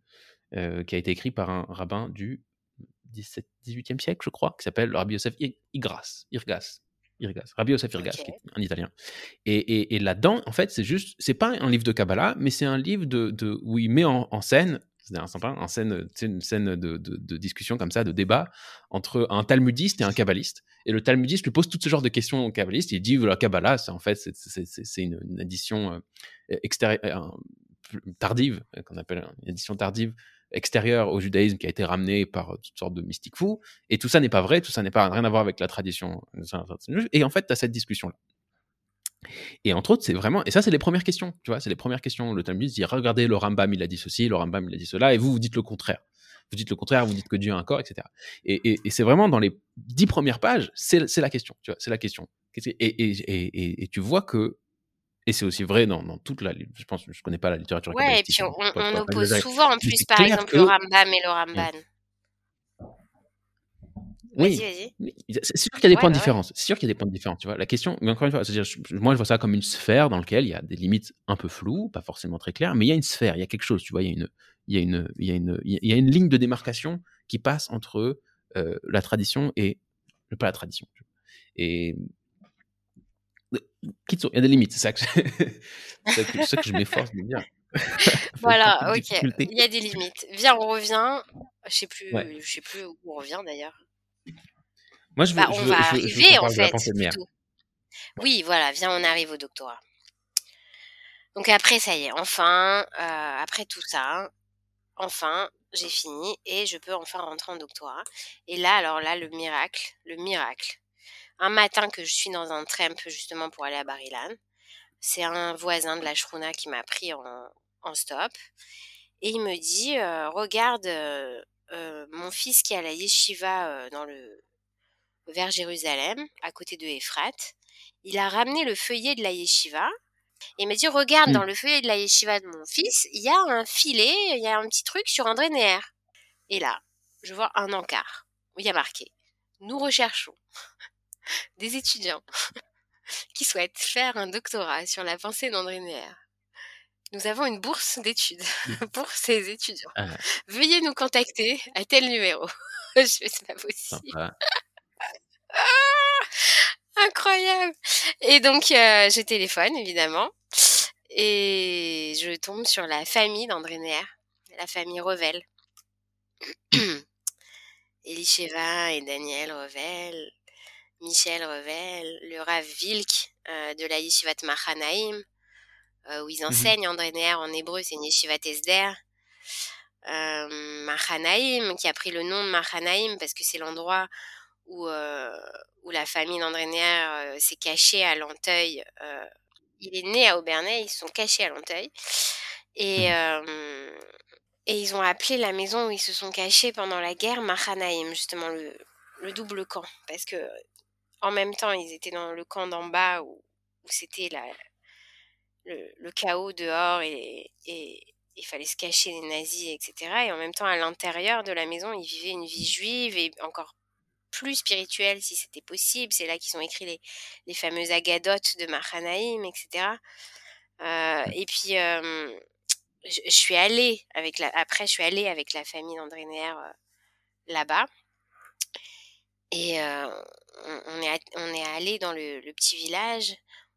[SPEAKER 1] qui a été écrit par un rabbin du 17, 18e siècle, je crois, qui s'appelle Rabbi Yosef Irgas, Irgas, Rabbi Yosef Irgas, qui est un italien. Et, et, là-dedans, en fait, c'est juste, c'est pas un livre de Kabbalah, mais c'est un livre de, de, où il met en, scène, c'est un sympa, en scène, une scène de, de, discussion comme ça, de débat entre un talmudiste et un kabbaliste. Et le talmudiste lui pose tout ce genre de questions au kabbaliste. Il dit, la Kabbalah, c'est en fait, c'est une, une, addition euh, extérieure, tardive, qu'on appelle une addition tardive extérieur au judaïsme qui a été ramené par euh, toutes sortes de mystiques fous. Et tout ça n'est pas vrai, tout ça n'est pas rien à voir avec la tradition. Et en fait, tu as cette discussion-là. Et entre autres, c'est vraiment, et ça, c'est les premières questions, tu vois, c'est les premières questions. Le Talmud dit, regardez, le Rambam, il a dit ceci, le Rambam, il a dit cela, et vous, vous dites le contraire. Vous dites le contraire, vous dites que Dieu a un corps, etc. Et, c'est vraiment dans les dix premières pages, c'est la question, tu vois, c'est la question. Et, et, tu vois que et c'est aussi vrai dans, dans, toute la. Je pense, je connais pas la littérature.
[SPEAKER 2] Ouais, et puis on, on, oppose souvent en plus, par exemple, le Rambam et le Ramban.
[SPEAKER 1] Oui, c'est sûr qu'il y a des points de bah différence. C'est sûr qu'il y a des points de différence. Tu vois, la question, mais encore une fois, moi je vois ça comme une sphère dans laquelle il y a des limites un peu floues, pas forcément très claires, mais il y a une sphère, il y a quelque chose. Tu vois, il y a une, il y a une, il y a une, il y a une ligne de démarcation qui passe entre euh, la tradition et pas la tradition. Et il y a des limites, c'est ça que, <laughs> ça que je m'efforce de dire. <laughs>
[SPEAKER 2] voilà, ok. Il y a des limites. Viens, on revient. Je sais plus, je sais plus où on revient d'ailleurs.
[SPEAKER 1] Moi, je veux,
[SPEAKER 2] Bah,
[SPEAKER 1] je
[SPEAKER 2] on
[SPEAKER 1] veux-
[SPEAKER 2] va
[SPEAKER 1] je je
[SPEAKER 2] arriver
[SPEAKER 1] qu'on
[SPEAKER 2] en fait. Oui, voilà, viens, on arrive au doctorat. Donc après, ça y est, enfin, euh, après tout ça, enfin, j'ai fini et je peux enfin rentrer en doctorat. Et là, alors là, le miracle, le miracle. Un matin que je suis dans un tram justement pour aller à Barilan, c'est un voisin de la Shruna qui m'a pris en, en stop. Et il me dit euh, regarde euh, euh, mon fils qui est à la yeshiva dans le vers Jérusalem à côté de Ephrat il a ramené le feuillet de la yeshiva. Et il m'a dit regarde
[SPEAKER 1] Mm.
[SPEAKER 2] dans le feuillet de la yeshiva de mon fils il y a un filet il y a un petit truc sur André Neher et là je vois un encart où il y a marqué nous recherchons <laughs> des étudiants <laughs> qui souhaitent faire un doctorat sur la pensée d'André Neher nous avons une bourse d'études <laughs> pour ces étudiants.
[SPEAKER 1] Ah.
[SPEAKER 2] Veuillez nous contacter à tel numéro. je fais, c'est pas possible.
[SPEAKER 1] Sympa.
[SPEAKER 2] Incroyable. Et donc, euh, je téléphone, évidemment. Et je tombe sur la famille d'André Neher, la famille Revel. <clears throat> Elisheva et Daniel Revel, Michel Revel, le Rav Vilk euh, de la Yeshivat Machanaim, euh, où ils enseignent André Neher en hébreu, c'est une Yeshivat Esder. Euh, Machanaim, qui a pris le nom de Machanaim parce que c'est l'endroit où, euh, où la famille d'André Neher s'est cachée à Lanteuil. Il est né à Aubernais, ils se sont cachés à Lanteuil. Et, euh, et ils ont appelé la maison où ils se sont cachés pendant la guerre Machanaim, justement le, le double camp. Parce que en même temps, ils étaient dans le camp d'en bas où, c'était le, chaos dehors et, il fallait se cacher les nazis, etc. Et en même temps, à l'intérieur de la maison, ils vivaient une vie juive et encore plus spirituelle si c'était possible. C'est là qu'ils ont écrit les, les fameuses agadotes de Machanaïm, etc. Euh, et puis, euh, je, je suis allée avec la, après, je suis allée avec la famille d'André Neher euh, là-bas. Et on, est, on est allé dans le, petit village,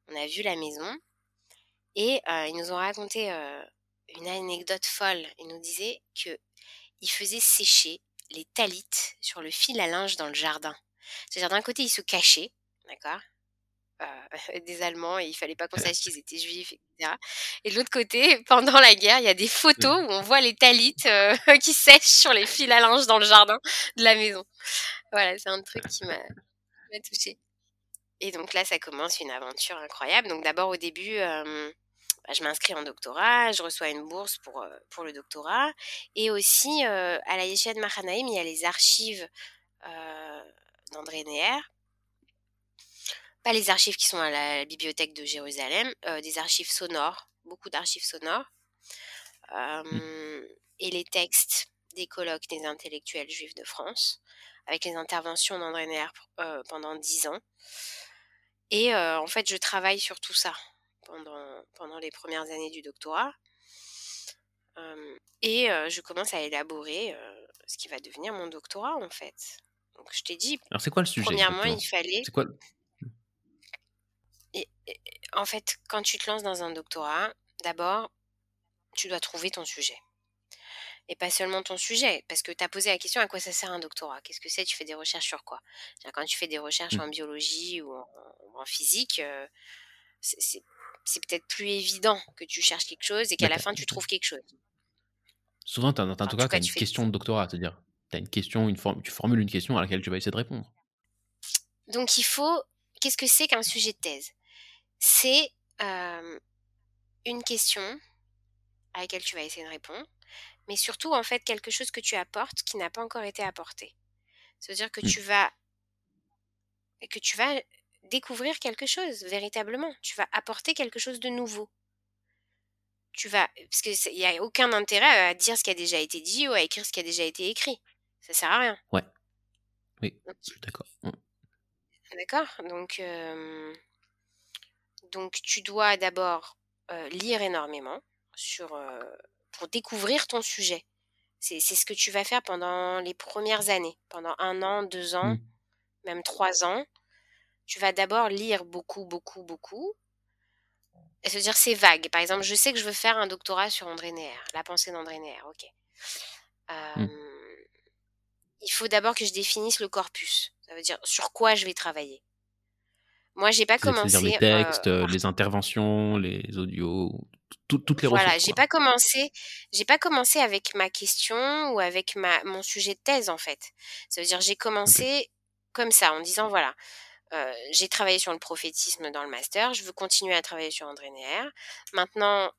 [SPEAKER 2] on a vu la maison et ils nous ont raconté une anecdote folle. Ils nous disaient qu'ils faisaient sécher les talites sur le fil à linge dans le jardin. C'est-à-dire d'un côté ils se cachaient, d'accord? Euh, <laughs> des Allemands et il fallait pas qu'on sache qu'ils étaient juifs, etc. Et de l'autre côté, <laughs> pendant la guerre, il y a des photos où on voit les talites euh, <laughs> qui sèchent sur les fils à linge dans le jardin de la maison. Voilà, c'est un truc qui m'a touchée. Et donc là, ça commence une aventure incroyable. Donc d'abord au début, euh, bah, je m'inscris en doctorat, je reçois une bourse pour, pour le doctorat. Et aussi, à la Yeshiva de Machanaïm, il y a les archives d'André Neher pas les archives qui sont à la bibliothèque de Jérusalem, euh, des archives sonores, beaucoup d'archives sonores, euh, mmh. et les textes des colloques des intellectuels juifs de France, avec les interventions d'André Neher euh, pendant dix ans. Et euh, en fait, je travaille sur tout ça pendant, pendant les premières années du doctorat. Euh, et euh, je commence à élaborer euh, ce qui va devenir mon doctorat, en fait. Donc, je t'ai dit.
[SPEAKER 1] Alors, c'est quoi le sujet
[SPEAKER 2] Premièrement, il fallait.
[SPEAKER 1] C'est quoi
[SPEAKER 2] en fait, quand tu te lances dans un doctorat, d'abord, tu dois trouver ton sujet. Et pas seulement ton sujet, parce que tu as posé la question à quoi ça sert un doctorat? Qu'est-ce que c'est? Tu fais des recherches sur quoi? Quand tu fais des recherches mmh. en biologie ou en, en physique, euh, c'est peut-être plus évident que tu cherches quelque chose et qu'à la fin tu trouves quelque chose.
[SPEAKER 1] Souvent, en, en, tout cas, tu as une question de doctorat, c'est-à-dire tu as une question, une tu formules une question à laquelle tu vas essayer de répondre.
[SPEAKER 2] Donc il faut. Qu'est-ce que c'est qu'un sujet de thèse? C'est euh, une question à laquelle tu vas essayer de répondre, mais surtout en fait quelque chose que tu apportes qui n'a pas encore été apporté. C'est-à-dire que mmh. tu vas que tu vas découvrir quelque chose véritablement. Tu vas apporter quelque chose de nouveau. Tu vas parce que il y a aucun intérêt à dire ce qui a déjà été dit ou à écrire ce qui a déjà été écrit. Ça sert à rien.
[SPEAKER 1] Ouais. Oui. D'accord. Ouais.
[SPEAKER 2] D'accord? Donc euh, donc tu dois d'abord euh, lire énormément sur euh, pour découvrir ton sujet. C'est ce que tu vas faire pendant les premières années, pendant un an, deux ans, mmh. même trois ans. Tu vas d'abord lire beaucoup, beaucoup, beaucoup. Et se dire c'est vague. Par exemple, je sais que je veux faire un doctorat sur André Neher, la pensée d'André Neher. Ok. Euh, mmh. Il faut d'abord que je définisse le corpus. Ça veut dire sur quoi je vais travailler. Moi, j'ai pas commencé.
[SPEAKER 1] C'est-à-dire les textes, les interventions, les audios, toutes les ressources.
[SPEAKER 2] Voilà, j'ai pas commencé. J'ai pas commencé avec ma question ou avec ma mon sujet de thèse en fait. Ça veut dire j'ai commencé comme ça en disant voilà. j'ai travaillé sur le prophétisme dans le master, je veux continuer à travailler sur André Neher. Maintenant,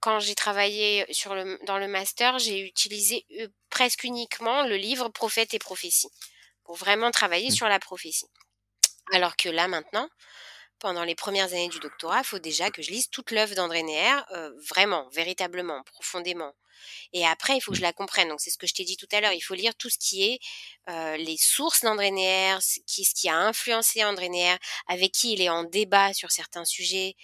[SPEAKER 2] quand j'ai travaillé sur le, dans le master, j'ai utilisé presque uniquement le livre Prophète et prophétie pour vraiment travailler mmh. sur la prophétie. Alors que là maintenant, pendant les premières années du doctorat, il faut déjà que je lise toute l'œuvre d'André Neher, vraiment, véritablement, profondément. Et après, il faut que je mmh. la comprenne. Donc, c'est ce que je t'ai dit tout à l'heure. Il faut lire tout ce qui est les sources d'André Neher, ce qui, ce qui a influencé André Neher, avec qui il est en débat sur certains sujets,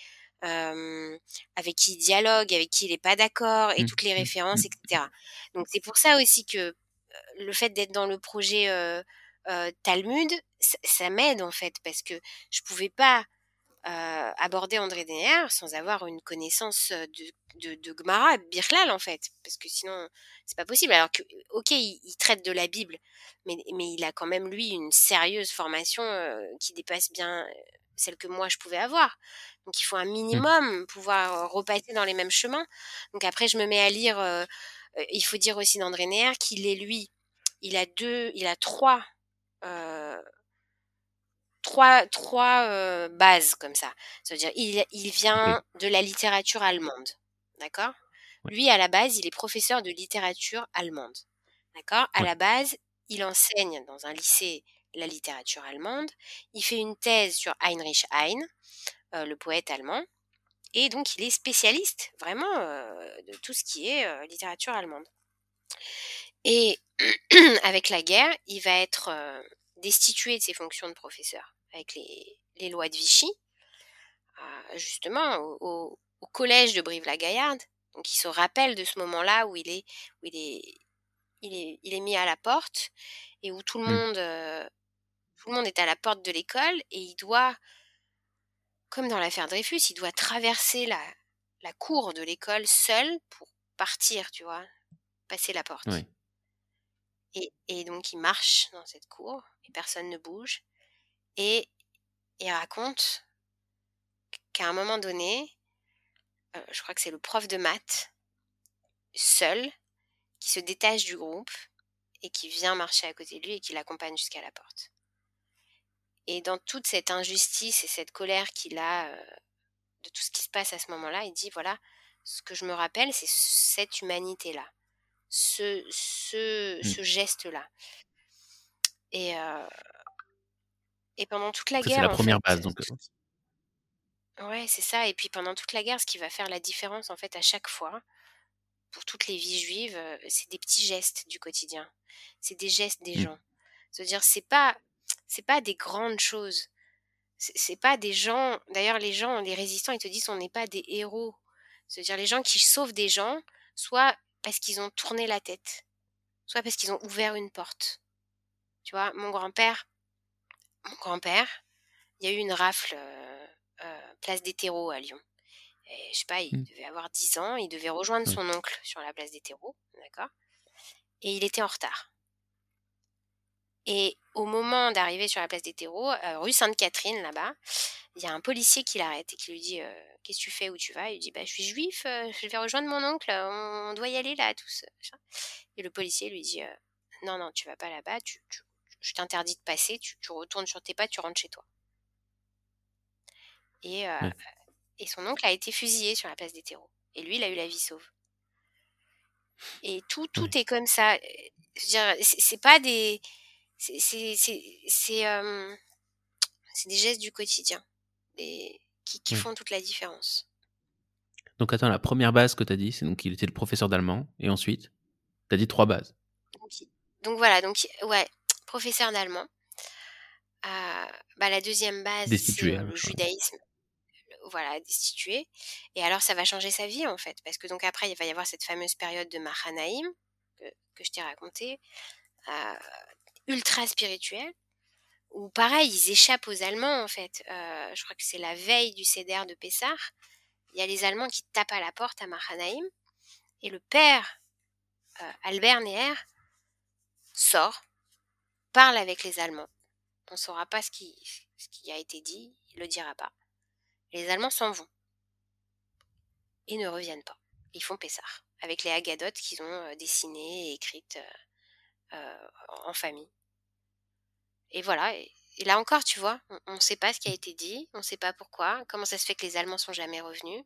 [SPEAKER 2] avec qui il dialogue, avec qui il n'est pas d'accord, et mmh. toutes les références, etc. Donc, c'est pour ça aussi que le fait d'être dans le projet Talmud, ça, m'aide en fait, parce que je pouvais pas aborder André Dener sans avoir une connaissance de, de, de Gemara, en fait, parce que sinon c'est pas possible. Alors que, ok, il, traite de la Bible, mais, mais il a quand même lui une sérieuse formation qui dépasse bien celle que moi je pouvais avoir. Donc il faut un mmh. minimum pouvoir repasser dans les mêmes chemins. Donc après je me mets à lire. il faut dire aussi d'André Neher qu'il est lui, il a deux, il a trois trois, trois bases comme ça. C'est-à-dire, il, il vient de la littérature allemande. D'accord? Lui, à la base, il est professeur de littérature allemande. D'accord? À la base, il enseigne dans un lycée la littérature allemande. Il fait une thèse sur Heinrich Heine, le poète allemand. Et donc, il est spécialiste vraiment de tout ce qui est littérature allemande. Et <clears throat> avec la guerre, il va être destitué de ses fonctions de professeur avec les, lois de Vichy, justement au, collège de Brive-la-Gaillarde. Donc il se rappelle de ce moment-là où il est, où il est, il est, il est mis à la porte et où tout le mmh. monde, tout le monde est à la porte de l'école et il doit, comme dans l'affaire Dreyfus, il doit traverser la, la cour de l'école seul pour partir, tu vois, passer la porte. Et, donc il marche dans cette cour et personne ne bouge. Et il raconte qu'à un moment donné, euh, je crois que c'est le prof de maths, seul, qui se détache du groupe et qui vient marcher à côté de lui et qui l'accompagne jusqu'à la porte. Et dans toute cette injustice et cette colère qu'il a euh, de tout ce qui se passe à ce moment-là, il dit, voilà, ce que je me rappelle, c'est cette humanité-là, ce, ce, mmh. ce geste-là. Et, euh, et pendant toute la guerre.
[SPEAKER 1] C'est la première base, donc.
[SPEAKER 2] Ouais, c'est ça. Et puis pendant toute la guerre, ce qui va faire la différence, en fait, à chaque fois, pour toutes les vies juives, c'est des petits gestes du quotidien. C'est des gestes des mmh. gens. C'est-à-dire, c'est pas, c'est pas des grandes choses. C'est pas des gens. D'ailleurs, les gens, les résistants, ils te disent, on n'est pas des héros. C'est-à-dire, les gens qui sauvent des gens, soit parce qu'ils ont tourné la tête, soit parce qu'ils ont ouvert une porte. Tu vois, mon grand-père, mon grand-père, il y a eu une rafle euh, euh, place des terreaux à Lyon. Et, je sais pas, il mmh. devait avoir 10 ans, il devait rejoindre son oncle sur la place des terreaux, d'accord? Et il était en retard. Et au moment d'arriver sur la place des terreaux, euh, rue Sainte-Catherine, là-bas, il y a un policier qui l'arrête et qui lui dit Qu'est-ce que tu fais? Où tu vas? Il dit bah, Je suis juif, je vais rejoindre mon oncle, on, doit y aller là, tous. Et le policier lui dit Non, non, tu vas pas là-bas, tu, je t'interdis de passer, tu, retournes sur tes pas, tu rentres chez toi. Et, euh, et son oncle a été fusillé sur la place des terreaux. Et lui, il a eu la vie sauve. Et tout, tout est comme ça. C'est pas des. C'est euh, des gestes du quotidien des, qui, qui font toute la différence.
[SPEAKER 1] Donc attends, la première base que tu as dit, c'est donc qu'il était le professeur d'allemand. Et ensuite, tu as dit trois bases.
[SPEAKER 2] Donc, donc, voilà, donc ouais, professeur d'allemand. Euh, bah, la deuxième base, c'est euh, le judaïsme. Voilà, destitué. Et alors, ça va changer sa vie, en fait. Parce que donc après, il va y avoir cette fameuse période de Mahanaïm, que, je t'ai raconté, euh, ultra spirituelle, où pareil, ils échappent aux Allemands, en fait. je crois que c'est la veille du Seder de Pessah. Il y a les Allemands qui tapent à la porte à Mahanaïm. Et le père, Albert Neher, sort parle avec les Allemands. On ne saura pas ce qui, a été dit, il le dira pas. Les Allemands s'en vont. Et ne reviennent pas. Ils font Pessard, avec les agadotes qu'ils ont dessinées et écrites en famille. Et voilà, et, là encore, tu vois, on ne sait pas ce qui a été dit, on ne sait pas pourquoi, comment ça se fait que les Allemands sont jamais revenus.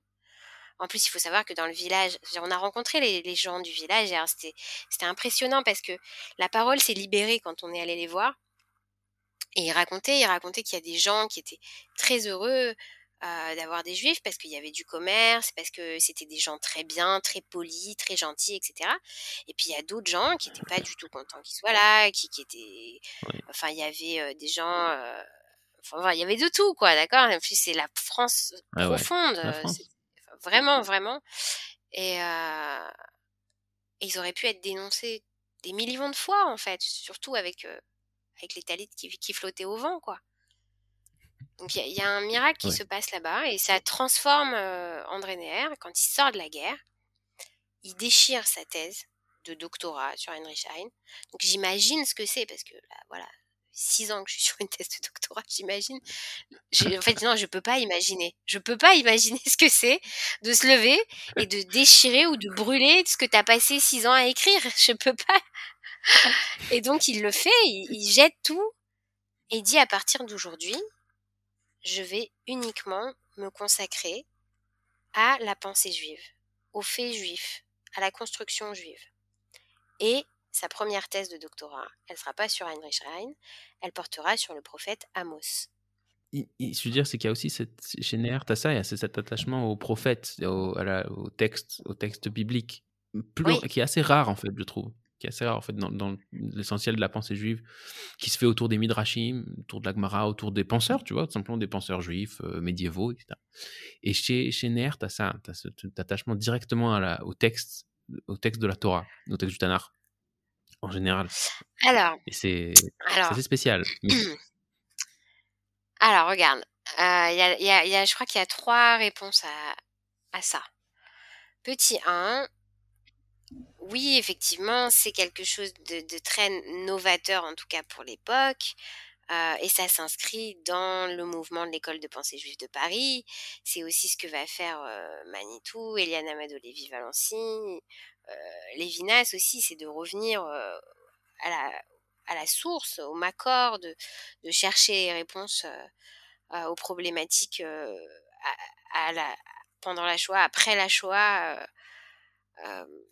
[SPEAKER 2] En plus, il faut savoir que dans le village, on a rencontré les, gens du village et c'était impressionnant parce que la parole s'est libérée quand on est allé les voir. Et ils racontaient, ils racontaient qu'il y a des gens qui étaient très heureux euh, d'avoir des juifs parce qu'il y avait du commerce, parce que c'était des gens très bien, très polis, très gentils, etc. Et puis il y a d'autres gens qui n'étaient pas du tout contents qu'ils soient là, qui, qui étaient... Enfin, il y avait euh, des gens... Euh, enfin, il y avait de tout, quoi, d'accord En plus, c'est la France profonde. vraiment, vraiment. Et, et, ils auraient pu être dénoncés des millions de fois, en fait, surtout avec, avec les talites qui, qui flottaient au vent, quoi. Donc il y, a un miracle qui se passe là-bas et ça transforme euh, André Neher quand il sort de la guerre. Il déchire sa thèse de doctorat sur Heinrich Heine. Donc j'imagine ce que c'est parce que là, voilà, six ans que je suis sur une thèse de doctorat, j'imagine. En fait, non, je peux pas imaginer. Je peux pas imaginer ce que c'est de se lever et de déchirer ou de brûler ce que tu as passé six ans à écrire. Je peux pas. Et donc il le fait, il jette tout et dit à partir d'aujourd'hui, je vais uniquement me consacrer à la pensée juive, aux faits juifs, à la construction juive. Et sa première thèse de doctorat, elle ne sera pas sur Heinrich Heine, elle portera sur le prophète Amos.
[SPEAKER 1] je veux dire, c'est qu'il y a aussi cette, chez Néer Tassa, il y a cet attachement au prophète, au, au, texte, au texte biblique, plus, qui est assez rare en fait, je trouve qui est assez rare en fait dans, l'essentiel de la pensée juive, qui se fait autour des midrashim, autour de l'agmara, autour des penseurs, tu vois, tout simplement des penseurs juifs euh, médiévaux, etc. Et chez, chez Ner, tu as ça, tu as cet attachement directement à la, au texte au texte de la Torah, au texte du Tanakh, en général.
[SPEAKER 2] Alors.
[SPEAKER 1] Et c'est assez spécial. <clears throat>
[SPEAKER 2] Alors, regarde, euh, y a, y a, je crois qu'il y a trois réponses à, à ça. Petit 1, oui, effectivement, c'est quelque chose de, très novateur, en tout cas pour l'époque. Euh, et ça s'inscrit dans le mouvement de l'école de pensée juive de Paris. C'est aussi ce que va faire euh, Manitou, Eliane Amado Lévy Valency, euh, Lévinas aussi, c'est de revenir euh, à, la, source, au Macor, de, chercher les réponses aux problématiques pendant la Shoah, après la Shoah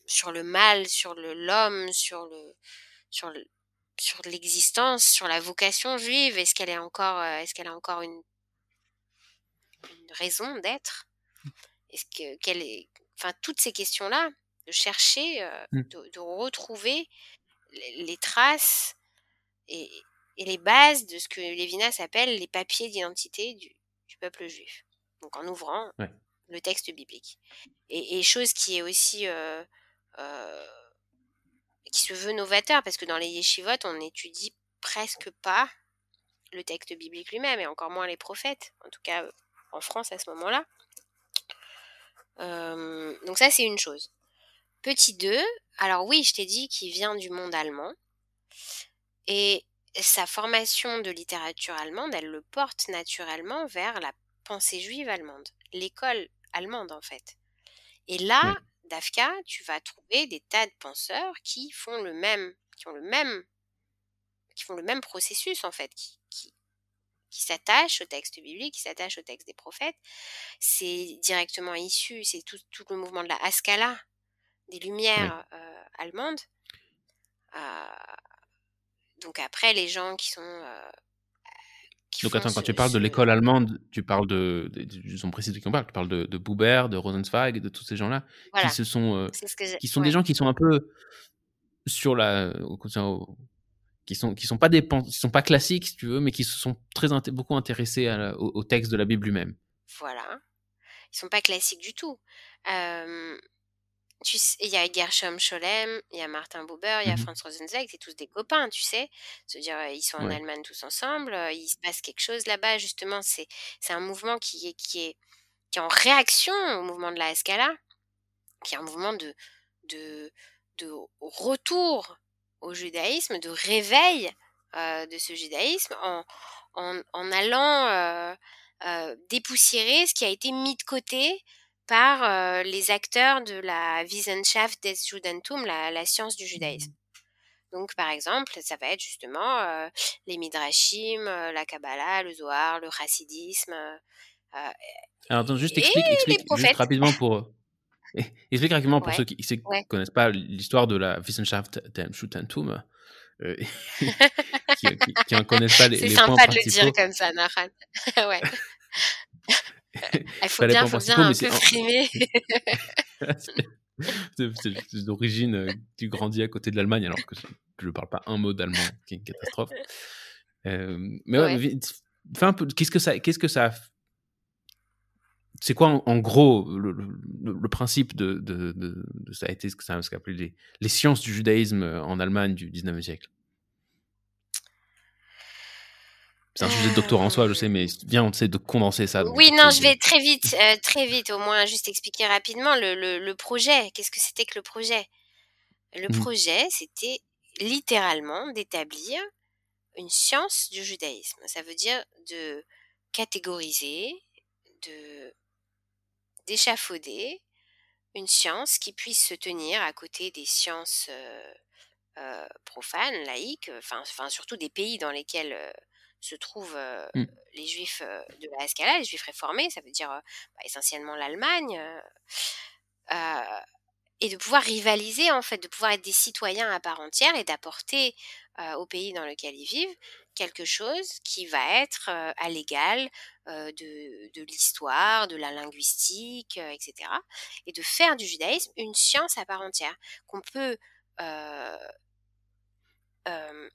[SPEAKER 2] sur le mal, sur le l'homme, sur le sur le sur l'existence, sur la vocation juive. Est-ce qu'elle est encore est-ce qu'elle a encore une, une raison d'être? Est-ce que quelle est enfin toutes ces questions là de chercher mmh. de, retrouver les, traces et, et, les bases de ce que Lévinas appelle les papiers d'identité du, du, peuple juif. Donc en ouvrant le texte biblique. Et, chose qui est aussi euh, euh, qui se veut novateur, parce que dans les yeshivot, on n'étudie presque pas le texte biblique lui-même, et encore moins les prophètes, en tout cas en France à ce moment-là. Euh, donc ça, c'est une chose. Petit 2, alors oui, je t'ai dit qu'il vient du monde allemand, et sa formation de littérature allemande, elle le porte naturellement vers la pensée juive allemande. L'école allemande en fait. Et là, Dafka, tu vas trouver des tas de penseurs qui font le même, qui ont le même, qui font le même processus en fait, qui, qui, s'attachent au texte biblique, qui s'attachent au texte des prophètes. C'est directement issu, c'est tout, le mouvement de la Haskalah, des Lumières euh, allemandes. Euh, donc après, les gens qui sont euh,
[SPEAKER 1] donc attends, quand tu parles de l'école allemande, tu parles de, de, de son précédent tu parles de, de Buber, de Rosenzweig, de tous ces gens-là, qui se sont, euh, qui sont des gens qui sont un peu sur la, qui sont qui sont pas des, qui sont pas classiques si tu veux, mais qui se sont très beaucoup intéressés au, texte de la Bible lui-même.
[SPEAKER 2] Voilà, ils sont pas classiques du tout. Euh, il y a Gershom Scholem, il y a Martin Buber, il y a mmh Franz Rosenzweig, c'est tous des copains, tu sais. Se dire, ils sont en Allemagne tous ensemble, il se passe quelque chose là-bas, justement. C'est, c'est un mouvement qui est, qui, est, qui est en réaction au mouvement de la Escala, qui est un mouvement de, de, de retour au judaïsme, de réveil de ce judaïsme en, en, allant dépoussiérer ce qui a été mis de côté par les acteurs de la Wissenschaft des Judentum, la, la science du judaïsme. Donc, par exemple, ça va être justement les Midrashim, la Kabbalah, le Zohar, le chassidisme.
[SPEAKER 1] Alors, attends, juste explique, explique juste rapidement pour. Explique rapidement pour ceux qui ne connaissent pas l'histoire de la Wissenschaft des Judentum. Euh, <laughs> qui, qui, qui, en connaissent pas les, points.
[SPEAKER 2] C'est sympa de le dire comme ça, Naran. <laughs> ouais. Il faut bien, faut bien un peu frimer. <laughs>
[SPEAKER 1] c'est d'origine, euh, tu grandis à côté de l'Allemagne alors que je ne parle pas un mot d'allemand, qui est une catastrophe. Euh, mais ouais, ouais. Enfin, un peu, qu'est-ce que ça, qu'est-ce que ça, c'est quoi en, en gros le, le, le, principe de, de, de, de, ça a été ce que ça a appelé les, les, sciences du judaïsme en Allemagne du 19e siècle? C'est un sujet de doctorat en soi, je sais, mais bien on essaie de condenser ça.
[SPEAKER 2] Oui, non, je vais très vite, euh, très vite, au moins juste expliquer rapidement le, le projet. Qu'est-ce que c'était que le projet? Le mmh. projet, c'était littéralement d'établir une science du judaïsme. Ça veut dire de catégoriser, de d'échafauder une science qui puisse se tenir à côté des sciences euh, euh, profanes, laïques, enfin, enfin surtout des pays dans lesquels se trouvent euh, mmh. les juifs euh, de la Haskalah, les juifs réformés, ça veut dire euh, bah, essentiellement l'Allemagne, et de pouvoir rivaliser en fait, de pouvoir être des citoyens à part entière et d'apporter au pays dans lequel ils vivent quelque chose qui va être à l'égal de, de l'histoire, de la linguistique, etc. Et de faire du judaïsme une science à part entière qu'on peut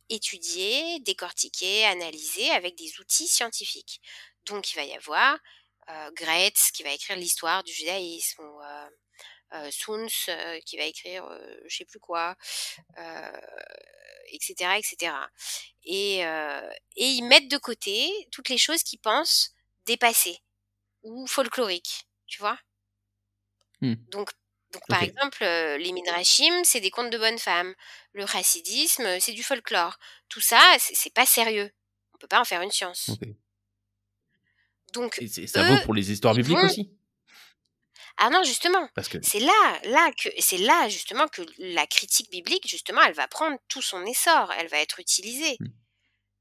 [SPEAKER 2] étudier, décortiquer, analyser avec des outils scientifiques. Donc il va y avoir euh, Gretz qui va écrire l'histoire du judaïsme ou euh, euh, Suns qui va écrire je sais plus quoi, etc., etc. Et, et ils mettent de côté toutes les choses qu'ils pensent dépassées ou folkloriques, tu vois? Mmh. Donc donc, par okay. exemple, euh, les midrashim, c'est des contes de bonnes femmes. Le chassidisme, c'est du folklore. Tout ça, c'est pas sérieux. On peut pas en faire une science. Okay.
[SPEAKER 1] Donc, et ça eux, vaut pour les histoires bibliques vont... aussi?
[SPEAKER 2] Ah non, justement. Que... C'est là, là que, c'est là justement que la critique biblique, justement, elle va prendre tout son essor. Elle va être utilisée. Mmh.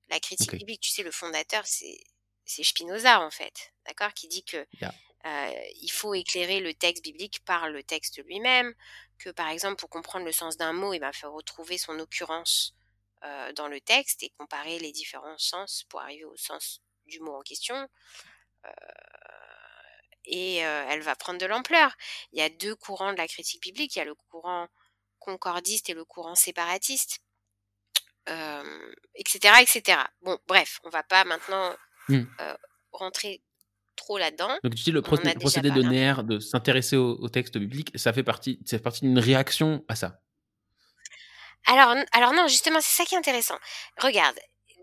[SPEAKER 2] La critique okay. biblique, tu sais, le fondateur, c'est c'est Spinoza en fait, d'accord, qui dit que yeah. Euh, il faut éclairer le texte biblique par le texte lui-même, que par exemple pour comprendre le sens d'un mot, il va faire retrouver son occurrence euh, dans le texte et comparer les différents sens pour arriver au sens du mot en question. Euh, et elle va prendre de l'ampleur. Il y a deux courants de la critique biblique, il y a le courant concordiste et le courant séparatiste, etc., etc. Bon, bref, on va pas maintenant mmh. rentrer trop là-dedans.
[SPEAKER 1] Donc tu dis le procédé de Neher de s'intéresser au, au, texte biblique, ça fait partie, ça fait partie d'une réaction à ça.
[SPEAKER 2] Alors, alors non, justement, c'est ça qui est intéressant. Regarde,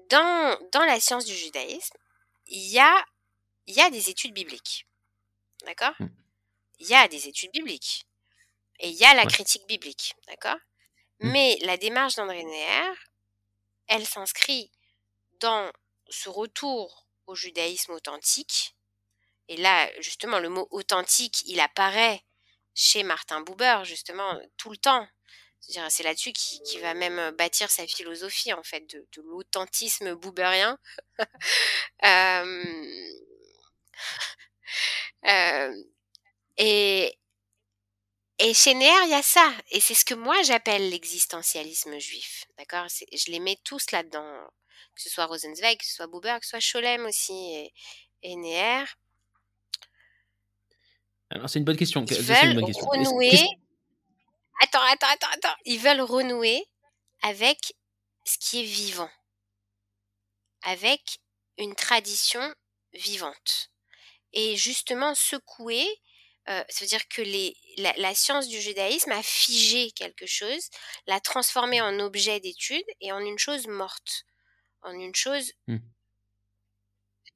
[SPEAKER 2] dans, dans la science du judaïsme, il y a, y a des études bibliques. D'accord? Il mmh. y a des études bibliques. Et il y a la ouais. critique biblique. D'accord? Mmh. Mais la démarche d'André Neher, elle s'inscrit dans ce retour au judaïsme authentique et là, justement, le mot authentique, il apparaît chez Martin Buber, justement, tout le temps. C'est là-dessus qu'il qui va même bâtir sa philosophie, en fait, de, l'authentisme buberien. <laughs> euh, euh, et, chez Neher, il y a ça. Et c'est ce que moi j'appelle l'existentialisme juif. D'accord? Je les mets tous là-dedans. Que ce soit Rosenzweig, que ce soit Buber, que ce soit Scholem aussi et, et Neher.
[SPEAKER 1] Alors, c'est une bonne question.
[SPEAKER 2] Ils veulent bonne question. renouer. Attends, attends, attends, attends. Ils veulent renouer avec ce qui est vivant, avec une tradition vivante. Et justement, secouer, euh, ça veut dire que les, la, la, science du judaïsme a figé quelque chose, l'a transformé en objet d'étude et en une chose morte, en une chose, mmh.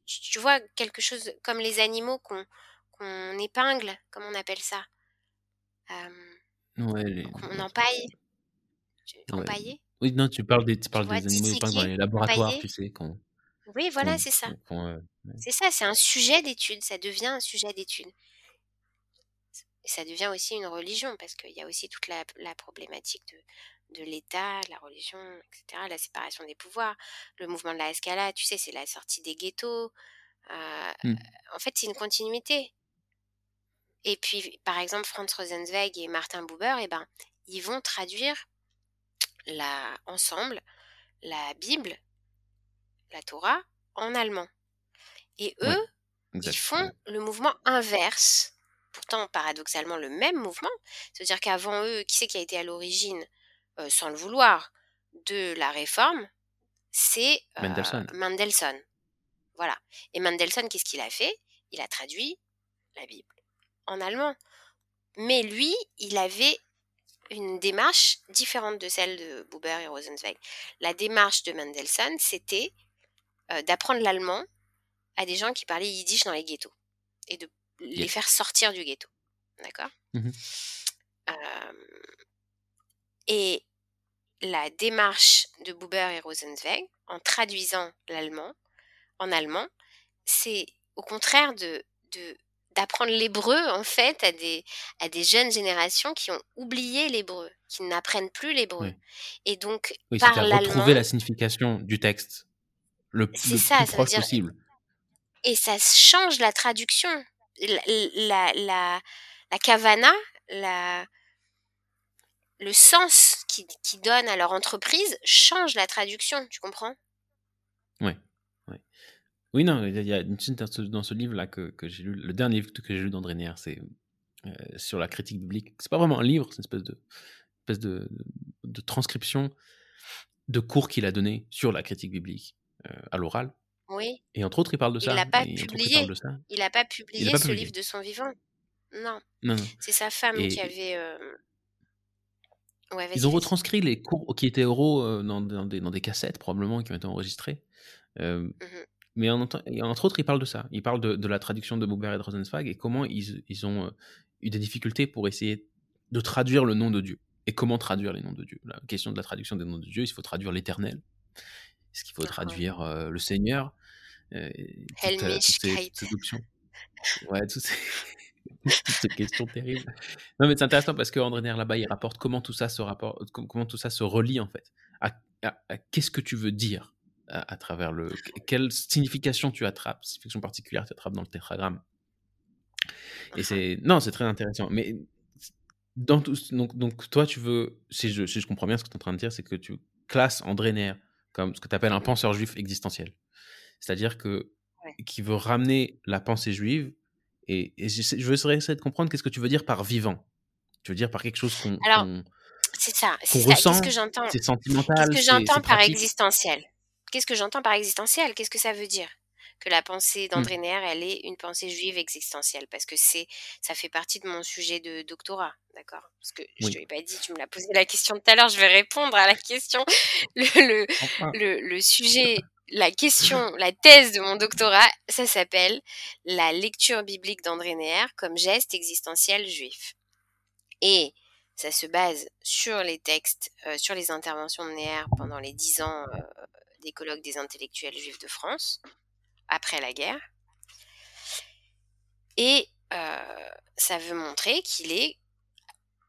[SPEAKER 2] tu vois, quelque chose comme les animaux qu'on qu'on épingle, comme on appelle ça. Euh,
[SPEAKER 1] ouais, les...
[SPEAKER 2] On empaille. Ouais. Empailler
[SPEAKER 1] Oui, non, tu parles des tu
[SPEAKER 2] Tu
[SPEAKER 1] parles
[SPEAKER 2] vois?
[SPEAKER 1] des animaux, dans les laboratoires,
[SPEAKER 2] empailler.
[SPEAKER 1] tu sais, qu'on
[SPEAKER 2] Oui, voilà, c'est ça.
[SPEAKER 1] ouais.
[SPEAKER 2] C'est ça, c'est un sujet d'étude, ça devient un sujet d'étude. Et ça devient aussi une religion parce qu'il y a aussi toute la la problématique de de l'État, la religion, et cetera, la séparation des pouvoirs. Le mouvement de la escalade, tu sais, c'est la sortie des ghettos.
[SPEAKER 1] Mmh.
[SPEAKER 2] en fait, c'est une continuité. Et puis, par exemple, Franz Rosenzweig et Martin Buber, eh ben, ils vont traduire la ensemble la Bible, la Torah, en allemand. Et eux, ils font le mouvement inverse. Pourtant, paradoxalement, le même mouvement. C'est-à-dire qu'avant eux, qui c'est qui a été à l'origine, heu, sans le vouloir, de la réforme? C'est, heu,
[SPEAKER 1] Mendelssohn.
[SPEAKER 2] Mendelssohn. Voilà. Et Mendelssohn, qu'est-ce qu'il a fait? Il a traduit la Bible en allemand. Mais lui, il avait une démarche différente de celle de Buber et Rosenzweig. La démarche de Mendelssohn, c'était, heu, d'apprendre l'allemand à des gens qui parlaient yiddish dans les ghettos et de les faire sortir du ghetto. D'accord?
[SPEAKER 1] Mmh
[SPEAKER 2] Hem et la démarche de Buber et Rosenzweig, en traduisant l'allemand en allemand, c'est au contraire de de d'apprendre l'hébreu, en fait, à des à des jeunes générations qui ont oublié l'hébreu, qui n'apprennent plus l'hébreu et donc
[SPEAKER 1] Oui,
[SPEAKER 2] par
[SPEAKER 1] retrouver la signification du texte le
[SPEAKER 2] c'est
[SPEAKER 1] le
[SPEAKER 2] ça,
[SPEAKER 1] plus
[SPEAKER 2] ça
[SPEAKER 1] proche
[SPEAKER 2] dire
[SPEAKER 1] possible.
[SPEAKER 2] et ça change la traduction. La la la la kavana, la le sens qu'ils qu'ils donnent à leur entreprise change la traduction, tu comprends?
[SPEAKER 1] Ouais. Oui, non, il y a une suite dans ce livre-là que que j'ai lu, le dernier livre que j'ai lu d'André Neher, c'est, heu, sur la critique biblique. C'est pas vraiment un livre, c'est une espèce de espèce de de transcription de cours qu'il a donné sur la critique biblique, heu, à l'oral
[SPEAKER 2] Oui.
[SPEAKER 1] et entre autres, il parle de
[SPEAKER 2] Il
[SPEAKER 1] ça
[SPEAKER 2] pas
[SPEAKER 1] il parle
[SPEAKER 2] publié.
[SPEAKER 1] de ça.
[SPEAKER 2] Il a pas publié
[SPEAKER 1] pas
[SPEAKER 2] ce livre
[SPEAKER 1] publié.
[SPEAKER 2] de son vivant. Non,
[SPEAKER 1] Non, non
[SPEAKER 2] c'est sa femme qui avait, ouais,
[SPEAKER 1] ils ont retranscrit les cours qui étaient oraux, dans dans des dans des cassettes probablement qui ont été enregistrés,
[SPEAKER 2] Mmh mh.
[SPEAKER 1] Mais en entre autres, il parle de ça. Il parle de de la traduction de Buber et de Rosenzweig et comment ils ils ont, heu, eu des difficultés pour essayer de traduire le nom de Dieu et comment traduire les noms de Dieu. La question de la traduction des noms de Dieu, il faut traduire l'Éternel. Est-ce qu'il faut
[SPEAKER 2] mh.
[SPEAKER 1] traduire, heu, le Seigneur? Toutes, heu, toutes ces
[SPEAKER 2] Helmigkeit.
[SPEAKER 1] toutes ces options. Ouais, toutes ces <laughs> toutes ces questions terribles. Non, mais c'est intéressant parce qu'André Neher là-bas, il rapporte comment tout ça se rapporte com comment tout ça se relie en fait. À à à qu'est-ce que tu veux dire? À à travers le quelle signification tu attrapes, signification particulière tu attrapes dans le tétragramme. Et
[SPEAKER 2] mh.
[SPEAKER 1] c'est non, c'est très intéressant, mais dans tout ce donc donc toi, tu veux si je si je comprends bien ce que tu es en train de dire, c'est que tu classes André Neher comme ce que tu appelles un penseur juif existentiel. C'est-à-dire que
[SPEAKER 2] Ouais.
[SPEAKER 1] qui veut ramener la pensée juive et je voudrais essayer de comprendre qu'est-ce que tu veux dire par vivant? Tu veux dire par quelque chose qu'on
[SPEAKER 2] Alors,
[SPEAKER 1] qu'on
[SPEAKER 2] c'est ça, c'est ça. Qu'est-ce que j'entends?
[SPEAKER 1] C'est
[SPEAKER 2] qu'est-ce
[SPEAKER 1] sentimental?
[SPEAKER 2] que
[SPEAKER 1] C'est
[SPEAKER 2] j'entends
[SPEAKER 1] c'est
[SPEAKER 2] par
[SPEAKER 1] pratique?
[SPEAKER 2] existentiel? Qu'est-ce que j'entends par existentiel? Qu'est-ce que ça veut dire? Que la pensée
[SPEAKER 1] Mmh.
[SPEAKER 2] d'André Neher, elle est une pensée juive existentielle parce que c'est ça fait partie de mon sujet de doctorat, d'accord? Parce que je te
[SPEAKER 1] Oui.
[SPEAKER 2] l'ai pas dit, tu me l'as posé la question tout à l'heure, je vais répondre à la question. <laughs> Le le
[SPEAKER 1] Enfin.
[SPEAKER 2] le le sujet, la question, la thèse de mon doctorat, ça s'appelle «La lecture biblique d'André Neher comme geste existentiel juif» et ça se base sur les textes, heu, sur les interventions de Neher pendant les 10 ans, heu, des colloques des intellectuels juifs de France, après la guerre et heu, ça veut montrer qu'il est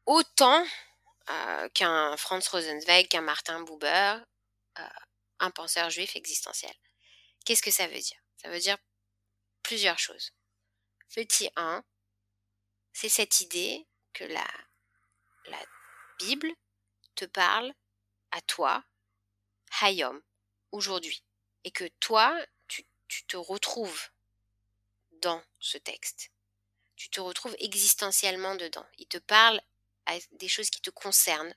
[SPEAKER 2] autant, heu, qu'un Franz Rosenzweig, qu'un Martin Buber, heu, un penseur juif existentiel. Qu'est-ce que ça veut dire? Ça veut dire plusieurs choses. Petit 1 c'est cette idée que la la Bible te parle à toi, Hayom, aujourd'hui et que toi, tu tu te retrouves dans ce texte. Tu te retrouves existentiellement dedans. Il te parle à des choses qui te concernent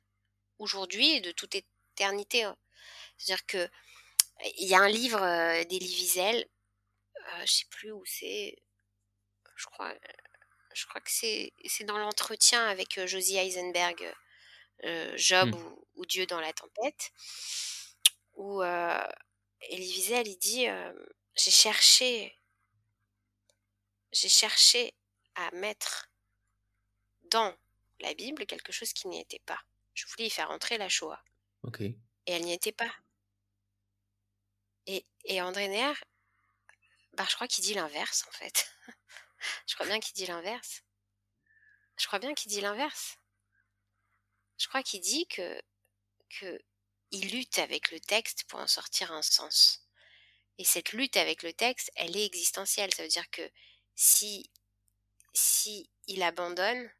[SPEAKER 2] aujourd'hui et de toute éternité. C'est-à-dire que il y a un livre, heu, d'Elie Wiesel, heu, je sais plus où c'est, je crois, je crois que c'est c'est dans l'entretien avec, heu, Josie Eisenberg, heu, Job
[SPEAKER 1] Mmh.
[SPEAKER 2] ou ou Dieu dans la tempête où, heu, Elie Wiesel, il dit, hem: «J'ai cherché» «j'ai cherché à mettre dans la Bible quelque chose qui n'y était pas. Je voulais y faire entrer la Shoah». Et elle n'y était pas. Et, et André Neher, bah, je crois qu'il dit l'inverse, en fait. <laughs> je crois bien qu'il dit l'inverse. Je crois bien qu'il dit l'inverse. Je crois qu'il dit que, que il lutte avec le texte pour en sortir un sens. Et cette lutte avec le texte, elle est existentielle. Ça veut dire que si, il abandonne,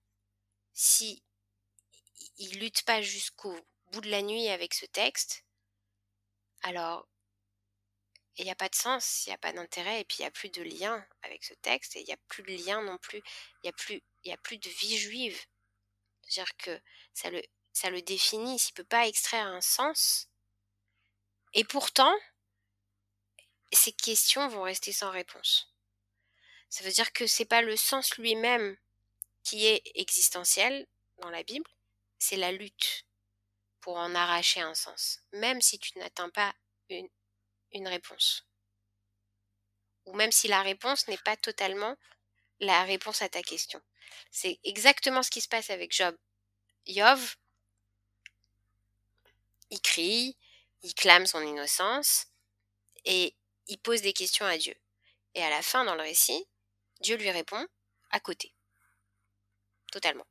[SPEAKER 2] si il lutte pas jusqu'au bout de la nuit avec ce texte, alors il n'y a pas de sens, il n'y a pas d'intérêt, et puis il n'y a plus de lien avec ce texte, et il n'y a plus de lien non plus, il n'y a, plus, a plus de vie juive. C'est-à-dire que ça le, ça le définit, s'il ne peut pas extraire un sens. Et pourtant, ces questions vont rester sans réponse. Ça veut dire que c'est pas le sens lui-même qui est existentiel dans la Bible, c'est la lutte pour en arracher un sens, même si tu n'atteins pas une, une réponse. Ou même si la réponse n'est pas totalement la réponse à ta question. C'est exactement ce qui se passe avec Job. Yov, il crie, il clame son innocence et il pose des questions à Dieu. Et à la fin, dans le récit, Dieu lui répond à côté. Totalement.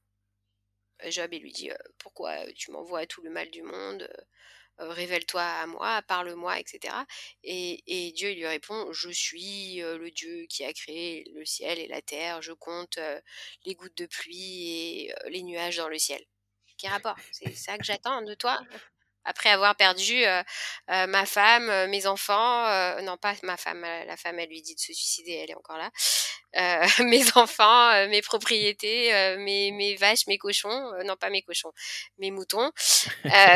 [SPEAKER 2] Euh, Job, lui dit euh, Pourquoi tu m'envoies tout le mal du monde? Euh, Révèle-toi à moi, parle-moi, etc. Et, Dieu lui répond Je suis le Dieu qui a créé le ciel et la terre, je compte les gouttes de pluie et les nuages dans le ciel. Quel rapport? C'est ça que j'attends de toi? Après avoir perdu ma femme, mes enfants, non pas ma femme, la femme elle lui dit de se suicider, elle est encore là, <laughs> mes enfants, mes propriétés, mes, mes, vaches, mes cochons, non pas mes cochons, mes moutons,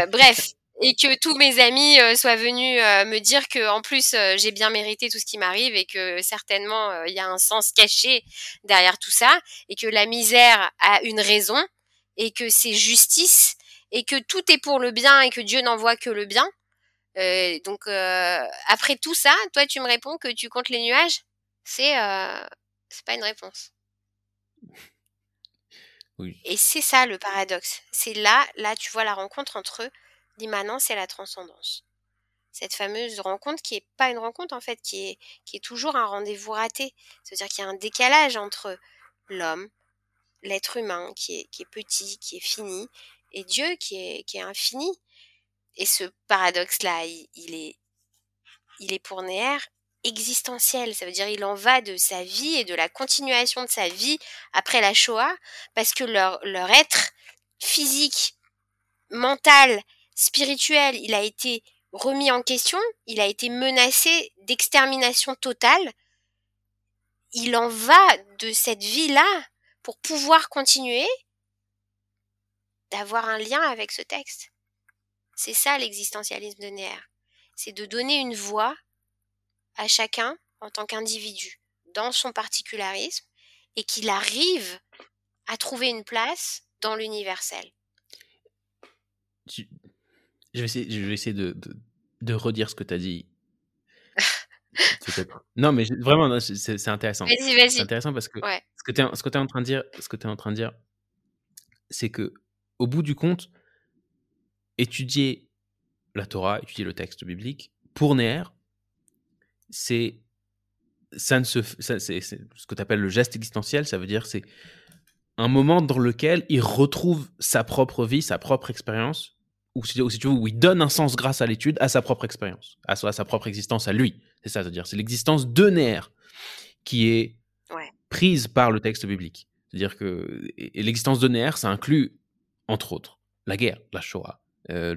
[SPEAKER 2] bref. Et que tous mes amis soient venus me dire que en plus j'ai bien mérité tout ce qui m'arrive et que certainement il y a un sens caché derrière tout ça et que la misère a une raison et que c'est justice et que tout est pour le bien et que Dieu n'en voit que le bien. Euh, donc euh, après tout ça, toi tu me réponds que tu comptes les nuages? C'est euh, c'est pas une réponse. <laughs>
[SPEAKER 1] Oui.
[SPEAKER 2] Et c'est ça le paradoxe. C'est là, là tu vois la rencontre entre l'immanence et la transcendance. Cette fameuse rencontre qui est pas une rencontre en fait, qui est qui est toujours un rendez-vous raté. C'est-à-dire qu'il y a un décalage entre l'homme, l'être humain qui est, qui est petit, qui est fini, et Dieu qui est, qui est infini. Et ce paradoxe-là, il, est, il est pour Néer existentiel. Ça veut dire il en va de sa vie et de la continuation de sa vie après la Shoah, parce que leur, leur être physique, mental, spirituel, il a été remis en question, il a été menacé d'extermination totale. Il en va de cette vie-là pour pouvoir continuer d'avoir un lien avec ce texte. C'est ça l'existentialisme de Neher. C'est de donner une voix à chacun en tant qu'individu, dans son particularisme, et qu'il arrive à trouver une place dans l'universel.
[SPEAKER 1] Je vais essayer, je vais essayer de, de, redire ce que tu as dit. <laughs> non, mais vraiment, c'est intéressant.
[SPEAKER 2] Vas-y, vas-y.
[SPEAKER 1] C'est intéressant parce que ce que tu es, es, en train de dire, ce que tu es en train de dire, c'est que au bout du compte, étudier la Torah, étudier le texte biblique, pour Néer, c'est ça ne se, c'est, ce que tu appelles le geste existentiel, ça veut dire c'est un moment dans lequel il retrouve sa propre vie, sa propre expérience, ou si, tu veux, où il donne un sens grâce à l'étude à sa propre expérience, à, sa propre existence, à lui. C'est ça, c'est-à-dire c'est l'existence de Néer qui est prise par le texte biblique. C'est-à-dire que l'existence de Néer, ça inclut entre autres, la guerre, la Shoah, euh,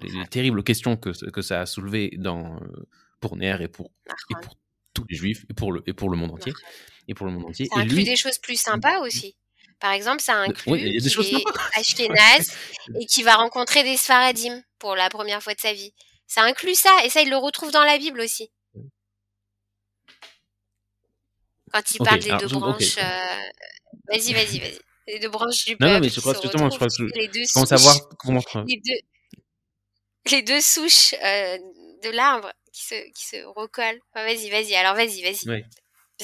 [SPEAKER 1] les, terribles questions que, que ça a soulevées dans, euh, pour Ner et pour, et pour tous les juifs et pour le, et pour le monde entier. Et pour le monde entier.
[SPEAKER 2] Ça inclut
[SPEAKER 1] lui,
[SPEAKER 2] des choses plus sympas aussi. Par exemple, ça inclut oui, des choses <laughs> Ashkenaz et qui va rencontrer des Sfaradim pour la première fois de sa vie. Ça inclut ça, et ça, il le retrouve dans la Bible aussi. Quand il parle des deux branches. Euh, vas-y, vas-y, vas-y les deux branches du peuple.
[SPEAKER 1] Non, mais je crois justement, je crois que les deux souches, savoir comment.
[SPEAKER 2] Les deux, les deux souches euh, de l'arbre qui se, qui se recollent. vas-y, vas-y. Alors, vas-y, vas-y.
[SPEAKER 1] Ouais.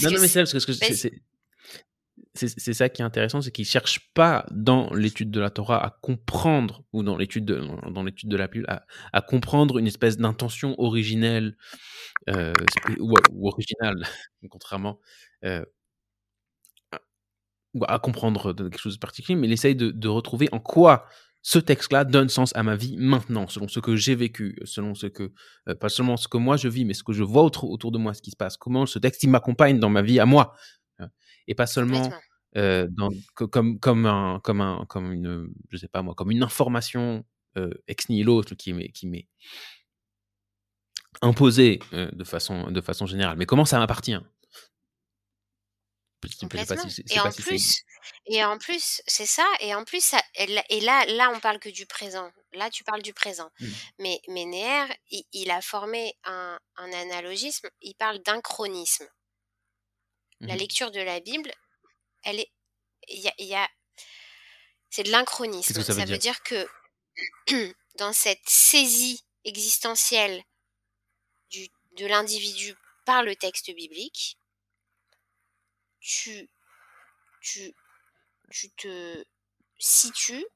[SPEAKER 1] Non, non, mais c'est parce que, c'est, ça qui est intéressant, c'est qu'il cherche pas dans l'étude de la Torah à comprendre ou dans l'étude de dans l'étude de la Bible à, comprendre une espèce d'intention originelle euh, ou, originale, <laughs> contrairement euh, à, comprendre quelque chose de particulier, mais il essaye de, de retrouver en quoi ce texte-là donne sens à ma vie maintenant, selon ce que j'ai vécu, selon ce que, euh, pas seulement ce que moi je vis, mais ce que je vois autour, autour de moi, ce qui se passe, comment ce texte il m'accompagne dans ma vie à moi, hein. et pas seulement euh, dans, comme, comme, un, comme, un, comme une, je sais pas moi, comme une information euh, ex nihilo qui m'est, qui m'est imposée de, façon, de façon générale, mais comment ça m'appartient?
[SPEAKER 2] Et, en plus, et en plus, c'est ça. Et en plus, ça, et là, là, on parle que du présent. Là, tu parles du présent. Mmh. Mais, mais il, a formé un, un, analogisme. Il parle d'inchronisme. La mmh lecture de la Bible, elle est, il y a, c'est de l'inchronisme. Ça, veut dire, que <clears throat> dans cette saisie existentielle du, de l'individu par le texte biblique, tu, tu, tu te situes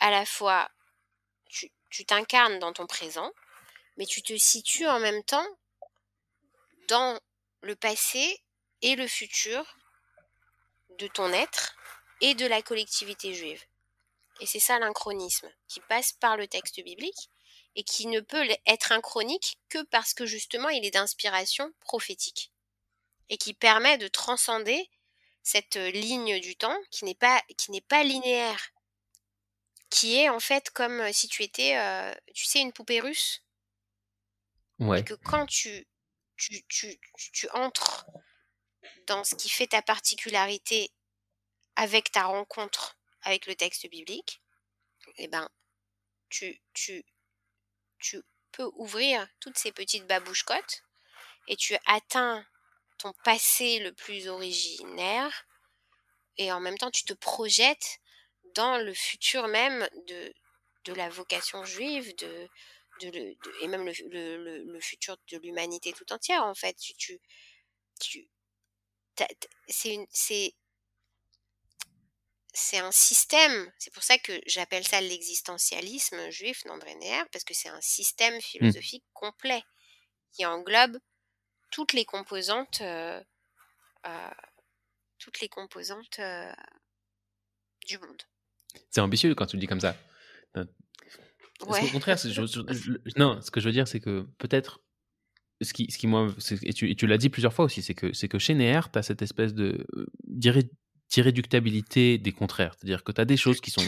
[SPEAKER 2] à la fois, tu t'incarnes dans ton présent, mais tu te situes en même temps dans le passé et le futur de ton être et de la collectivité juive. Et c'est ça l'inchronisme, qui passe par le texte biblique et qui ne peut être inchronique que parce que justement il est d'inspiration prophétique et qui permet de transcender cette ligne du temps qui n'est pas, qui n'est pas linéaire, qui est en fait comme si tu étais, tu sais, une poupée russe. Ouais. Et que quand tu, tu, tu, tu entres dans ce qui fait ta particularité avec ta rencontre avec le texte biblique, eh ben, tu, tu, tu peux ouvrir toutes ces petites babouches-cotes et tu atteins ton passé le plus originaire et en même temps tu te projettes dans le futur même de, de la vocation juive de, de, et même le, le, le, futur de l'humanité tout entière en fait tu, tu, tu c'est c'est c'est un système c'est pour ça que j'appelle ça l'existentialisme juif d'André Neher parce que c'est un système mmh. philosophique complet qui englobe toutes les composantes, euh, euh, toutes les composantes euh, du monde.
[SPEAKER 1] C'est ambitieux quand tu le dis comme ça. Au contraire, non, ce que je veux dire, c'est que peut-être ce qui, ce qui moi, et tu, tu l'as dit plusieurs fois aussi, c'est que, c'est que chez Neher, tu as cette espèce de d'irréductibilité des contraires. C'est-à-dire que tu as des choses qui sont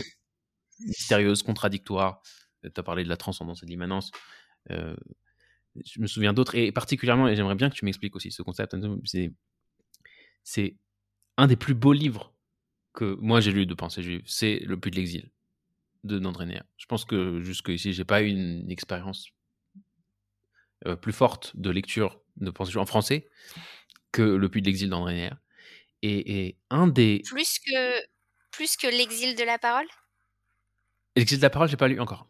[SPEAKER 1] mystérieuses, contradictoires. Tu as parlé de la transcendance et de l'immanence je me souviens d'autres, et particulièrement, et j'aimerais bien que tu m'expliques aussi ce concept, c'est un des plus beaux livres que moi j'ai lu de pensée juive, c'est Le Puits de l'exil de Nandré Je pense que jusqu'ici, j'ai pas eu une expérience euh, plus forte de lecture de pensée juive en français que Le Puits de l'exil d'André Et, et, un des.
[SPEAKER 2] Plus que, plus que L'exil de la parole?
[SPEAKER 1] L'exil de la parole, j'ai pas lu encore.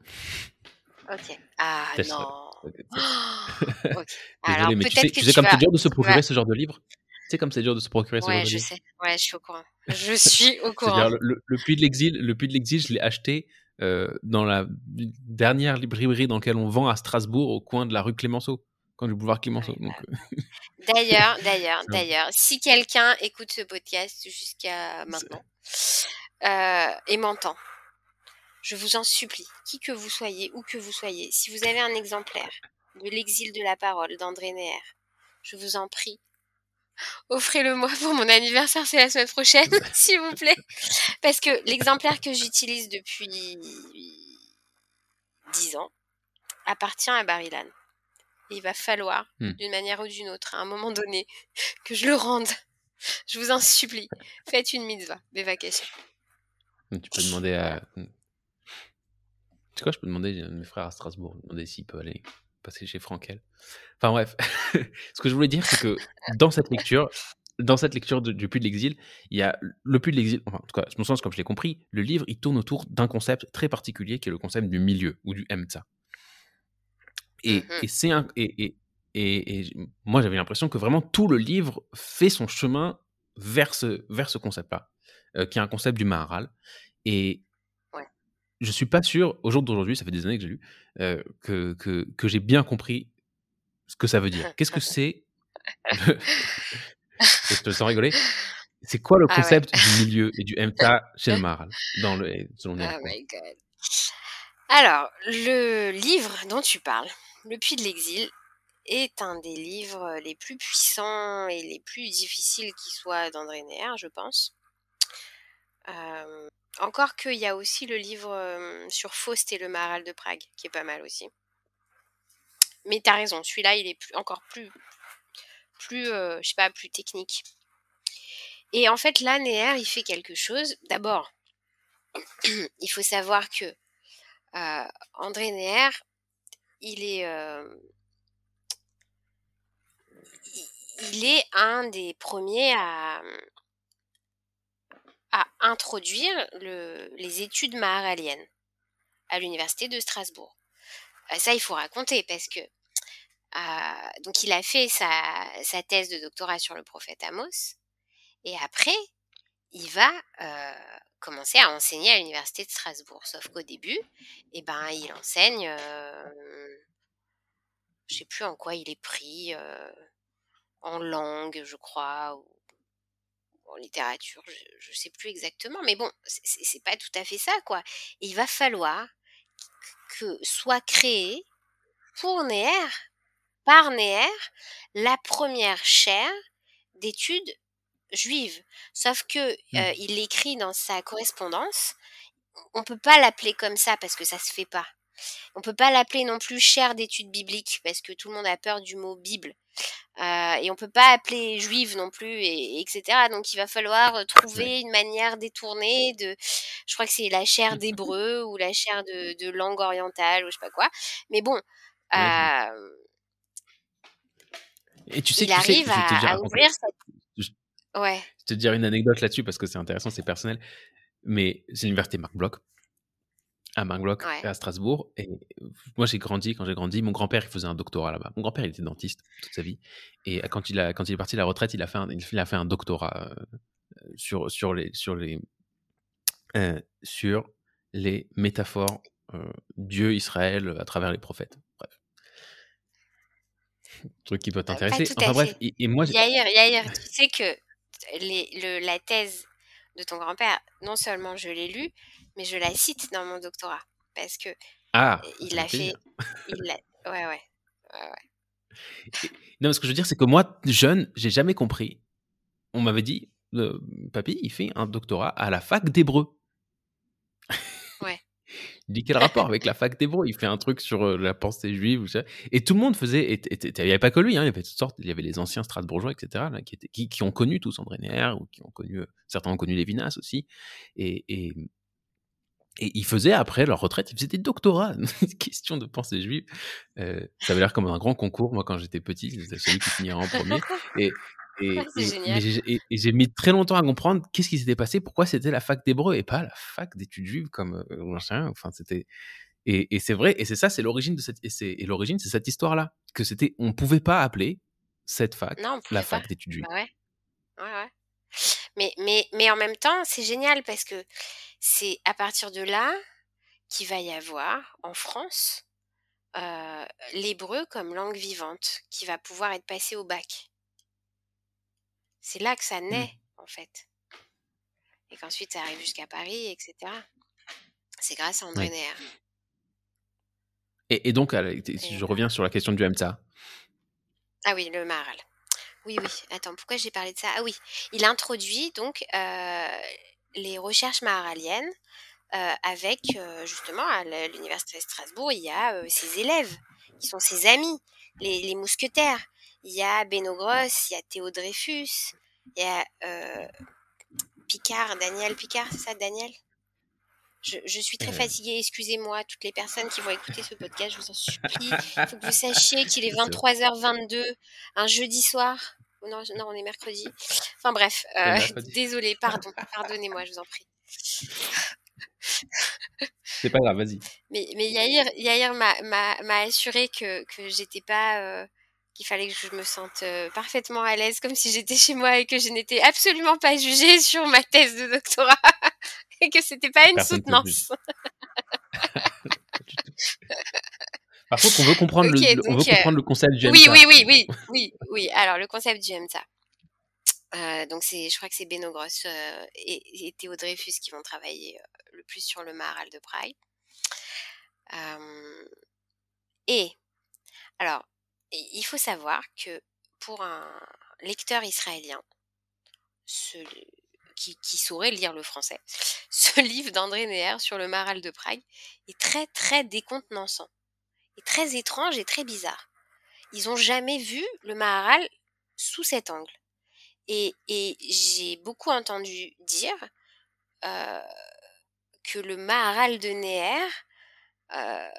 [SPEAKER 2] Ok. Ah non. <gasps> <laughs>
[SPEAKER 1] Alors, mais tu sais, tu sais comme c'est dur de se procurer ce genre de livre? Tu sais comme c'est dur de se procurer ce genre de
[SPEAKER 2] livre? je sais. Ouais, je suis au courant. Je suis au <laughs> courant.
[SPEAKER 1] Le, le, Puits de l'exil, le Puits de l'exil, je l'ai acheté euh, dans la dernière librairie dans laquelle on vend à Strasbourg, au coin de la rue Clémenceau, quand le boulevard Clémenceau.
[SPEAKER 2] Euh. <laughs> D'ailleurs, d'ailleurs, d'ailleurs, si quelqu'un écoute ce podcast jusqu'à maintenant euh, et m'entend, je vous en supplie, qui que vous soyez, où que vous soyez, si vous avez un exemplaire de L'exil de la parole d'André Neher, je vous en prie, offrez-le-moi pour mon anniversaire, c'est la semaine prochaine, <laughs> s'il vous plaît. Parce que l'exemplaire que j'utilise depuis 10 ans appartient à Barilan. il va falloir, hmm. d'une manière ou d'une autre, à un moment donné, que je le rende. Je vous en supplie, faites une mitzvah, vacations.
[SPEAKER 1] Tu peux demander à tu sais quoi, je peux demander à mes frères à Strasbourg, demander s'ils peuvent aller passer chez Frankel. Enfin bref, <laughs> ce que je voulais dire, c'est que dans cette lecture, dans cette lecture du Puits de l'Exil, il y a le Puits de l'Exil, enfin, en tout cas, mon sens, comme je l'ai compris, le livre, il tourne autour d'un concept très particulier qui est le concept du milieu ou du Emtsa. Et, mmh et c'est et, et, et, moi, j'avais l'impression que vraiment tout le livre fait son chemin vers ce, vers ce concept-là, qui est un concept du Maharal. Et je suis pas sûr, au jour d'aujourd'hui, ça fait des années que j'ai lu, que, que, que j'ai bien compris ce que ça veut dire. Qu'est-ce que <laughs> c'est <laughs> Je te sens rigoler. C'est quoi le ah concept du milieu et du MTA <laughs> chez le Maharal dans le, selon oh my God.
[SPEAKER 2] Alors, le livre dont tu parles, Le Puits de l'Exil, est un des livres les plus puissants et les plus difficiles qui soient d'André Neher, je pense. Euh, encore qu'il y a aussi le livre sur Faust et le Maral de Prague, qui est pas mal aussi. Mais t'as raison, celui-là, il est encore plus, plus, sais pas, plus technique. Et en fait, là, Neher, il fait quelque chose. D'abord, <clears throat> il faut savoir que André Neher, il est, il est un des premiers à, à introduire le, les études maharaliennes à l'université de Strasbourg. Euh, ça, il faut raconter parce que euh, donc il a fait sa, thèse de doctorat sur le prophète Amos et après il va euh, commencer à enseigner à l'université de Strasbourg. Sauf qu'au début, eh ben, il enseigne, euh, je sais plus en quoi il est pris, en langue, je crois, ou en littérature, je, ne sais plus exactement, mais bon, c'est pas tout à fait ça, quoi. il va falloir que soit créé pour Neher, par Neher, la première chaire d'études juives. Sauf que mmh. euh, il écrit dans sa correspondance, on peut pas l'appeler comme ça parce que ça se fait pas. On peut pas l'appeler non plus chaire d'études bibliques parce que tout le monde a peur du mot Bible. Euh, et on peut pas appeler juive non plus, et, etc. Donc il va falloir euh, trouver une manière détournée de, je crois que c'est la chaire d'hébreu <laughs> ou la chaire de, langue orientale ou je sais pas quoi. Mais bon, euh,
[SPEAKER 1] et tu sais,
[SPEAKER 2] il arrive à, ouvrir
[SPEAKER 1] cette... Ouais. Je te dire une anecdote là-dessus parce que c'est intéressant, c'est personnel. Mais c'est l'université Marc Bloch à Manglock, à Strasbourg. Et moi, j'ai grandi, quand j'ai grandi, mon grand-père, il faisait un doctorat là-bas. Mon grand-père, il était dentiste toute sa vie. Et quand il, a, quand il est parti à la retraite, il a fait un, il a fait un doctorat euh, sur, sur, les, sur, les, euh, sur les métaphores euh, Dieu, Israël, à travers les prophètes. Bref. <laughs> truc qui peut t'intéresser. Enfin bref, et, moi...
[SPEAKER 2] Yair, Yair, tu sais que les, le, la thèse de ton grand-père, non seulement je l'ai lu, mais je la cite dans mon doctorat parce que
[SPEAKER 1] ah,
[SPEAKER 2] il l'a fait. Il ouais, ouais, ouais, ouais.
[SPEAKER 1] Non, ce que je veux dire, c'est que moi, jeune, j'ai jamais compris. On m'avait dit, euh, papy, il fait un doctorat à la fac d'hébreu.
[SPEAKER 2] Ouais. <laughs>
[SPEAKER 1] Il dit quel rapport avec la fac d'hébreu? Il fait un truc sur euh, la pensée juive. Et tout le monde faisait. Il n'y avait pas que lui, hein, il y avait toutes sortes. Il y avait les anciens Strasbourgeois, etc., là, qui, étaient, qui, ont connu tous André Neher, ou qui ont connu. Euh, certains ont connu Lévinas aussi. Et, et, et ils faisaient, après leur retraite, ils faisaient des doctorats. <laughs> Question de pensée juive. Euh, ça avait l'air comme un grand concours. Moi, quand j'étais petit, c'était celui qui finirait en premier. Et, <laughs> et, et, j'ai mis très longtemps à comprendre qu'est-ce qui s'était passé, pourquoi c'était la fac d'hébreu et pas la fac d'études juives comme euh, Enfin, c'était. Et, c'est vrai, et c'est ça, c'est l'origine de cette, et, l'origine, c'est cette histoire-là, que c'était, on pouvait pas appeler cette fac la fac d'études juives.
[SPEAKER 2] Bah ouais. Ouais, ouais. Mais, mais, mais en même temps, c'est génial parce que c'est à partir de là qu'il va y avoir en France euh, l'hébreu comme langue vivante qui va pouvoir être passé au bac. C'est là que ça mmh. naît, en fait. Et qu'ensuite ça arrive jusqu'à Paris, etc. C'est grâce à André Neher.
[SPEAKER 1] Et, donc, je reviens sur la question du MTA.
[SPEAKER 2] Ah oui, le Maral. Oui, oui. Attends, pourquoi j'ai parlé de ça? Ah oui, il introduit donc euh, les recherches maharaliennes euh, avec euh, justement à l'université de Strasbourg, il y a ses élèves qui sont ses amis, les, mousquetaires. Il y a Beno Gross, il y a Théo Dreyfus, il y a Picard, Daniel Picard, c'est ça, Daniel? Je, suis très fatiguée, excusez-moi, toutes les personnes qui vont écouter ce podcast, je vous en supplie. Il <laughs> faut que vous sachiez qu'il est 23h22, un jeudi soir. Non, non, on est mercredi. Enfin bref, euh, <laughs> désolé, pardon, pardonnez-moi, je vous en prie.
[SPEAKER 1] C'est pas grave, vas-y.
[SPEAKER 2] Mais, mais Yair, Yair m'a assuré que, que j'étais pas. Euh, qu'il fallait que je me sente parfaitement à l'aise, comme si j'étais chez moi et que je n'étais absolument pas jugée sur ma thèse de doctorat <laughs> et que c'était pas une soutenance. <laughs>
[SPEAKER 1] Par contre, on veut comprendre, le, on veut comprendre le concept du
[SPEAKER 2] Oui, oui, oui, oui, oui, oui. Alors, le concept du MTA. Euh, donc, c'est, je crois que c'est Beno Gross euh, et, et, Théo Dreyfus qui vont travailler euh, le plus sur le Maharal de Prague. et, alors, il faut savoir que pour un lecteur israélien, ce, qui, saurait lire le français, ce <laughs> livre d'André Neher sur le Maharal de Prague est très, très décontenançant est très étrange et très bizarre. Ils n'ont jamais vu le Maharal sous cet angle. Et, j'ai beaucoup entendu dire euh, que le Maharal de Neher euh,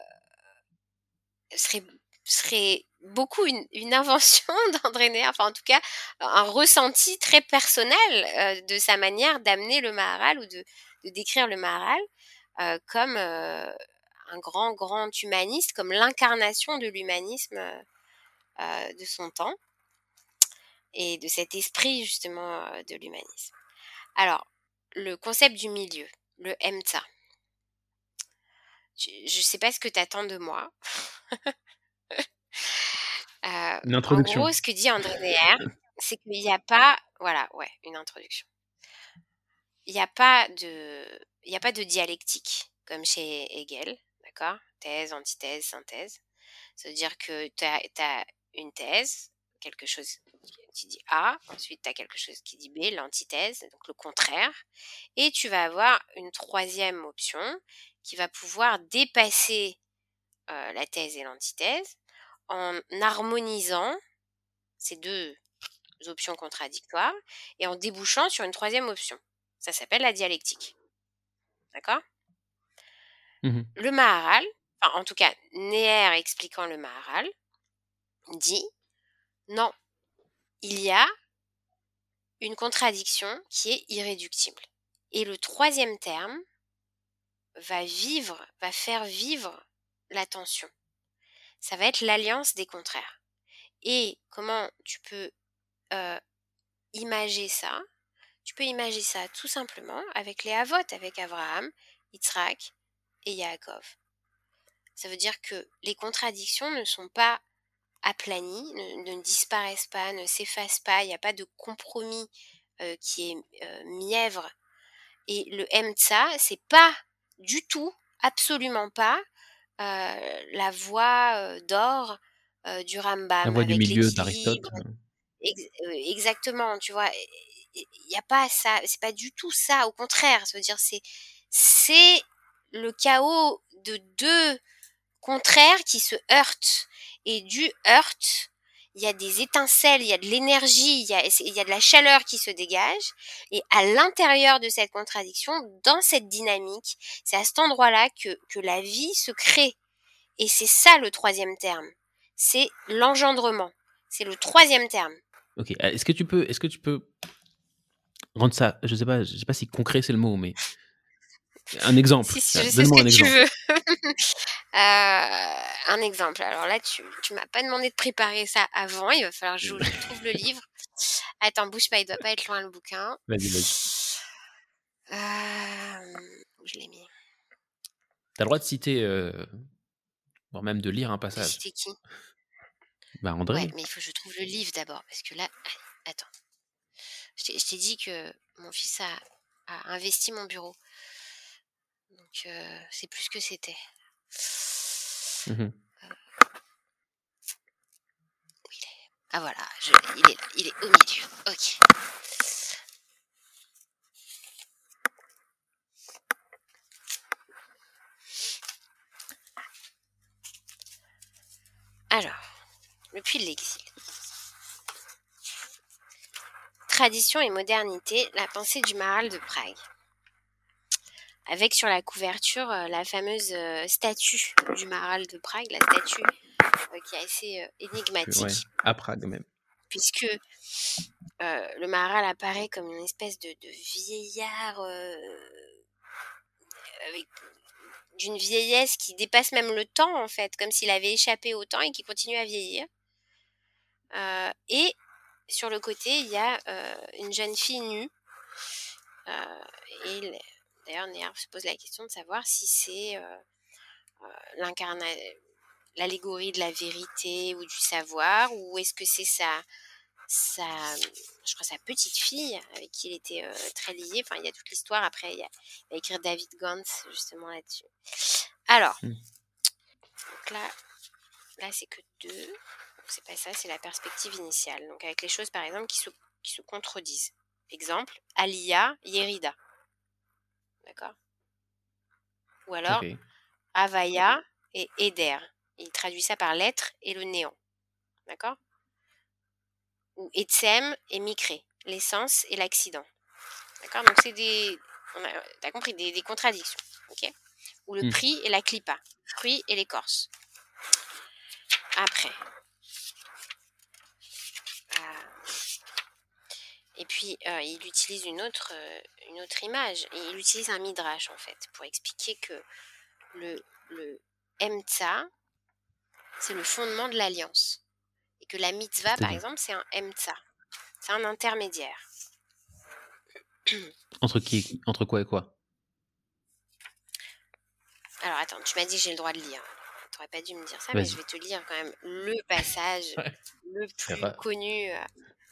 [SPEAKER 2] serait, serait beaucoup une, invention <laughs> d'André Neher, enfin en tout cas un ressenti très personnel euh, de sa manière d'amener le Maharal ou de, décrire le Maharal euh, comme euh, un grand, grand humaniste, comme l'incarnation de l'humanisme de son temps et de cet esprit justement de l'humanisme. Alors, le concept du milieu, le MTA. Je ne sais pas ce que tu attends de moi. <laughs>
[SPEAKER 1] euh, une introduction.
[SPEAKER 2] En gros, ce que dit André Neher, c'est qu'il n'y a pas, voilà, ouais, une introduction. Il n'y a pas de, il n'y a pas de dialectique comme chez Hegel. D'accord? Thèse, antithèse, synthèse. Ça veut dire que tu as, une thèse, quelque chose qui dit A, ensuite tu as quelque chose qui dit B, l'antithèse, donc le contraire, et tu vas avoir une troisième option qui va pouvoir dépasser euh, la thèse et l'antithèse en harmonisant ces deux options contradictoires et en débouchant sur une troisième option. Ça s'appelle la dialectique. D'accord? Mmh le Maharal, en tout cas, Neher expliquant le Maharal, dit non, il y a une contradiction qui est irréductible. Et le troisième terme va vivre, va faire vivre la tension. Ça va être l'alliance des contraires. Et comment tu peux euh, imager ça? Tu peux imaginer ça tout simplement avec les Avot, avec Abraham, Yitzhak, et Yaakov. Ça veut dire que les contradictions ne sont pas aplanies, ne, disparaissent pas, ne s'effacent pas, il n'y a pas de compromis euh, qui est euh, mièvre. Et le Emtsa, c'est pas du tout, absolument pas, la voie d'or du Rambam.
[SPEAKER 1] La voie du milieu d'Aristote.
[SPEAKER 2] exactement, tu vois. Il n'y a pas ça, c'est pas du tout ça, au contraire, ça veut dire c'est c'est le chaos de deux contraires qui se heurtent. Et du heurt, il y a des étincelles, il y a de l'énergie, il, y a, de la chaleur qui se dégage. Et à l'intérieur de cette contradiction, dans cette dynamique, c'est à cet endroit-là que, que la vie se crée. Et c'est ça le troisième terme. C'est l'engendrement. C'est le troisième terme.
[SPEAKER 1] Ok. Est-ce que tu peux, est-ce que tu peux rendre ça, je sais pas, je sais pas si concret c'est le mot, mais un exemple.
[SPEAKER 2] Si, si, je sais ce que tu veux. <laughs> euh, un exemple. Alors là, tu, tu m'as pas demandé de préparer ça avant. Il va falloir que je, trouve le livre. Attends, bouge pas, il doit pas être loin le bouquin.
[SPEAKER 1] Vas-y, vas-y.
[SPEAKER 2] Euh, je l'ai mis.
[SPEAKER 1] T'as le droit de citer, euh, voire même de lire un passage.
[SPEAKER 2] Citer qui?
[SPEAKER 1] Bah André.
[SPEAKER 2] Ouais, mais il faut que je trouve le livre d'abord, parce que là, attends. Je t'ai dit que mon fils a, a investi mon bureau. Donc c'est plus que c'était. Mmh Ah voilà, je, il est là, il est au milieu. Ok. Alors, depuis l'exil. Tradition et modernité, la pensée du Maral de Prague avec sur la couverture euh, la fameuse euh, statue du Maral de Prague, la statue euh, qui est assez énigmatique.
[SPEAKER 1] à Prague même.
[SPEAKER 2] Puisque le Maral apparaît comme une espèce de, vieillard d'une vieillesse qui dépasse même le temps en fait, comme s'il avait échappé au temps et qui continue à vieillir. et sur le côté, il y a une jeune fille nue. et d'ailleurs, Néar se pose la question de savoir si c'est l'incarnation l'allégorie de la vérité ou du savoir ou est-ce que c'est sa, sa, je crois sa petite fille avec qui il était très lié. Enfin, il y a toute l'histoire. Après, il, y a, va écrire David Gantz justement là-dessus. Alors, mmh. donc là, là c'est que deux c'est pas ça, c'est la perspective initiale. Donc avec les choses par exemple qui se, qui se contredisent. Exemple, Alia, Yerida. D'accord Ou alors Avaya et Eder. Il traduit ça par l'être et le néant. D'accord? Ou Etsem et Mikré, l'essence et l'accident. D'accord? Donc c'est des. T'as compris, des, contradictions. Ok? Ou le mmh. prix et la clipa, fruit et l'écorce. Après, Et puis, euh, il utilise une autre, euh, une autre image. il utilise un midrash, en fait, pour expliquer que le, le c'est le fondement de l'alliance. Et que la mitzvah, par exemple, c'est un emtsa. C'est un intermédiaire. <clears throat>
[SPEAKER 1] Entre qui Entre quoi et quoi?
[SPEAKER 2] Alors, attends, tu m'as dit que j'ai le droit de lire. Tu n'aurais pas dû me dire ça, mais je vais te lire quand même le passage <laughs> le plus connu euh,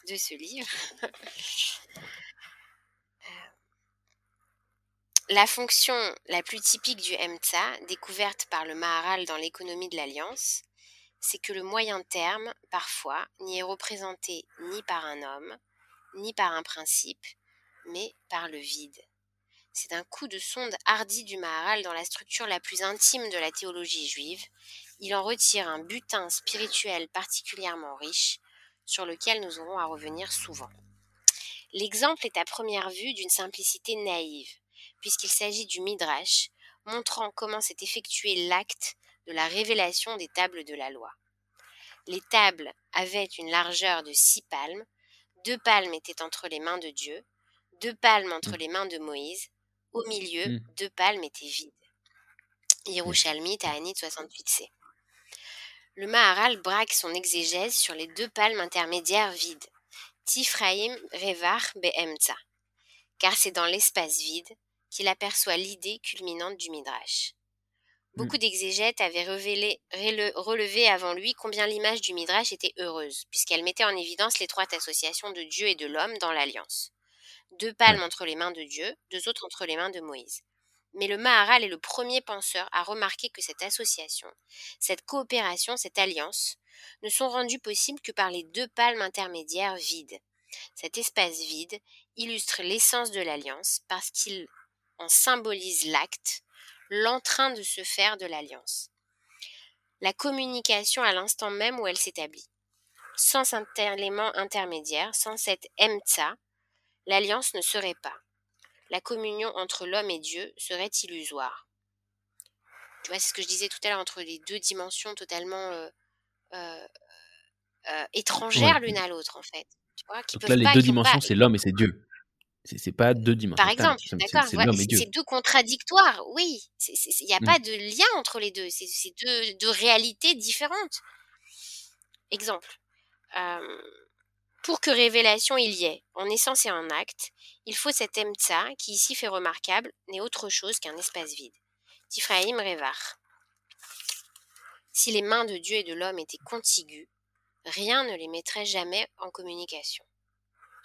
[SPEAKER 2] de ce livre. <laughs> Euh, la fonction la plus typique du MTSA, découverte par le Maharal dans l'économie de l'Alliance, c'est que le moyen terme, parfois, n'y est représenté ni par un homme, ni par un principe, mais par le vide. C'est un coup de sonde hardi du Maharal dans la structure la plus intime de la théologie juive. Il en retire un butin spirituel particulièrement riche, sur lequel nous aurons à revenir souvent. L'exemple est à première vue d'une simplicité naïve, puisqu'il s'agit du Midrash, montrant comment s'est effectué l'acte de la révélation des tables de la loi. Les tables avaient une largeur de six palmes, deux palmes étaient entre les mains de Dieu, deux palmes entre mmh. les mains de Moïse, au milieu, mmh. deux palmes étaient vides. Yerushalmi, Ta'anit 68c le Maharal braque son exégèse sur les deux palmes intermédiaires vides, Tifraim Revar Behemza, car c'est dans l'espace vide qu'il aperçoit l'idée culminante du Midrash. Beaucoup hmm. d'exégètes avaient relevé avant lui combien l'image du Midrash était heureuse, puisqu'elle mettait en évidence l'étroite association de Dieu et de l'homme dans l'alliance. Deux palmes entre les mains de Dieu, deux autres entre les mains de Moïse. Mais le Maharal est le premier penseur à remarquer que cette association, cette coopération, cette alliance, ne sont rendues possibles que par les deux palmes intermédiaires vides. Cet espace vide illustre l'essence de l'alliance parce qu'il en symbolise l'acte, l'entrain de se faire de l'alliance. La communication à l'instant même où elle s'établit. Sans cet élément intermédiaire, sans cette emtsa, l'alliance ne serait pas la communion entre l'homme et Dieu serait illusoire. Tu vois, c'est ce que je disais tout à l'heure entre les deux dimensions totalement euh, euh, euh, étrangères l'une à l'autre, en fait.
[SPEAKER 1] Tu vois, Donc là, les deux dimensions, c'est l'homme et c'est Dieu. C'est pas deux dimensions.
[SPEAKER 2] Par exemple, d'accord. c'est deux contradictoires, oui. Il n'y a mmh. pas de lien entre les deux. C'est deux, deux, réalités différentes. Exemple. Pour que révélation il y ait, en essence et en acte, il faut cet emtsa qui ici fait remarquable n'est autre chose qu'un espace vide. Tifraïm Revar. Si les mains de Dieu et de l'homme étaient contiguës, rien ne les mettrait jamais en communication.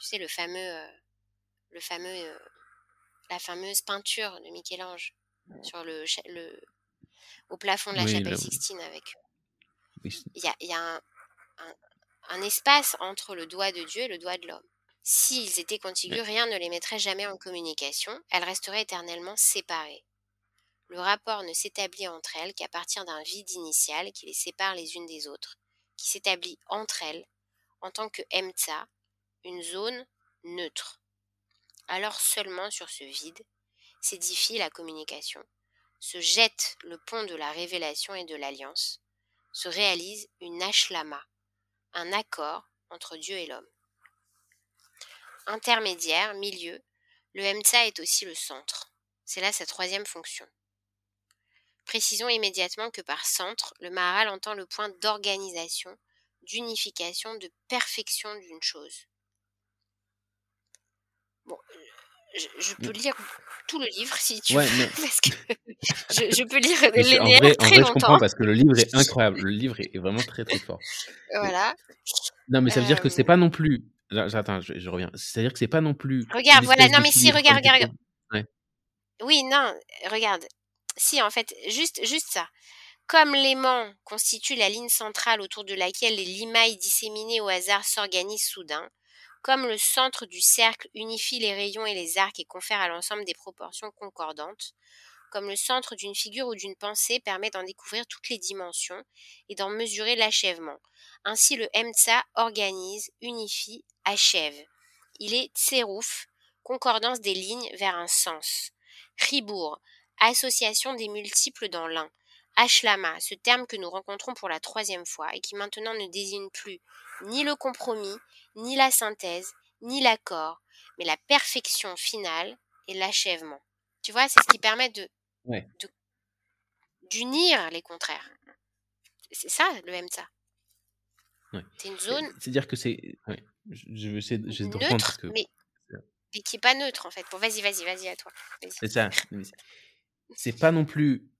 [SPEAKER 2] Tu sais, le fameux, euh, le fameux, euh, la fameuse peinture de Michel-Ange sur le, le, au plafond de la chapelle Sixtine avec. Il y a, y a un, un espace entre le doigt de Dieu et le doigt de l'homme. S'ils étaient contigus, rien ne les mettrait jamais en communication, elles resteraient éternellement séparées. Le rapport ne s'établit entre elles qu'à partir d'un vide initial qui les sépare les unes des autres, qui s'établit entre elles en tant que emtsa, une zone neutre. Alors seulement sur ce vide s'édifie la communication, se jette le pont de la révélation et de l'alliance, se réalise une ashlama, un accord entre Dieu et l'homme. Intermédiaire, milieu, le Emtsa est aussi le centre. C'est là sa troisième fonction. Précisons immédiatement que par centre, le Maharal entend le point d'organisation d'unification, de perfection d'une chose. Je, peux lire tout le livre si tu veux, <laughs> parce que je, peux lire les
[SPEAKER 1] en vrai, très en vrai, je comprends parce que le livre est <laughs> incroyable. Le livre est vraiment très très fort.
[SPEAKER 2] Voilà.
[SPEAKER 1] Non, mais ça veut dire que c'est pas non plus. J'attends, je, reviens. C'est-à-dire que c'est pas non plus.
[SPEAKER 2] Regarde, voilà. Non, mais si, regarde, regarde. Oui, non, regarde. Si, en fait, juste, juste ça. Comme l'aimant constitue la ligne centrale autour de laquelle les limailles disséminées au hasard s'organisent soudain, comme le centre du cercle unifie les rayons et les arcs et confère à l'ensemble des proportions concordantes, comme le centre d'une figure ou d'une pensée permet d'en découvrir toutes les dimensions et d'en mesurer l'achèvement. Ainsi le Emtsa organise, unifie, achève. Il est tserouf, concordance des lignes vers un sens. Ribour, association des multiples dans l'un. Ashlama, ce terme que nous rencontrons pour la troisième fois et qui maintenant ne désigne plus ni le compromis, ni la synthèse, ni l'accord, mais la perfection finale et l'achèvement. Tu vois, c'est ce qui permet de d'unir les contraires. C'est ça le MTA. C'est une zone.
[SPEAKER 1] C'est-à-dire que c'est. Je vais essayer, de
[SPEAKER 2] neutre, mais, mais qui n'est pas neutre en fait. Bon, vas-y, vas-y, vas-y à toi.
[SPEAKER 1] C'est ça. C'est pas non plus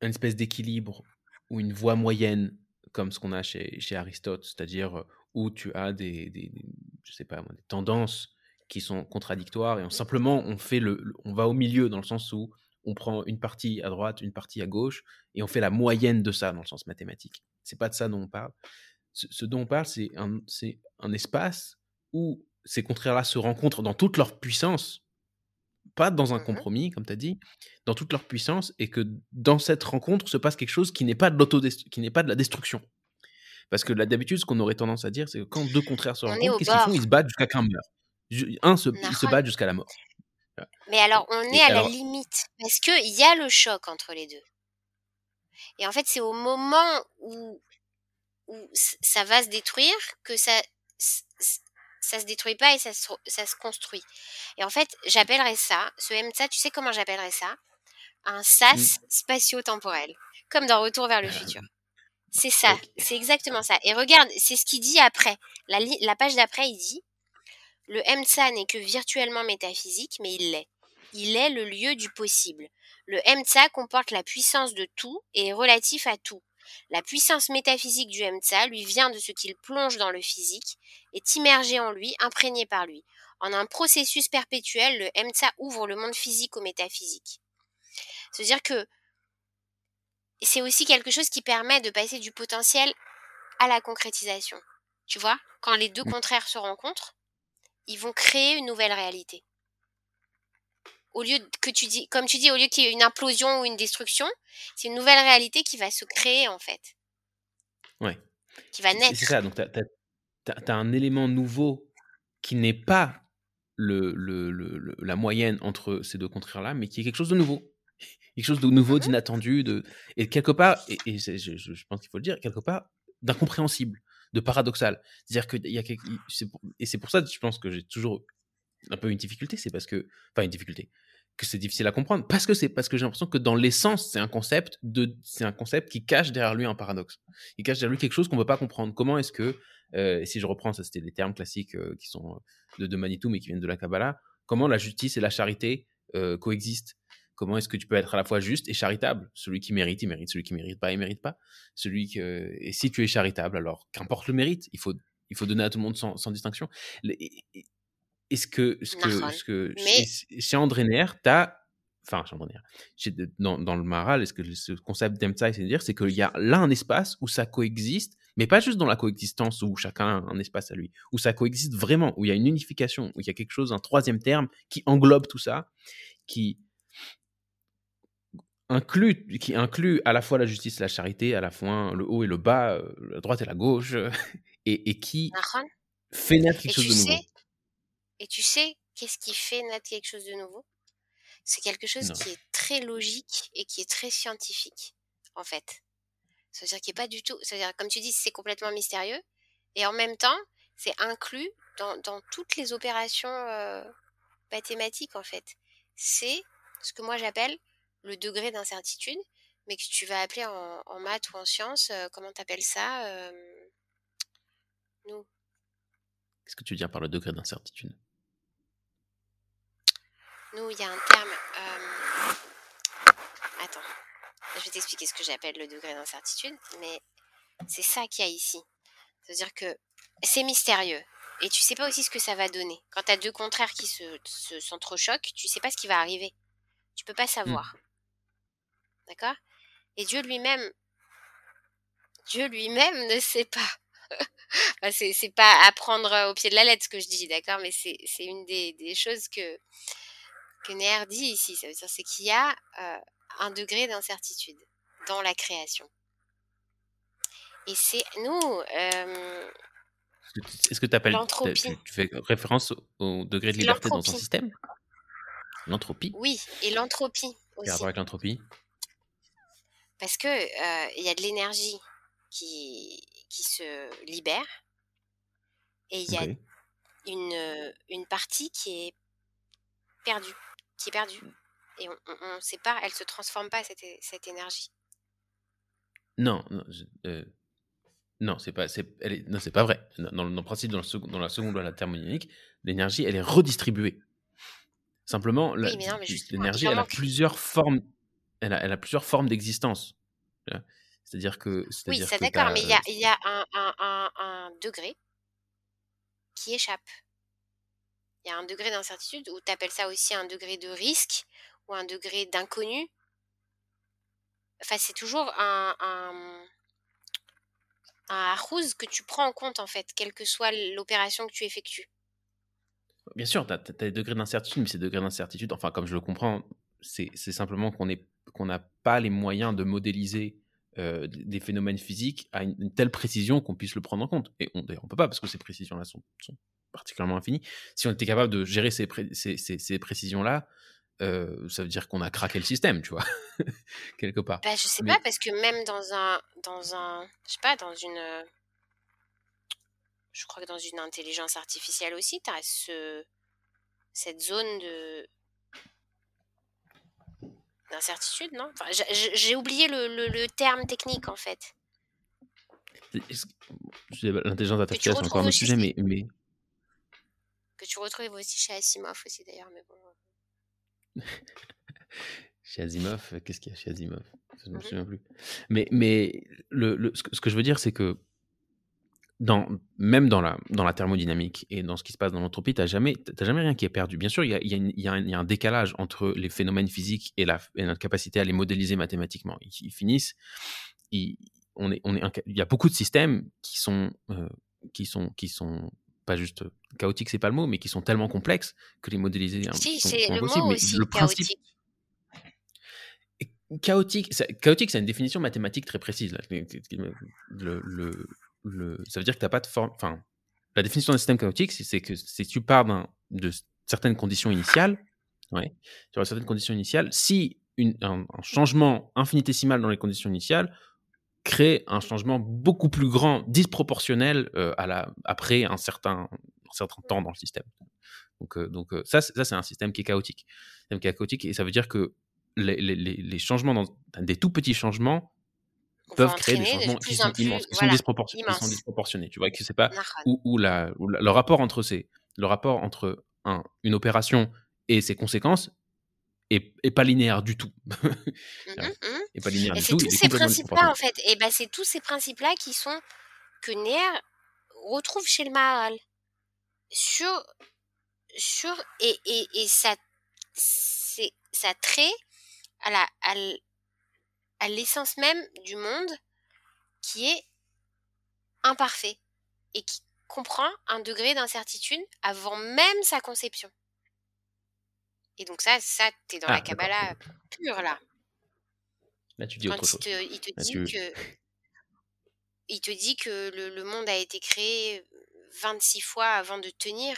[SPEAKER 1] une espèce d'équilibre ou une voie moyenne comme ce qu'on a chez, chez Aristote, c'est-à-dire où tu as des, des, je sais pas, des tendances qui sont contradictoires et simplement on fait le, on va au milieu dans le sens où on prend une partie à droite, une partie à gauche et on fait la moyenne de ça dans le sens mathématique. C'est pas de ça dont on parle. Ce, dont on parle, c'est un, un espace où ces contraires-là se rencontrent dans toute leur puissance pas dans un mmh compromis, comme tu as dit, dans toute leur puissance, et que dans cette rencontre se passe quelque chose qui n'est pas de qui n'est pas de la destruction. Parce que d'habitude, ce qu'on aurait tendance à dire, c'est que quand deux contraires se rencontrent, qu'est-ce qu'ils font? Ils se battent jusqu'à qu'un meurt. Un se, ils se battent jusqu'à la mort.
[SPEAKER 2] Mais alors, on est à la limite, parce qu'il y a le choc entre les deux. Et en fait, c'est au moment où, où ça va se détruire que ça, ça se détruit pas et ça se, ça se construit. Et en fait, j'appellerais ça, ce MTA, tu sais comment j'appellerais ça? Un sas mmh. spatio-temporel, comme dans Retour vers le ah, futur. C'est ça, c'est exactement ça. Et regarde, c'est ce qu'il dit après. La, la page d'après, il dit Le MTA n'est que virtuellement métaphysique, mais il l'est. Il est le lieu du possible. Le MTA comporte la puissance de tout et est relatif à tout. La puissance métaphysique du MTSA lui vient de ce qu'il plonge dans le physique, est immergé en lui, imprégné par lui. En un processus perpétuel, le MTSA ouvre le monde physique au métaphysique. C'est-à-dire que c'est aussi quelque chose qui permet de passer du potentiel à la concrétisation. Tu vois, quand les deux contraires se rencontrent, ils vont créer une nouvelle réalité au lieu que tu dis, comme tu dis, au lieu qu'il y ait une implosion ou une destruction, c'est une nouvelle réalité qui va se créer en fait.
[SPEAKER 1] Ouais.
[SPEAKER 2] Qui va naître.
[SPEAKER 1] C'est ça. Donc tu as, un élément nouveau qui n'est pas le, le, le, la moyenne entre ces deux contraires-là, mais qui est quelque chose de nouveau. quelque chose de nouveau, mmh d'inattendu, de et quelque part, et, je, je, pense qu'il faut le dire, quelque part d'incompréhensible, de paradoxal. C'est-à-dire que y a et c'est pour ça que je pense que j'ai toujours un peu une difficulté, c'est parce que, enfin une difficulté, que c'est difficile à comprendre, parce que c'est parce que j'ai l'impression que dans l'essence, c'est un concept de, c'est un concept qui cache derrière lui un paradoxe. Il cache derrière lui quelque chose qu'on ne peut pas comprendre. Comment est-ce que, euh, si je reprends, ça c'était des termes classiques euh, qui sont euh, de, de, Manitou, mais qui viennent de la Kabbalah, comment la justice et la charité coexistent? Comment est-ce que tu peux être à la fois juste et charitable? Celui qui mérite, il mérite. Celui qui mérite pas, il mérite pas. Celui que et si tu es charitable, alors qu'importe le mérite, il faut il faut donner à tout le monde sans, sans distinction. Est-ce que, ce que, ce que chez, André Nair, tu as. Enfin, chez dans, dans, le Maral, est-ce que ce concept d'Emtsai, c'est de dire, c'est qu'il y a là un espace où ça coexiste, mais pas juste dans la coexistence où chacun a un espace à lui, où ça coexiste vraiment, où il y a une unification, où il y a quelque chose, un troisième terme qui englobe tout ça, qui inclut, qui inclut à la fois la justice et la charité, à la fois le haut et le bas, euh, la droite et la gauche, <laughs> et, et qui fait naître quelque chose de nouveau.
[SPEAKER 2] Et tu sais, qu'est-ce qui fait naître quelque chose de nouveau? C'est quelque chose qui est très logique et qui est très scientifique, en fait. Ça veut dire qu'il n'est pas du tout. Ça veut dire, comme tu dis, c'est complètement mystérieux. Et en même temps, c'est inclus dans, toutes les opérations euh, mathématiques, en fait. C'est ce que moi j'appelle le degré d'incertitude, mais que tu vas appeler en, maths ou en sciences, euh, comment tu appelles ça euh, nous?
[SPEAKER 1] Qu'est-ce que tu veux dire par le degré d'incertitude?
[SPEAKER 2] Nous, il y a un terme. euh, Attends, je vais t'expliquer ce que j'appelle le degré d'incertitude, mais c'est ça qu'il y a ici. C'est-à-dire que c'est mystérieux. Et tu sais pas aussi ce que ça va donner. Quand tu as deux contraires qui se, se s'entrechoquent, tu sais pas ce qui va arriver. Tu peux pas savoir. D'accord? Et Dieu lui-même, Dieu lui-même ne sait pas. <laughs> C'est, c'est pas à prendre au pied de la lettre ce que je dis, d'accord? Mais c'est, c'est une des, des choses que, que Néer dit ici. Ça veut dire c'est qu'il y a euh, un degré d'incertitude dans la création. Et c'est nous, euh,
[SPEAKER 1] Est-ce que tu appelles
[SPEAKER 2] L'entropie.
[SPEAKER 1] tu, tu fais référence au, degré de liberté dans ton
[SPEAKER 2] l'entropie.
[SPEAKER 1] système? L'entropie?
[SPEAKER 2] Oui, et l'entropie aussi.
[SPEAKER 1] rapport avec l'entropie?
[SPEAKER 2] Parce que euh, il y a de l'énergie qui, qui se libère et il y a une, une partie qui est perdue, qui est perdue. Et on ne sait pas, elle se transforme pas cette, cette énergie.
[SPEAKER 1] Non, non, je- euh, non, c'est pas, c'est, elle est- non, c'est pas vrai. Dans, le principe, dans, le second- dans la seconde loi de la thermodynamique, l'énergie, elle est redistribuée. Simplement,
[SPEAKER 2] Oui, non,
[SPEAKER 1] l'énergie, elle a plusieurs formes. Elle a, elle a plusieurs formes d'existence. C'est-à-dire que,
[SPEAKER 2] Oui,
[SPEAKER 1] que
[SPEAKER 2] d'accord, mais il y a, il y a un, un- un- un degré qui échappe. Il y a un degré d'incertitude, ou tu appelles ça aussi un degré de risque, ou un degré d'inconnu? Enfin, c'est toujours un, un, un que tu prends en compte, en fait, quelle que soit l'opération que tu effectues.
[SPEAKER 1] Bien sûr, tu as, des degrés d'incertitude, mais ces degrés d'incertitude, enfin, comme je le comprends, c'est simplement qu'on n'a pas les moyens de modéliser euh, des phénomènes physiques à une, telle précision qu'on puisse le prendre en compte. Et on on peut pas, parce que ces précisions-là sont particulièrement infinies. Si on était capable de gérer ces, pré- ces, ces- ces précisions-là, euh, ça veut dire qu'on a craqué le système, tu vois, <laughs> quelque part.
[SPEAKER 2] Bah, je sais
[SPEAKER 1] Mais-
[SPEAKER 2] pas, parce que même dans un, dans un, je sais pas, dans une, je crois que dans une intelligence artificielle aussi, tu as ce, cette zone de d'incertitude, non? Enfin, j'ai- oublié le, le- le terme technique en fait.
[SPEAKER 1] L'intelligence artificielle, c'est encore un sujet, mais, mais
[SPEAKER 2] que tu retrouves aussi chez Asimov aussi d'ailleurs, mais bon. <laughs>
[SPEAKER 1] Chez Asimov, euh, qu'est-ce qu'il y a chez Asimov? Je ne me
[SPEAKER 2] Mhm.
[SPEAKER 1] souviens plus. Mais, mais le, le- ce, que, je veux dire, c'est que dans, même dans la, dans la thermodynamique et dans ce qui se passe dans l'entropie, tu n'as jamais, jamais rien qui est perdu. Bien sûr, il y a, y a y a y a un décalage entre les phénomènes physiques et, la, et notre capacité à les modéliser mathématiquement. Ils, ils finissent, ils- on est, on est, il y a beaucoup de systèmes qui sont, euh, qui sont, qui sont pas juste chaotiques, c'est pas le mot, mais qui sont tellement complexes que les modéliser hein,
[SPEAKER 2] Si,
[SPEAKER 1] sont,
[SPEAKER 2] le
[SPEAKER 1] impossibles.
[SPEAKER 2] mot
[SPEAKER 1] Mais
[SPEAKER 2] aussi
[SPEAKER 1] le principe,
[SPEAKER 2] chaotique.
[SPEAKER 1] chaotique, ça, chaotique, c'est une définition mathématique très précise. là. Le, le, le- ça veut dire que tu n'as pas de forme. Enfin, la définition d'un système chaotique, c'est que si tu pars d'un- de certaines conditions initiales, ouais, auras certaines conditions initiales, si une- un, un changement infinitésimal dans les conditions initiales crée un changement beaucoup plus grand, disproportionnel euh, à la, après un certain, un certain temps dans le système. Donc, euh, donc euh, ça, c'est- ça c'est un système qui est chaotique. Un système qui est chaotique et ça veut dire que les, les- les- changements, dans, des tout petits changements, peuvent créer des
[SPEAKER 2] de
[SPEAKER 1] changements qui sont
[SPEAKER 2] plus,
[SPEAKER 1] immenses, qui sont, qui disproportionnés. Tu vois que c'est pas où, où la, où la- le rapport entre ces, le rapport entre un, une opération et ses conséquences est, est pas linéaire du tout.
[SPEAKER 2] Mhm, mhm.
[SPEAKER 1] est pas linéaire
[SPEAKER 2] Et
[SPEAKER 1] du
[SPEAKER 2] c'est
[SPEAKER 1] tout.
[SPEAKER 2] tous ces principes-là, en fait. Et ben, c'est tous ces principes-là qui sont que Néer retrouve chez le Maharal. Sur, sur, et, et, et ça, ça trait à la, à l'essence même du monde qui est imparfait et qui comprend un degré d'incertitude avant même sa conception. Et donc ça, ça, t'es dans
[SPEAKER 1] Ah,
[SPEAKER 2] la
[SPEAKER 1] d'accord.
[SPEAKER 2] Kabbalah pure, là.
[SPEAKER 1] Là, tu dis
[SPEAKER 2] Quand
[SPEAKER 1] autre
[SPEAKER 2] il
[SPEAKER 1] chose.
[SPEAKER 2] te, il te
[SPEAKER 1] Là,
[SPEAKER 2] dit
[SPEAKER 1] tu-
[SPEAKER 2] que il te dit que le, le monde a été créé 26 fois avant de tenir,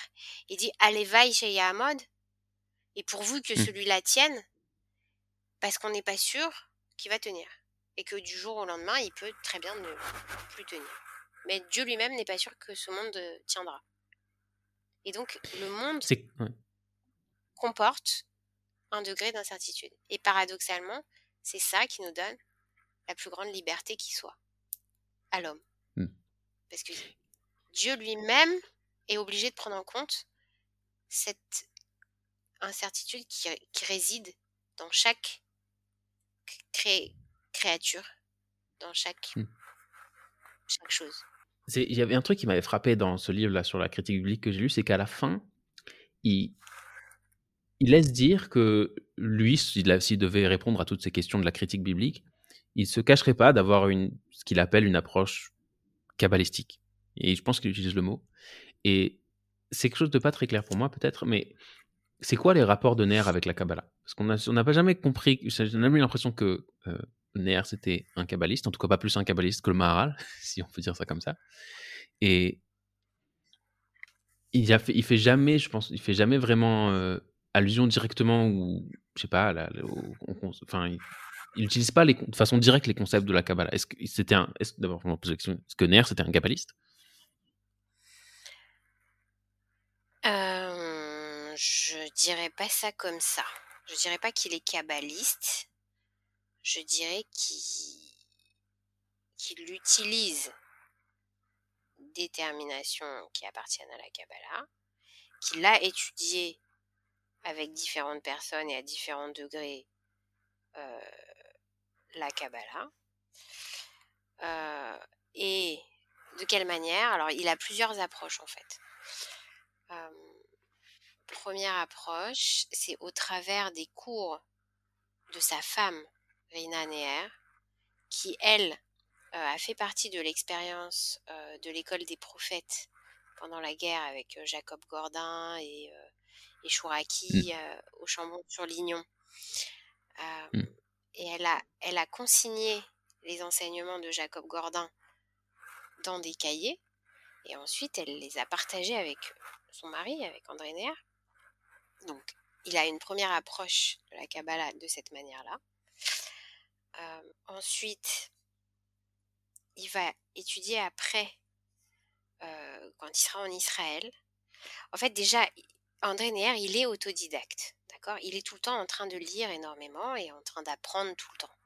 [SPEAKER 2] il dit allez vaille chez Yahamod et pourvu que
[SPEAKER 1] Hmm.
[SPEAKER 2] celui-là tienne, parce qu'on n'est pas sûr qu'il va tenir et que du jour au lendemain il peut très bien ne plus tenir. Mais Dieu lui-même n'est pas sûr que ce monde euh, tiendra. Et donc le monde
[SPEAKER 1] C'est ouais.
[SPEAKER 2] Comporte un degré d'incertitude. Et paradoxalement, c'est ça qui nous donne la plus grande liberté qui soit à l'homme.
[SPEAKER 1] Hmm.
[SPEAKER 2] Parce que Dieu lui-même est obligé de prendre en compte cette incertitude qui, réside dans chaque créature, dans chaque, mmh. chaque chose.
[SPEAKER 1] Il y avait un truc qui m'avait frappé dans ce livre-là sur la critique biblique que j'ai lu, c'est qu'à la fin, il, il laisse dire que lui, s'il devait répondre à toutes ces questions de la critique biblique, il se cacherait pas d'avoir ce qu'il appelle une approche kabbalistique. Et je pense qu'il utilise le mot. Et c'est quelque chose de pas très clair pour moi, peut-être, mais c'est quoi les rapports de Ner avec la Kabbalah? Parce qu'on n'a on pas jamais compris, j'ai jamais eu l'impression que euh, c'était un kabbaliste, en tout cas pas plus un kabbaliste que le Maharal, <laughs> si on peut dire ça comme ça. Et il, a fait jamais, je pense, il fait jamais vraiment euh, allusion directement ou, je sais pas, enfin, il n'utilise pas de façon directe les concepts de la Kabbalah. Est-ce que c'était un, d'abord, est-ce que Ner c'était un kabbaliste?
[SPEAKER 2] Euh, Je dirais pas ça comme ça. Je dirais pas qu'il est kabbaliste. Je dirais qu'il qu'il utilise des terminations qui appartiennent à la Kabbalah, qu'il a étudié avec différentes personnes et à différents degrés euh, la Kabbalah. Euh, et de quelle manière? Alors, il a plusieurs approches en fait. Euh, première approche, c'est au travers des cours de sa femme, Rina Neher, qui, elle, a fait partie de l'expérience de l'école des prophètes pendant la guerre avec Jacob Gordin et et Chouraki mmh. au Chambon-sur-Lignon. Mmh. Et elle a, elle a consigné les enseignements de Jacob Gordin dans des cahiers. Et ensuite, elle les a partagés avec son mari, avec André Néer. Donc, il a une première approche de la Kabbalah de cette manière-là. ensuite, il va étudier après, quand il sera en Israël. En fait, déjà, André Neher, il est autodidacte, d'accord? Il est tout le temps en train de lire énormément et en train d'apprendre tout le temps.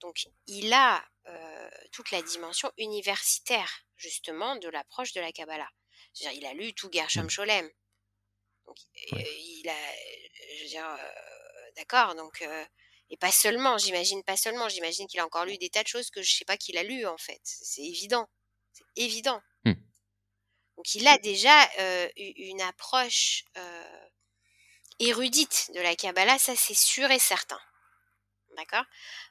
[SPEAKER 2] Donc, il a euh, toute la dimension universitaire, justement, de l'approche de la Kabbalah. C'est-à-dire, il a lu tout Gershom mmh. Scholem. Donc, euh, il a, je veux dire, euh, d'accord, donc, et pas seulement, j'imagine pas seulement, j'imagine qu'il a encore lu des tas de choses que je sais pas qu'il a lu, en fait. C'est évident. C'est évident. Donc il a déjà une approche érudite de la Kabbalah, ça c'est sûr et certain. D'accord?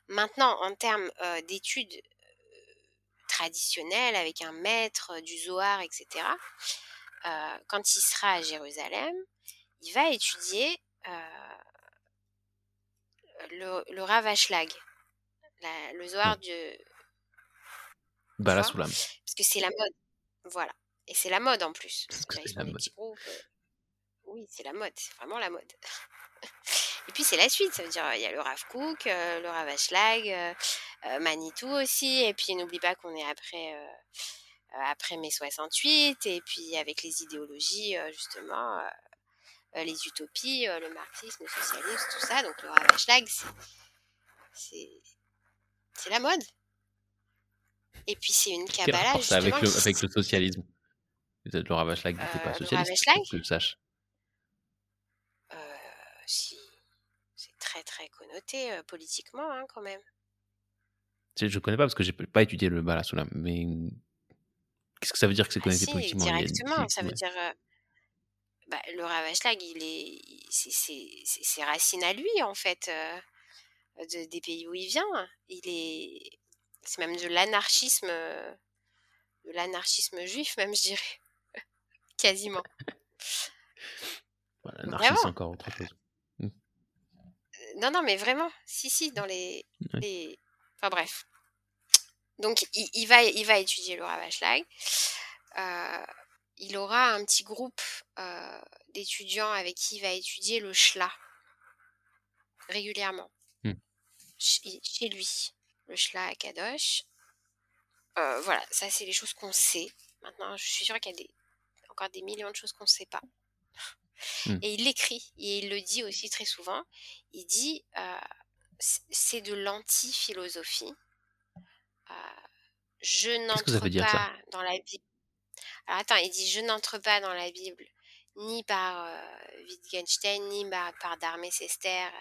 [SPEAKER 2] Maintenant, en termes d'études traditionnelles, avec un maître du Zohar, etc., quand il sera à Jérusalem, il va étudier le, le Ravashlag, le Zohar
[SPEAKER 1] mmh.
[SPEAKER 2] de...
[SPEAKER 1] Parce
[SPEAKER 2] que c'est la mode. Voilà. Et c'est la mode en plus. oui, c'est la mode, c'est vraiment la mode. <laughs> Et puis c'est la suite, ça veut dire il y a le Rav Cook, le Rav Ashlag, Manitou aussi, et puis n'oublie pas qu'on est après après mai 68, et puis avec les idéologies justement, les utopies, le marxisme, le socialisme, tout ça, donc le Rav Ashlag, c'est c'est la mode. Et puis c'est une Kabbalah justement.
[SPEAKER 1] Avec le, avec le socialisme. Le Ravashlag n'était pas euh, socialiste, que je sache.
[SPEAKER 2] Euh, si. C'est très très connoté euh, politiquement, hein, quand même.
[SPEAKER 1] Je ne connais pas parce que j'ai pas étudié le Balasoulam, mais qu'est-ce que ça veut dire que c'est ah connoté politiquement?
[SPEAKER 2] Directement, ça veut dire. Bah, le Ravashlag, il est, c'est ses racines à lui en fait, des pays où il vient. Il est, c'est même de l'anarchisme, de l'anarchisme juif même, je dirais. Quasiment.
[SPEAKER 1] Voilà, c'est encore autre chose. Mmh.
[SPEAKER 2] Euh, non, non, mais vraiment, si, si, dans les. les... Enfin bref. Donc, il, va, il va étudier le Ravashlag. Euh, il aura un petit groupe euh, d'étudiants avec qui il va étudier le Shla régulièrement mmh. chez, lui. Le Shla à Kadosh. voilà, ça, c'est les choses qu'on sait. Maintenant, je suis sûre qu'il y a des des millions de choses qu'on ne sait pas. Mmh. Et il l'écrit, et il le dit aussi très souvent. Il dit, euh, c'est de l'anti-philosophie. Euh, je n'entre pas dans la Bible. Alors attends, il dit Je n'entre pas dans la Bible, ni par Wittgenstein, ni par, par Darmès Esther,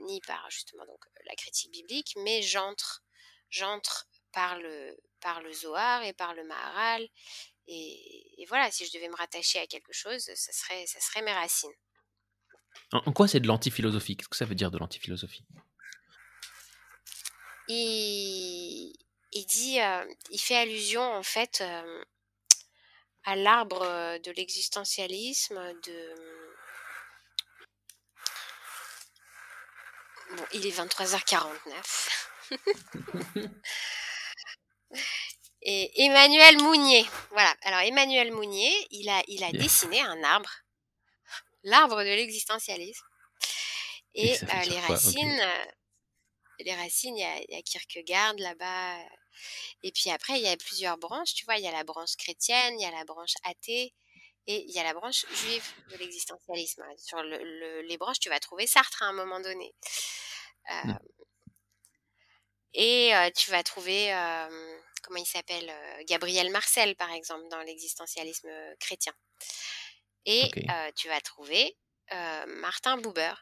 [SPEAKER 2] ni par justement donc, la critique biblique, mais j'entre, j'entre par le, par le Zohar et par le Maharal. Et, voilà, si je devais me rattacher à quelque chose, ça serait, ça serait mes racines.
[SPEAKER 1] En, quoi c'est de l'antiphilosophie Qu'est-ce que ça veut dire de l'antiphilosophie
[SPEAKER 2] il, il dit, il fait allusion en fait à l'arbre de l'existentialisme de Bon, il est 23h49. <laughs> <laughs> Et Emmanuel Mounier. Voilà. Alors Emmanuel Mounier, il a, il a dessiné un arbre, l'arbre de l'existentialisme. Et, les racines, les racines, il y a, Kierkegaard là-bas. Et puis après, il y a plusieurs branches. Tu vois, il y a la branche chrétienne, il y a la branche athée et il y a la branche juive de l'existentialisme. Sur les branches, tu vas trouver Sartre à un moment donné. Mmh. Et tu vas trouver, comment il s'appelle, Gabriel Marcel, par exemple, dans l'existentialisme chrétien. Et tu vas trouver Martin Buber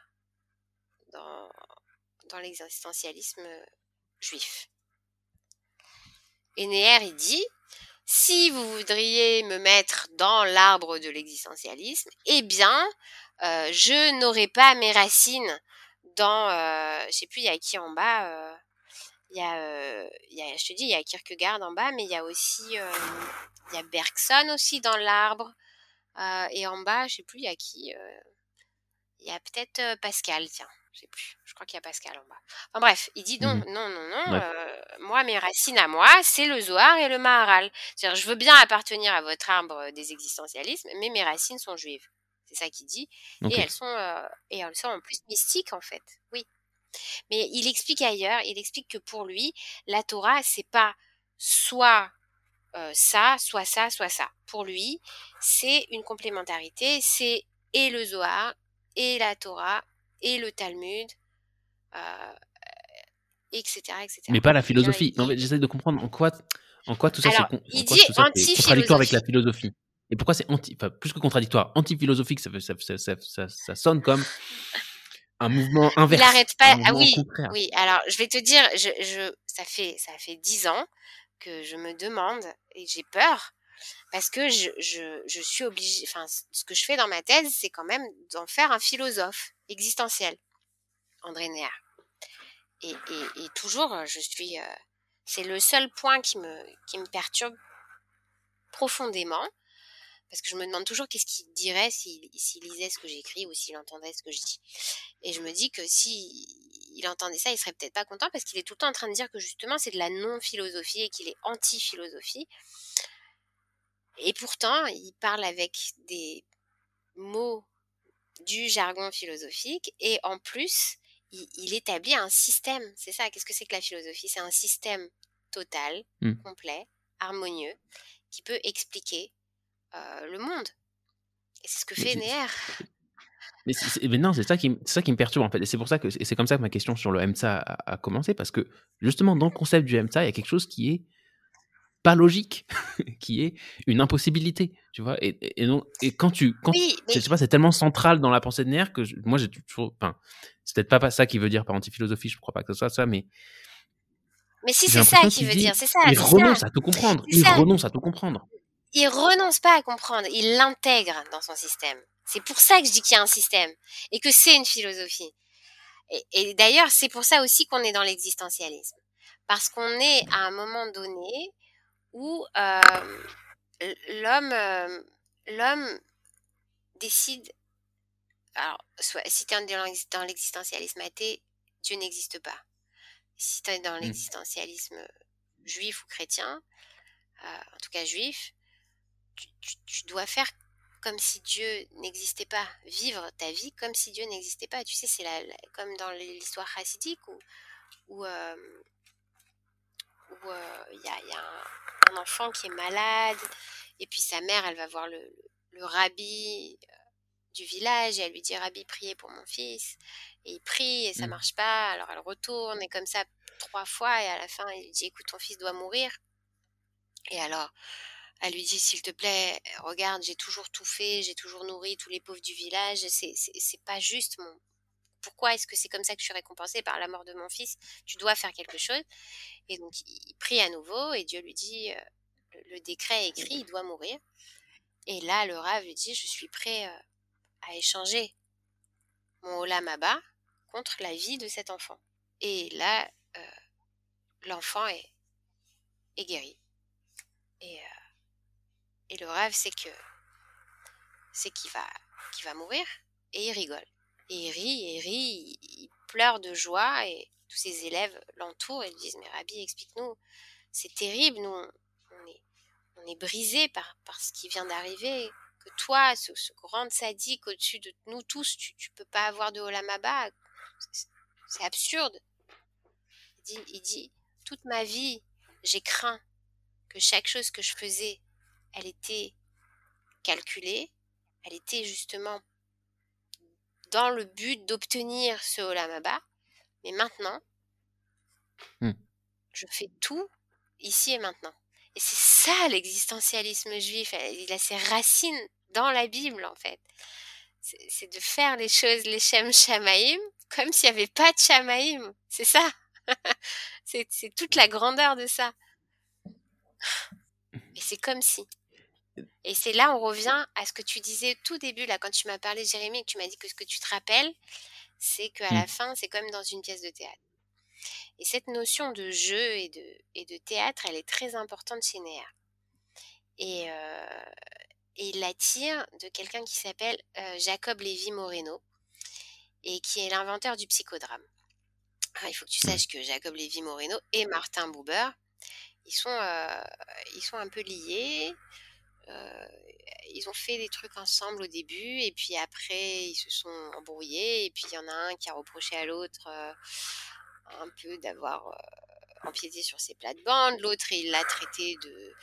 [SPEAKER 2] dans, dans l'existentialisme juif. Et Neher, il dit, si vous voudriez me mettre dans l'arbre de l'existentialisme, eh bien, je n'aurai pas mes racines dans, euh, je sais plus, il y a qui en bas. Euh, il y, a, y a, je te dis, il y a Kierkegaard en bas, mais il y a aussi, il y a Bergson aussi dans l'arbre. et en bas, je sais plus, il y a qui. il y a peut-être Pascal, tiens. Je sais plus. Je crois qu'il y a Pascal en bas. Enfin bref, il dit non, mmh non, non, non. moi, mes racines à moi, c'est le Zohar et le Maharal. C'est-à-dire, je veux bien appartenir à votre arbre des existentialismes, mais mes racines sont juives. C'est ça qu'il dit. Et elles sont euh, et elles sont en plus mystiques en fait. Oui. Mais il explique ailleurs, il explique que pour lui, la Torah c'est pas soit euh, ça, soit ça, soit ça. Pour lui, c'est une complémentarité, c'est et le Zohar, et la Torah, et le Talmud, euh, etc., etc.
[SPEAKER 1] Mais pas la philosophie. Non, mais j'essaie de comprendre en quoi, en quoi tout ça c'est contradictoire avec la philosophie. Et pourquoi c'est anti, enfin, plus que contradictoire, anti-philosophique, ça, ça, ça, ça, ça, sonne comme un mouvement inverse.
[SPEAKER 2] Il n'arrête pas. Ah oui, oui. Alors, je vais te dire, je, je, ça fait, ça fait dix ans que je me demande et j'ai peur parce que je, je, je suis obligée. Enfin, ce que je fais dans ma thèse, c'est quand même d'en faire un philosophe existentiel, André Néa. Et, et, et, toujours, je suis. Euh, c'est le seul point qui me, qui me perturbe profondément parce que je me demande toujours qu'est-ce qu'il dirait s'il lisait ce que j'écris ou s'il entendait ce que je dis. Et je me dis que si il entendait ça, il serait peut-être pas content parce qu'il est tout le temps en train de dire que justement c'est de la non-philosophie et qu'il est anti-philosophie. Et pourtant, il parle avec des mots du jargon philosophique et en plus, il, établit un système. C'est ça, qu'est-ce que c'est que la philosophie? C'est un système total, mmh. complet, harmonieux, qui peut expliquer euh, le monde. Et c'est ce que fait Néer. <laughs>
[SPEAKER 1] Mais, non, c'est ça, qui, ça qui me perturbe en fait. Et c'est pour ça que c'est comme ça que ma question sur le MSA a, commencé. Parce que justement, dans le concept du MSA, il y a quelque chose qui est pas logique, <laughs> qui est une impossibilité, tu vois. Et, et, non, et quand tu. Quand, Je sais pas, c'est tellement central dans la pensée de Néer que moi, j'ai toujours. Enfin, c'est peut-être pas ça qui veut dire par anti-philosophie, je crois pas que ce soit ça, mais.
[SPEAKER 2] Mais si c'est ça qui veut dire, c'est ça.
[SPEAKER 1] Il renonce à tout comprendre. Il renonce à tout comprendre
[SPEAKER 2] il renonce pas à comprendre, il l'intègre dans son système. C'est pour ça que je dis qu'il y a un système et que c'est une philosophie. Et, d'ailleurs, c'est pour ça aussi qu'on est dans l'existentialisme. Parce qu'on est à un moment donné où euh, l'homme euh, l'homme décide alors soit si tu es dans l'existentialisme athée Dieu n'existe pas si tu es dans mmh. l'existentialisme juif ou chrétien euh, en tout cas juif tu, dois faire comme si Dieu n'existait pas, vivre ta vie comme si Dieu n'existait pas. Tu sais, c'est la, comme dans l'histoire chassidique où où euh, euh, il y, a, un, enfant qui est malade et puis sa mère, elle va voir le, le rabbi euh, du village et elle lui dit Rabbi, priez pour mon fils. Et il prie et ça mmh. marche pas. Alors elle retourne et comme ça trois fois et à la fin, il lui dit écoute, ton fils doit mourir. Et alors, Elle lui dit s'il te plaît, regarde, j'ai toujours tout fait, j'ai toujours nourri tous les pauvres du village. C'est pas juste mon. Pourquoi est-ce que c'est comme ça que je suis récompensée par la mort de mon fils? Tu dois faire quelque chose. Et donc il prie à nouveau et Dieu lui dit euh, le, décret est écrit, il doit mourir. Et là le Rav lui dit je suis prêt euh, à échanger mon Olamaba contre la vie de cet enfant. Et là euh, l'enfant est, est guéri. Et et le rêve, c'est que c'est qu'il va, qu'il va mourir. Et il rigole. Et il rit, et il rit, il, pleure de joie. Et tous ses élèves l'entourent et disent Mais Rabbi, explique-nous, c'est terrible, nous, on est, on est brisé par, par ce qui vient d'arriver. Que toi, ce, grand sadique au-dessus de nous tous, tu, tu peux pas avoir de Olamaba. C'est absurde. Il dit, il dit Toute ma vie, j'ai craint que chaque chose que je faisais elle était calculée, elle était justement dans le but d'obtenir ce Olamaba. Mais maintenant, mmh. je fais tout ici et maintenant. Et c'est ça l'existentialisme juif. Il a ses racines dans la Bible, en fait. C'est de faire les choses, les Shem Shamaïm, comme s'il n'y avait pas de Shamaïm. C'est ça. <laughs> c'est toute la grandeur de ça. Et c'est comme si. Et c'est là, on revient à ce que tu disais tout début, là, quand tu m'as parlé, Jérémy, et que tu m'as dit que ce que tu te rappelles, c'est qu'à la mmh. fin, c'est comme dans une pièce de théâtre. Et cette notion de jeu et de, et de théâtre, elle est très importante chez Néa. Et, euh, et il la tire de quelqu'un qui s'appelle euh, Jacob Lévy Moreno, et qui est l'inventeur du psychodrame. il faut que tu saches que Jacob Lévy Moreno et Martin Buber, ils sont, euh, ils sont un peu liés. Euh, ils ont fait des trucs ensemble au début et puis après ils se sont embrouillés et puis il y en a un qui a reproché à l'autre euh, un peu d'avoir euh, empiété sur ses plates-bandes, l'autre il l'a traité de,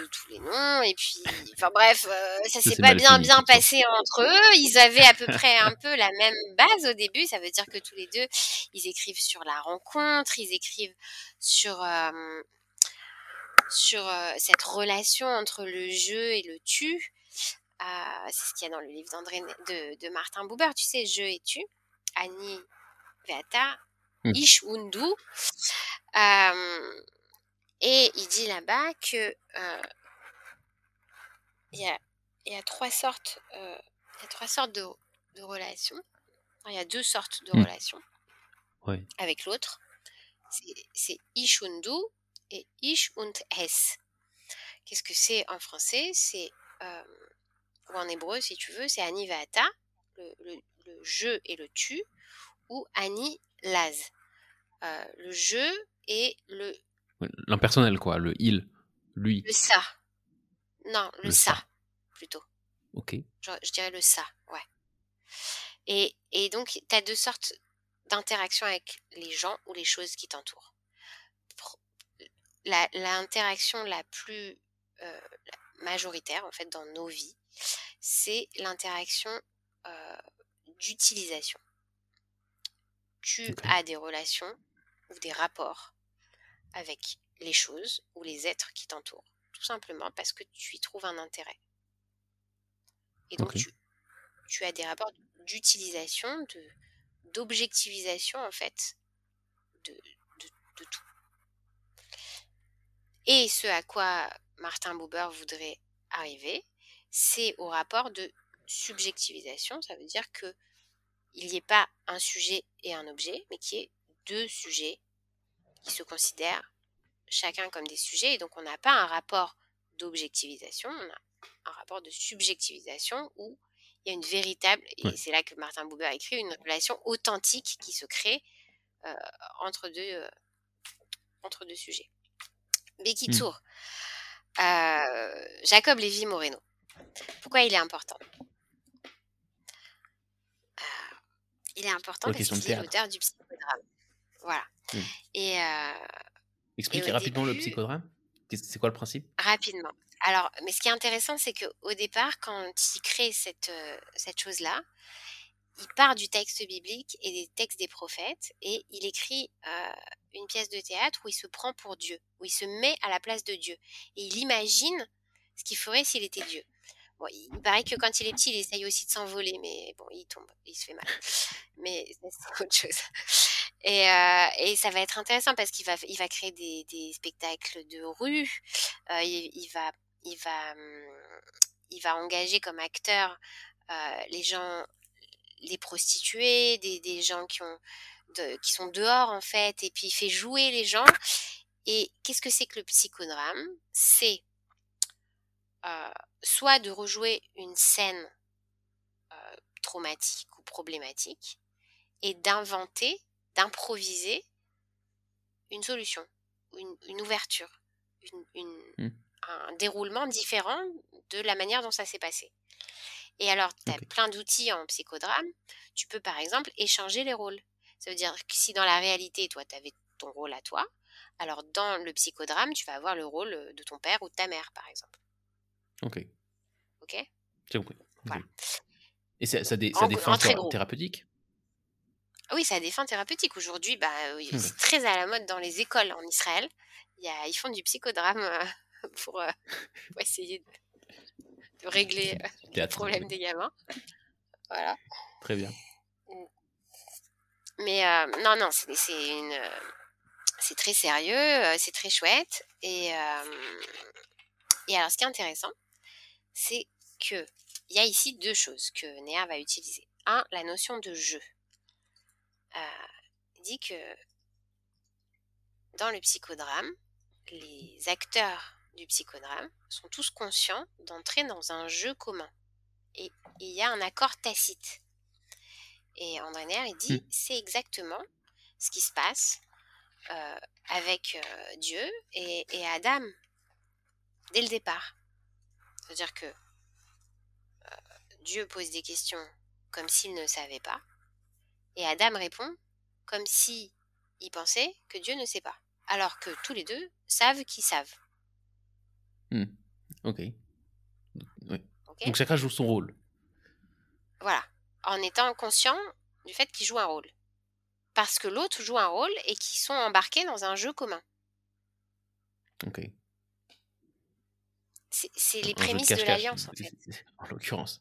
[SPEAKER 2] de tous les noms et puis enfin bref ça s'est pas bien bien passé entre eux. Ils avaient à peu près un peu la même base au début. Ça veut dire que tous les deux ils écrivent sur la rencontre ils écrivent sur sur cette relation entre le jeu et le tu. c'est ce qu'il y a dans le livre d'André de, de, Martin Buber, tu sais, jeu et tu. Annie Veata, mmh. Ish Undu. et il dit là-bas que il y, a, y, a, trois sortes, il y a trois sortes de, de relations. Il y a deux sortes de mmh. relations avec l'autre. C'est Ishundu et Ich und Es. Qu'est-ce que c'est en français? C'est, euh, ou en hébreu si tu veux, c'est Ani Vata, le, le, le, je et le tu, ou Ani Laz. Euh, le je et le.
[SPEAKER 1] L'impersonnel quoi, le il, lui.
[SPEAKER 2] Le ça. Non, le, ça, plutôt.
[SPEAKER 1] Ok.
[SPEAKER 2] Je, je, dirais le ça, ouais. Et, et donc, tu as deux sortes d'interactions avec les gens ou les choses qui t'entourent l'interaction la, plus euh, majoritaire en fait dans nos vies, c'est l'interaction euh, d'utilisation. Tu as des relations ou des rapports avec les choses ou les êtres qui t'entourent, tout simplement parce que tu y trouves un intérêt. Et donc tu, tu, as des rapports d'utilisation, d'objectivisation en fait de, de, de tout. Et ce à quoi Martin Buber voudrait arriver, c'est au rapport de subjectivisation. Ça veut dire que il n'y ait pas un sujet et un objet, mais qu'il y ait deux sujets qui se considèrent chacun comme des sujets. Et donc on n'a pas un rapport d'objectivisation, on a un rapport de subjectivisation où il y a une véritable, et c'est là que Martin Buber écrit, une relation authentique qui se crée euh, entre, deux, euh, entre deux sujets. Bekitour, mmh. euh, Jacob Lévy Moreno. Pourquoi il est important? Euh, Il est important parce qu'il est l'auteur du psychodrame. Voilà. Mmh. Et, euh,
[SPEAKER 1] rapidement le psychodrame. C'est quoi le principe?
[SPEAKER 2] Rapidement. Alors, mais ce qui est intéressant, c'est qu'au départ, quand il crée cette, cette chose-là, il part du texte biblique et des textes des prophètes et il écrit euh, une pièce de théâtre où il se prend pour Dieu, où il se met à la place de Dieu. Et il imagine ce qu'il ferait s'il était Dieu. Il paraît que quand il est petit, il essaye aussi de s'envoler, mais bon, il tombe, il se fait mal. <laughs> Mais c'est autre chose. Et, euh, et, ça va être intéressant parce qu'il va, créer des, spectacles de rue. Euh, hum, il va engager comme acteur les gens, les prostituées, des, des gens qui ont, de, qui sont dehors en fait, et puis il fait jouer les gens. Et qu'est-ce que c'est que le psychodrame? C'est euh, soit de rejouer une scène euh, traumatique ou problématique et d'inventer, d'improviser une solution, une, une ouverture, une, une, mmh. un déroulement différent de la manière dont ça s'est passé. Et alors, tu as plein d'outils en psychodrame. Tu peux, par exemple, échanger les rôles. Ça veut dire que si dans la réalité, toi, tu avais ton rôle à toi, alors dans le psychodrame, tu vas avoir le rôle de ton père ou de ta mère, par exemple.
[SPEAKER 1] Ok.
[SPEAKER 2] Ok?
[SPEAKER 1] J'ai compris. Et ça, ça, ça des fins thérapeutiques
[SPEAKER 2] Oui, ça a des fins thérapeutiques. Aujourd'hui, bah, c'est très à la mode dans les écoles en Israël. Y a, ils font du psychodrame euh, <laughs> pour, euh, pour, essayer de, de régler euh, les problèmes des gamins. Voilà.
[SPEAKER 1] Très bien.
[SPEAKER 2] Mais non, non, c'est une c'est très sérieux, c'est très chouette. Et, euh, et alors, ce qui est intéressant, c'est que il y a ici deux choses que Néa va utiliser. Un, la notion de jeu. Euh, il dit que dans le psychodrame, les acteurs du psychodrame sont tous conscients d'entrer dans un jeu commun. Et il y a un accord tacite. Et André Néa, il dit, mmh. c'est exactement ce qui se passe euh, avec euh, Dieu et, et, Adam dès le départ. C'est-à-dire que euh, Dieu pose des questions comme s'il ne savait pas, et Adam répond comme si il pensait que Dieu ne sait pas, alors que tous les deux savent qu'ils savent.
[SPEAKER 1] Hmm. Ok. Donc chacun joue son rôle.
[SPEAKER 2] Voilà, en étant conscient du fait qu'il joue un rôle parce que l'autre joue un rôle et qui sont embarqués dans un jeu commun.
[SPEAKER 1] Ok.
[SPEAKER 2] C'est les prémices de l'alliance, en fait.
[SPEAKER 1] En l'occurrence.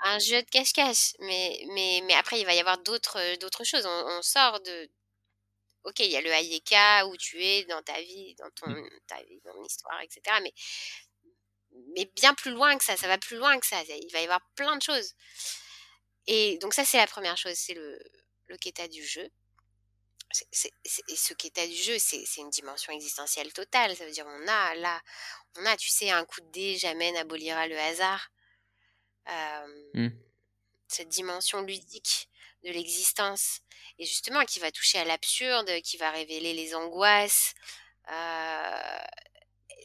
[SPEAKER 2] Un jeu de cache-cache. Mais, mais, mais après, il va y avoir d'autres choses. On, sort de. Ok, il y a le Hayeka où tu es dans ta vie, dans ton, mmh. ta vie, dans ton histoire, etc. Mais, mais bien plus loin que ça. Ça va plus loin que ça. Il va y avoir plein de choses. Et donc, ça, c'est la première chose. C'est le, le du jeu. C'est, ce quêta du jeu, c'est, une dimension existentielle totale. Ça veut dire, on a là, on a, tu sais, un coup de dé jamais abolira le hasard. Mmh. Cette dimension ludique de l'existence. Et justement, qui va toucher à l'absurde, qui va révéler les angoisses.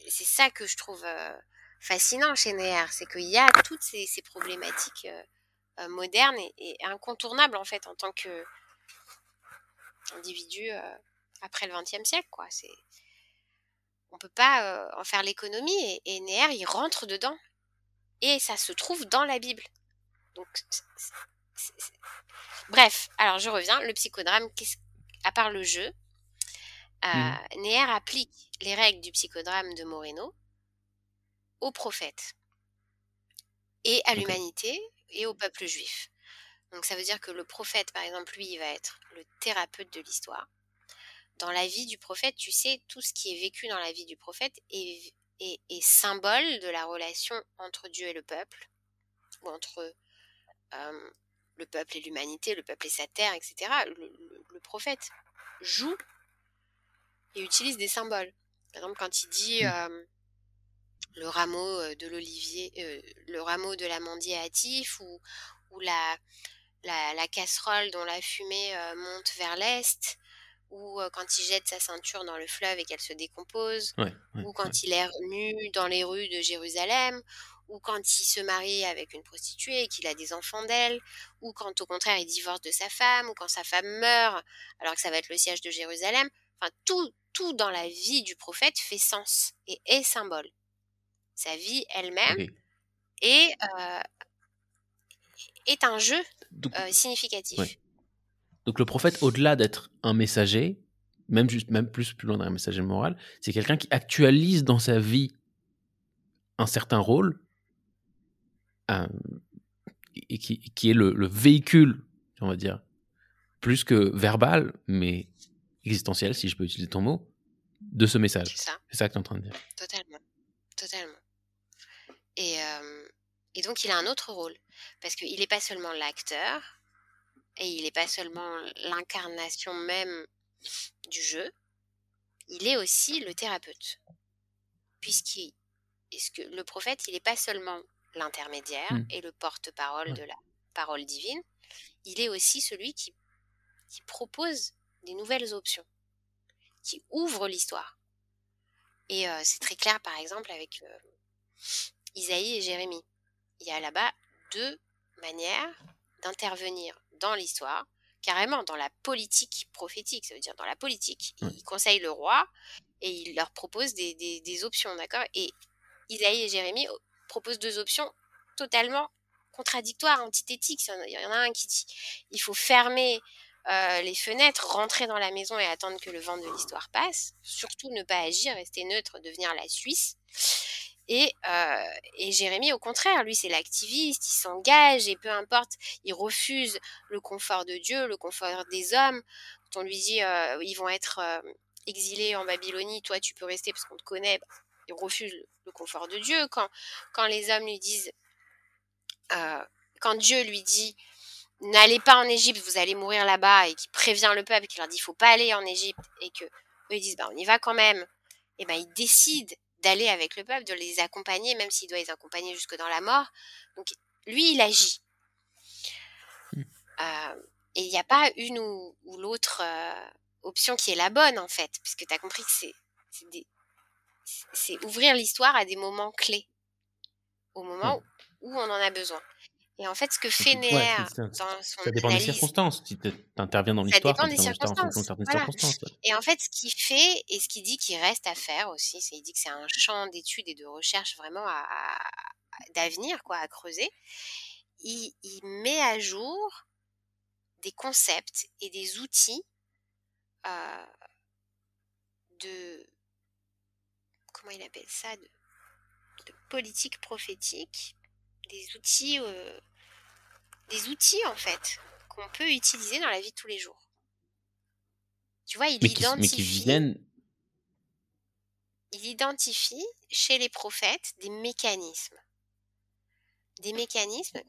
[SPEAKER 2] c'est ça que je trouve fascinant chez Neher, c'est qu'il y a toutes ces, problématiques modernes et, incontournables en fait en tant que individu euh, après le XXe siècle. Quoi. C'est... On peut pas euh, en faire l'économie et, et il rentre dedans. Et ça se trouve dans la Bible. Donc, Bref, alors je reviens. Le psychodrame, à part le jeu, euh, mmh. applique les règles du psychodrame de Moreno aux prophètes et à l'humanité et au peuple juif. Donc ça veut dire que le prophète, par exemple, lui, il va être le thérapeute de l'histoire. Dans la vie du prophète, tu sais, tout ce qui est vécu dans la vie du prophète est, est, symbole de la relation entre Dieu et le peuple, ou entre euh, le peuple et l'humanité, le peuple et sa terre, etc. Le, prophète joue et utilise des symboles. Par exemple, quand il dit mmh. euh, le rameau euh, de l'olivier, le rameau de l'amandier hâtif, ou, ou la, la, casserole dont la fumée euh, monte vers l'est, ou euh, quand il jette sa ceinture dans le fleuve et qu'elle se décompose, ou quand il est nu dans les rues de Jérusalem, ou quand il se marie avec une prostituée et qu'il a des enfants d'elle, ou quand au contraire il divorce de sa femme, ou quand sa femme meurt alors que ça va être le siège de Jérusalem. Enfin, tout, tout dans la vie du prophète fait sens et est symbole. Sa vie elle-même est, euh, est un jeu euh, significatif.
[SPEAKER 1] Donc le prophète, au-delà d'être un messager, même, juste, même plus, plus loin d'un messager moral, c'est quelqu'un qui actualise dans sa vie un certain rôle et qui, qui est le, le, véhicule, on va dire, plus que verbal, mais existentiel, si je peux utiliser ton mot, de ce message. C'est ça. C'est ça que tu es en train de dire.
[SPEAKER 2] Totalement. Totalement. Et, et donc, il a un autre rôle. Parce qu'il n'est pas seulement l'acteur, et il n'est pas seulement l'incarnation même du jeu, il est aussi le thérapeute. Puisqu'il que le prophète, il n'est pas seulement l'intermédiaire mmh. et le porte-parole de la parole divine, il est aussi celui qui, qui propose des nouvelles options, qui ouvre l'histoire. Et c'est très clair, par exemple, avec Isaïe et Jérémie. Il y a là-bas deux manières d'intervenir dans l'histoire, carrément dans la politique prophétique, ça veut dire dans la politique. Il conseille le roi et il leur propose des, des options, d'accord? Et Isaïe et Jérémie proposent deux options totalement contradictoires, antithétiques. Il y en a un qui dit il faut fermer euh, les fenêtres, rentrer dans la maison et attendre que le vent de l'histoire passe. Surtout ne pas agir, rester neutre, devenir la Suisse. Et, euh, et Jérémie, au contraire, lui, c'est l'activiste, il s'engage et peu importe, il refuse le confort de Dieu, le confort des hommes. Quand on lui dit euh, ils vont être exilés en Babylonie, toi tu peux rester parce qu'on te connaît, bah, il refuse le confort de Dieu. Quand, quand les hommes lui disent, quand Dieu lui dit n'allez pas en Égypte, vous allez mourir là-bas, et qui prévient le peuple, qui leur dit il faut pas aller en Égypte, et que eux ils disent bah on y va quand même, et ben il décide d'aller avec le peuple, de les accompagner, même s'il doit les accompagner jusque dans la mort. Donc lui il agit. Mmh. Euh, et il n'y a pas une ou, l'autre euh, option qui est la bonne en fait, puisque tu as compris que c'est c'est ouvrir l'histoire à des moments clés, au moment où on en a besoin. Et en fait, ce que fait Néer dans son
[SPEAKER 1] Ça dépend des circonstances. Si tu interviens dans l'histoire,
[SPEAKER 2] ça dépend des circonstances. circonstances Et en fait, ce qu'il fait et ce qu'il dit qu'il reste à faire aussi, c'est il dit que c'est un champ d'études et de recherche vraiment à, d'avenir, quoi, à creuser. Il, il, met à jour des concepts et des outils euh, de comment il appelle ça de, de politique prophétique des outils, euh, des outils en fait qu'on peut utiliser dans la vie de tous les jours. Tu vois, il identifie. Il identifie chez les prophètes des mécanismes, des mécanismes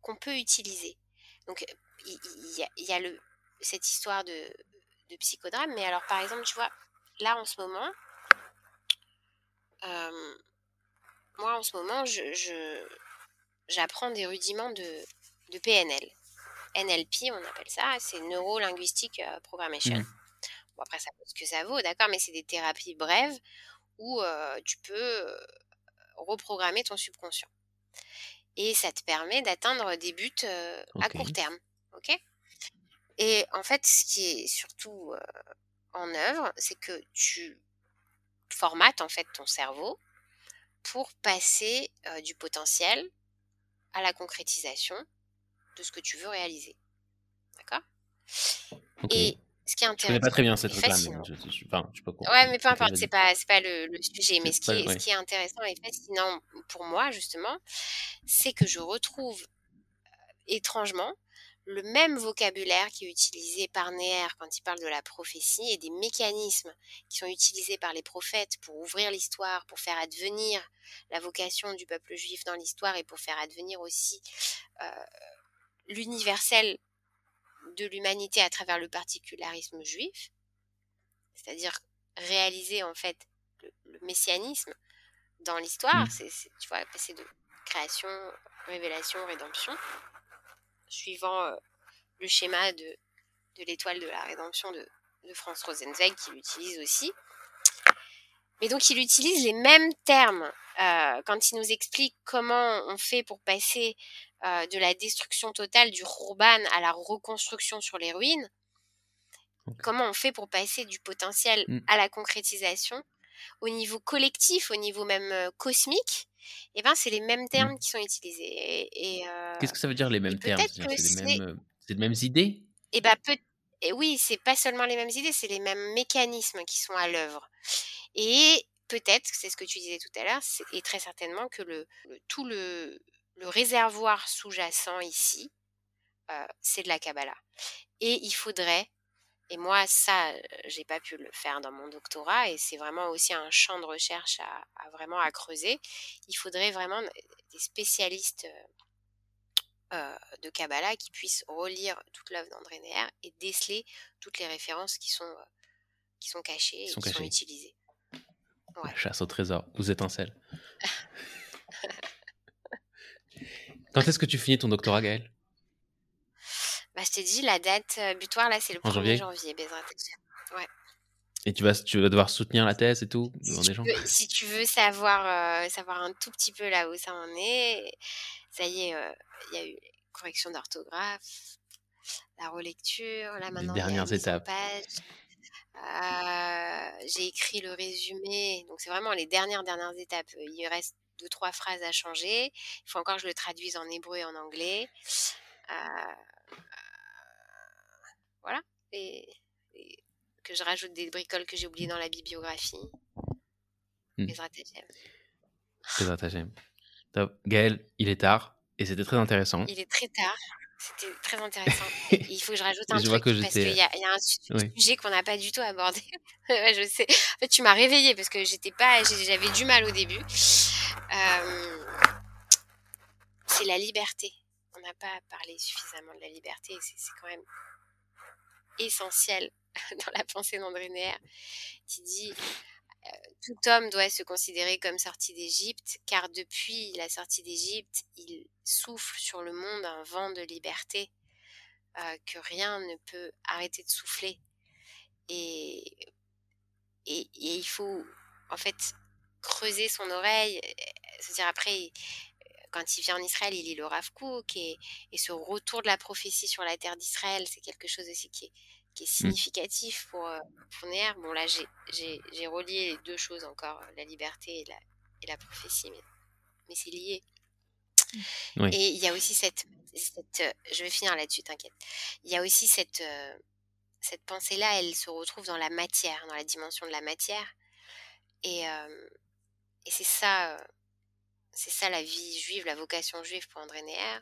[SPEAKER 2] qu'on peut utiliser. Donc, il, y, a, le, cette histoire de, de, psychodrame, mais alors par exemple, tu vois, là en ce moment, euh, moi en ce moment, je, j'apprends des rudiments de, de, PNL. NLP, on appelle ça, c'est Neuro Linguistic euh, Programmation. Mmh. Bon, après, ça vaut ce que ça vaut, d'accord, mais c'est des thérapies brèves où euh, tu peux reprogrammer ton subconscient. Et ça te permet d'atteindre des buts à court terme. OK? Et en fait, ce qui est surtout en œuvre, c'est que tu formates en fait ton cerveau pour passer du potentiel à la concrétisation de ce que tu veux réaliser. D'accord? Et ce qui est intéressant.
[SPEAKER 1] Je connais pas très bien cette
[SPEAKER 2] réclame. ouais, mais peu importe, c'est pas, pas le, le sujet. Mais ce qui, est, ce qui est intéressant et fascinant pour moi, justement, c'est que je retrouve euh, étrangement le même vocabulaire qui est utilisé par Néer quand il parle de la prophétie et des mécanismes qui sont utilisés par les prophètes pour ouvrir l'histoire, pour faire advenir la vocation du peuple juif dans l'histoire et pour faire advenir aussi euh, l'universel de l'humanité à travers le particularisme juif, c'est-à-dire réaliser en fait le, messianisme dans l'histoire, mmh. c'est, tu vois, passer de création, révélation, rédemption suivant euh, le schéma de, de l'étoile de la rédemption de, de Franz Rosenzweig qui l'utilise aussi. Mais donc il utilise les mêmes termes euh, quand il nous explique comment on fait pour passer euh, de la destruction totale du Rourban à la reconstruction sur les ruines. Comment on fait pour passer du potentiel mmh. à la concrétisation au niveau collectif, au niveau même cosmique et eh ben c'est les mêmes mmh. termes qui sont utilisés. Et,
[SPEAKER 1] Qu'est-ce que ça veut dire les mêmes termes? C'est les, mêmes, les mêmes idées?
[SPEAKER 2] Et ben peut et oui, c'est pas seulement les mêmes idées, c'est les mêmes mécanismes qui sont à l'œuvre. Et peut-être, c'est ce que tu disais tout à l'heure, et très certainement que le, tout le, le réservoir sous-jacent ici, c'est de la Kabbalah. Et il faudrait, et moi ça, j'ai pas pu le faire dans mon doctorat, et c'est vraiment aussi un champ de recherche à, vraiment à creuser. Il faudrait vraiment des spécialistes de Kabbalah qui puissent relire toute l'œuvre d'André Neher et déceler toutes les références qui sont, qui sont cachées et qui sont utilisées.
[SPEAKER 1] La chasse au trésor, aux étincelles. <laughs> Quand est-ce que tu finis ton doctorat, Gaël
[SPEAKER 2] bah, Je t'ai dit, la date euh, butoir, là, c'est le 1er janvier, janvier ouais.
[SPEAKER 1] Et tu vas, tu vas devoir soutenir la thèse et tout
[SPEAKER 2] si, tu, Veux, si tu veux savoir, euh, savoir un tout petit peu là où ça en est, ça y est, euh, il y a eu correction d'orthographe, la relecture, là maintenant.
[SPEAKER 1] Les dernières étapes.
[SPEAKER 2] j'ai écrit le résumé, donc c'est vraiment les dernières dernières étapes. Il reste deux, trois phrases à changer. Il faut encore que je le traduise en hébreu et en anglais. Euh, voilà. Et, que je rajoute des bricoles que j'ai oubliées dans la bibliographie.
[SPEAKER 1] Mmh. Les Gaël, il est tard et c'était très intéressant.
[SPEAKER 2] Il est très tard. C'était très intéressant. <laughs> il faut que je rajoute un truc parce qu'il y, a un sujet qu'on n'a pas du tout abordé. <laughs> je sais. En fait, tu m'as réveillée parce que j'étais pas, j'avais du mal au début. Euh, c'est la liberté. On n'a pas parlé suffisamment de la liberté. C'est quand même essentiel <laughs> dans la pensée d'André Neher, qui dit euh, tout homme doit se considérer comme sorti d'Égypte, car depuis la sortie d'Égypte, il souffle sur le monde un vent de liberté euh, que rien ne peut arrêter de souffler. Et, et, et, il faut en fait creuser son oreille, se dire après, quand il vient en Israël, il lit le Rav Kook et, et ce retour de la prophétie sur la terre d'Israël, c'est quelque chose aussi qui est, qui est mmh. significatif pour, pour Bon, là, j'ai relié les deux choses encore, la liberté et la, et la prophétie, mais, mais c'est lié. Et il y a aussi cette, cette je vais finir là-dessus, t'inquiète. Il y a aussi cette, cette pensée-là, elle se retrouve dans la matière, dans la dimension de la matière. Et, et c'est ça, c'est ça la vie juive, la vocation juive pour André Neher.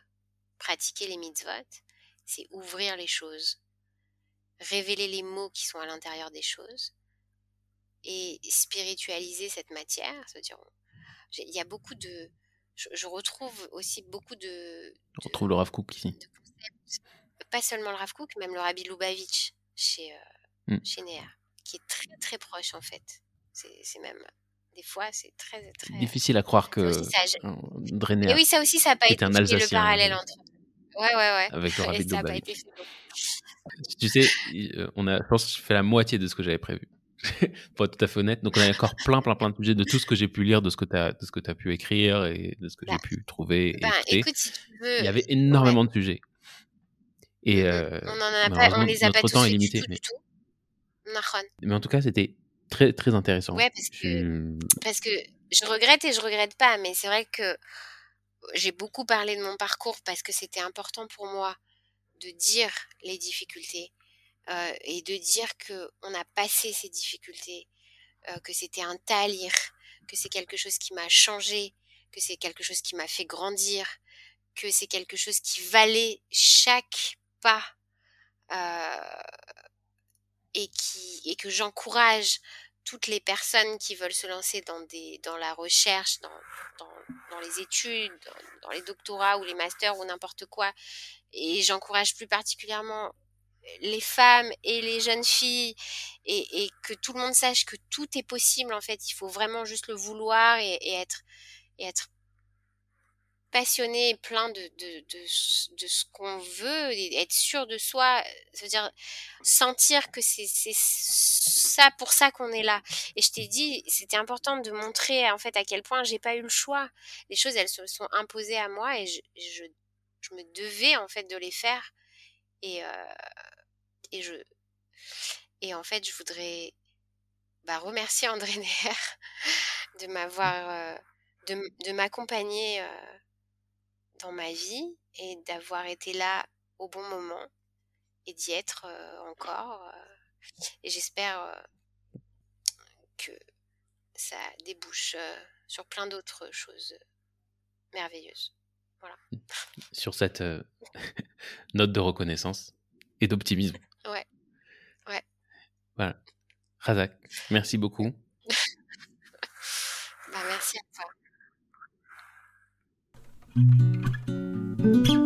[SPEAKER 2] Pratiquer les mitzvot, c'est ouvrir les choses, révéler les mots qui sont à l'intérieur des choses et spiritualiser cette matière. C'est-à-dire, il y a beaucoup de, je, retrouve aussi beaucoup de.
[SPEAKER 1] On retrouve le Rav Kook ici.
[SPEAKER 2] pas seulement le Rav Kook, même le Rabbi Lubavitch chez, euh, chez Neher, qui est très très proche en fait. C'est même des fois, c'est très, très
[SPEAKER 1] difficile à croire que
[SPEAKER 2] drainer. Et oui, ça aussi, ça n'a pas été un Alsacien, le parallèle entre. Ouais, ouais, ouais.
[SPEAKER 1] Avec le <laughs> Rabbi Ça pas été fait. Tu sais, euh, on a, je pense, fait la moitié de ce que j'avais prévu. <laughs> pour être tout à fait honnête. Donc, on a encore plein, plein, plein de sujets de tout ce que j'ai pu lire, de ce que tu as, de ce que as pu écrire et de ce que j'ai bah, pu trouver.
[SPEAKER 2] Ben, écoute, si tu veux...
[SPEAKER 1] Il y avait énormément de sujets. Et euh,
[SPEAKER 2] on, en a pas, on les a pas tous temps est limité, du tout,
[SPEAKER 1] mais...
[SPEAKER 2] du tout.
[SPEAKER 1] Mais en tout cas, c'était très, très intéressant.
[SPEAKER 2] Ouais, parce que, parce que je regrette et je regrette pas, mais c'est vrai que j'ai beaucoup parlé de mon parcours parce que c'était important pour moi de dire les difficultés euh, et de dire que on a passé ces difficultés, euh, que c'était un talir, que c'est quelque chose qui m'a changé, que c'est quelque chose qui m'a fait grandir, que c'est quelque chose qui valait chaque pas euh, et qui et que j'encourage toutes les personnes qui veulent se lancer dans des dans la recherche, dans, dans, dans les études, dans, les doctorats ou les masters ou n'importe quoi. Et j'encourage plus particulièrement les femmes et les jeunes filles et, et, que tout le monde sache que tout est possible en fait. Il faut vraiment juste le vouloir et être et être passionné et plein de, de, de, ce qu'on veut, être sûr de soi, cest dire sentir que c'est ça pour ça qu'on est là. Et je t'ai dit, c'était important de montrer en fait à quel point j'ai pas eu le choix. Les choses, elles se sont imposées à moi et je, je, je me devais en fait de les faire. Et, euh, et je et en fait, je voudrais bah, remercier André Neher <laughs> de m'avoir euh, de, de m'accompagner euh, dans ma vie et d'avoir été là au bon moment et d'y être encore. et j'espère que ça débouche sur plein d'autres choses merveilleuses. Voilà.
[SPEAKER 1] Sur cette <laughs> note de reconnaissance et d'optimisme.
[SPEAKER 2] Ouais. Ouais.
[SPEAKER 1] Voilà. Razak, merci beaucoup. <laughs>
[SPEAKER 2] bah, merci à うん。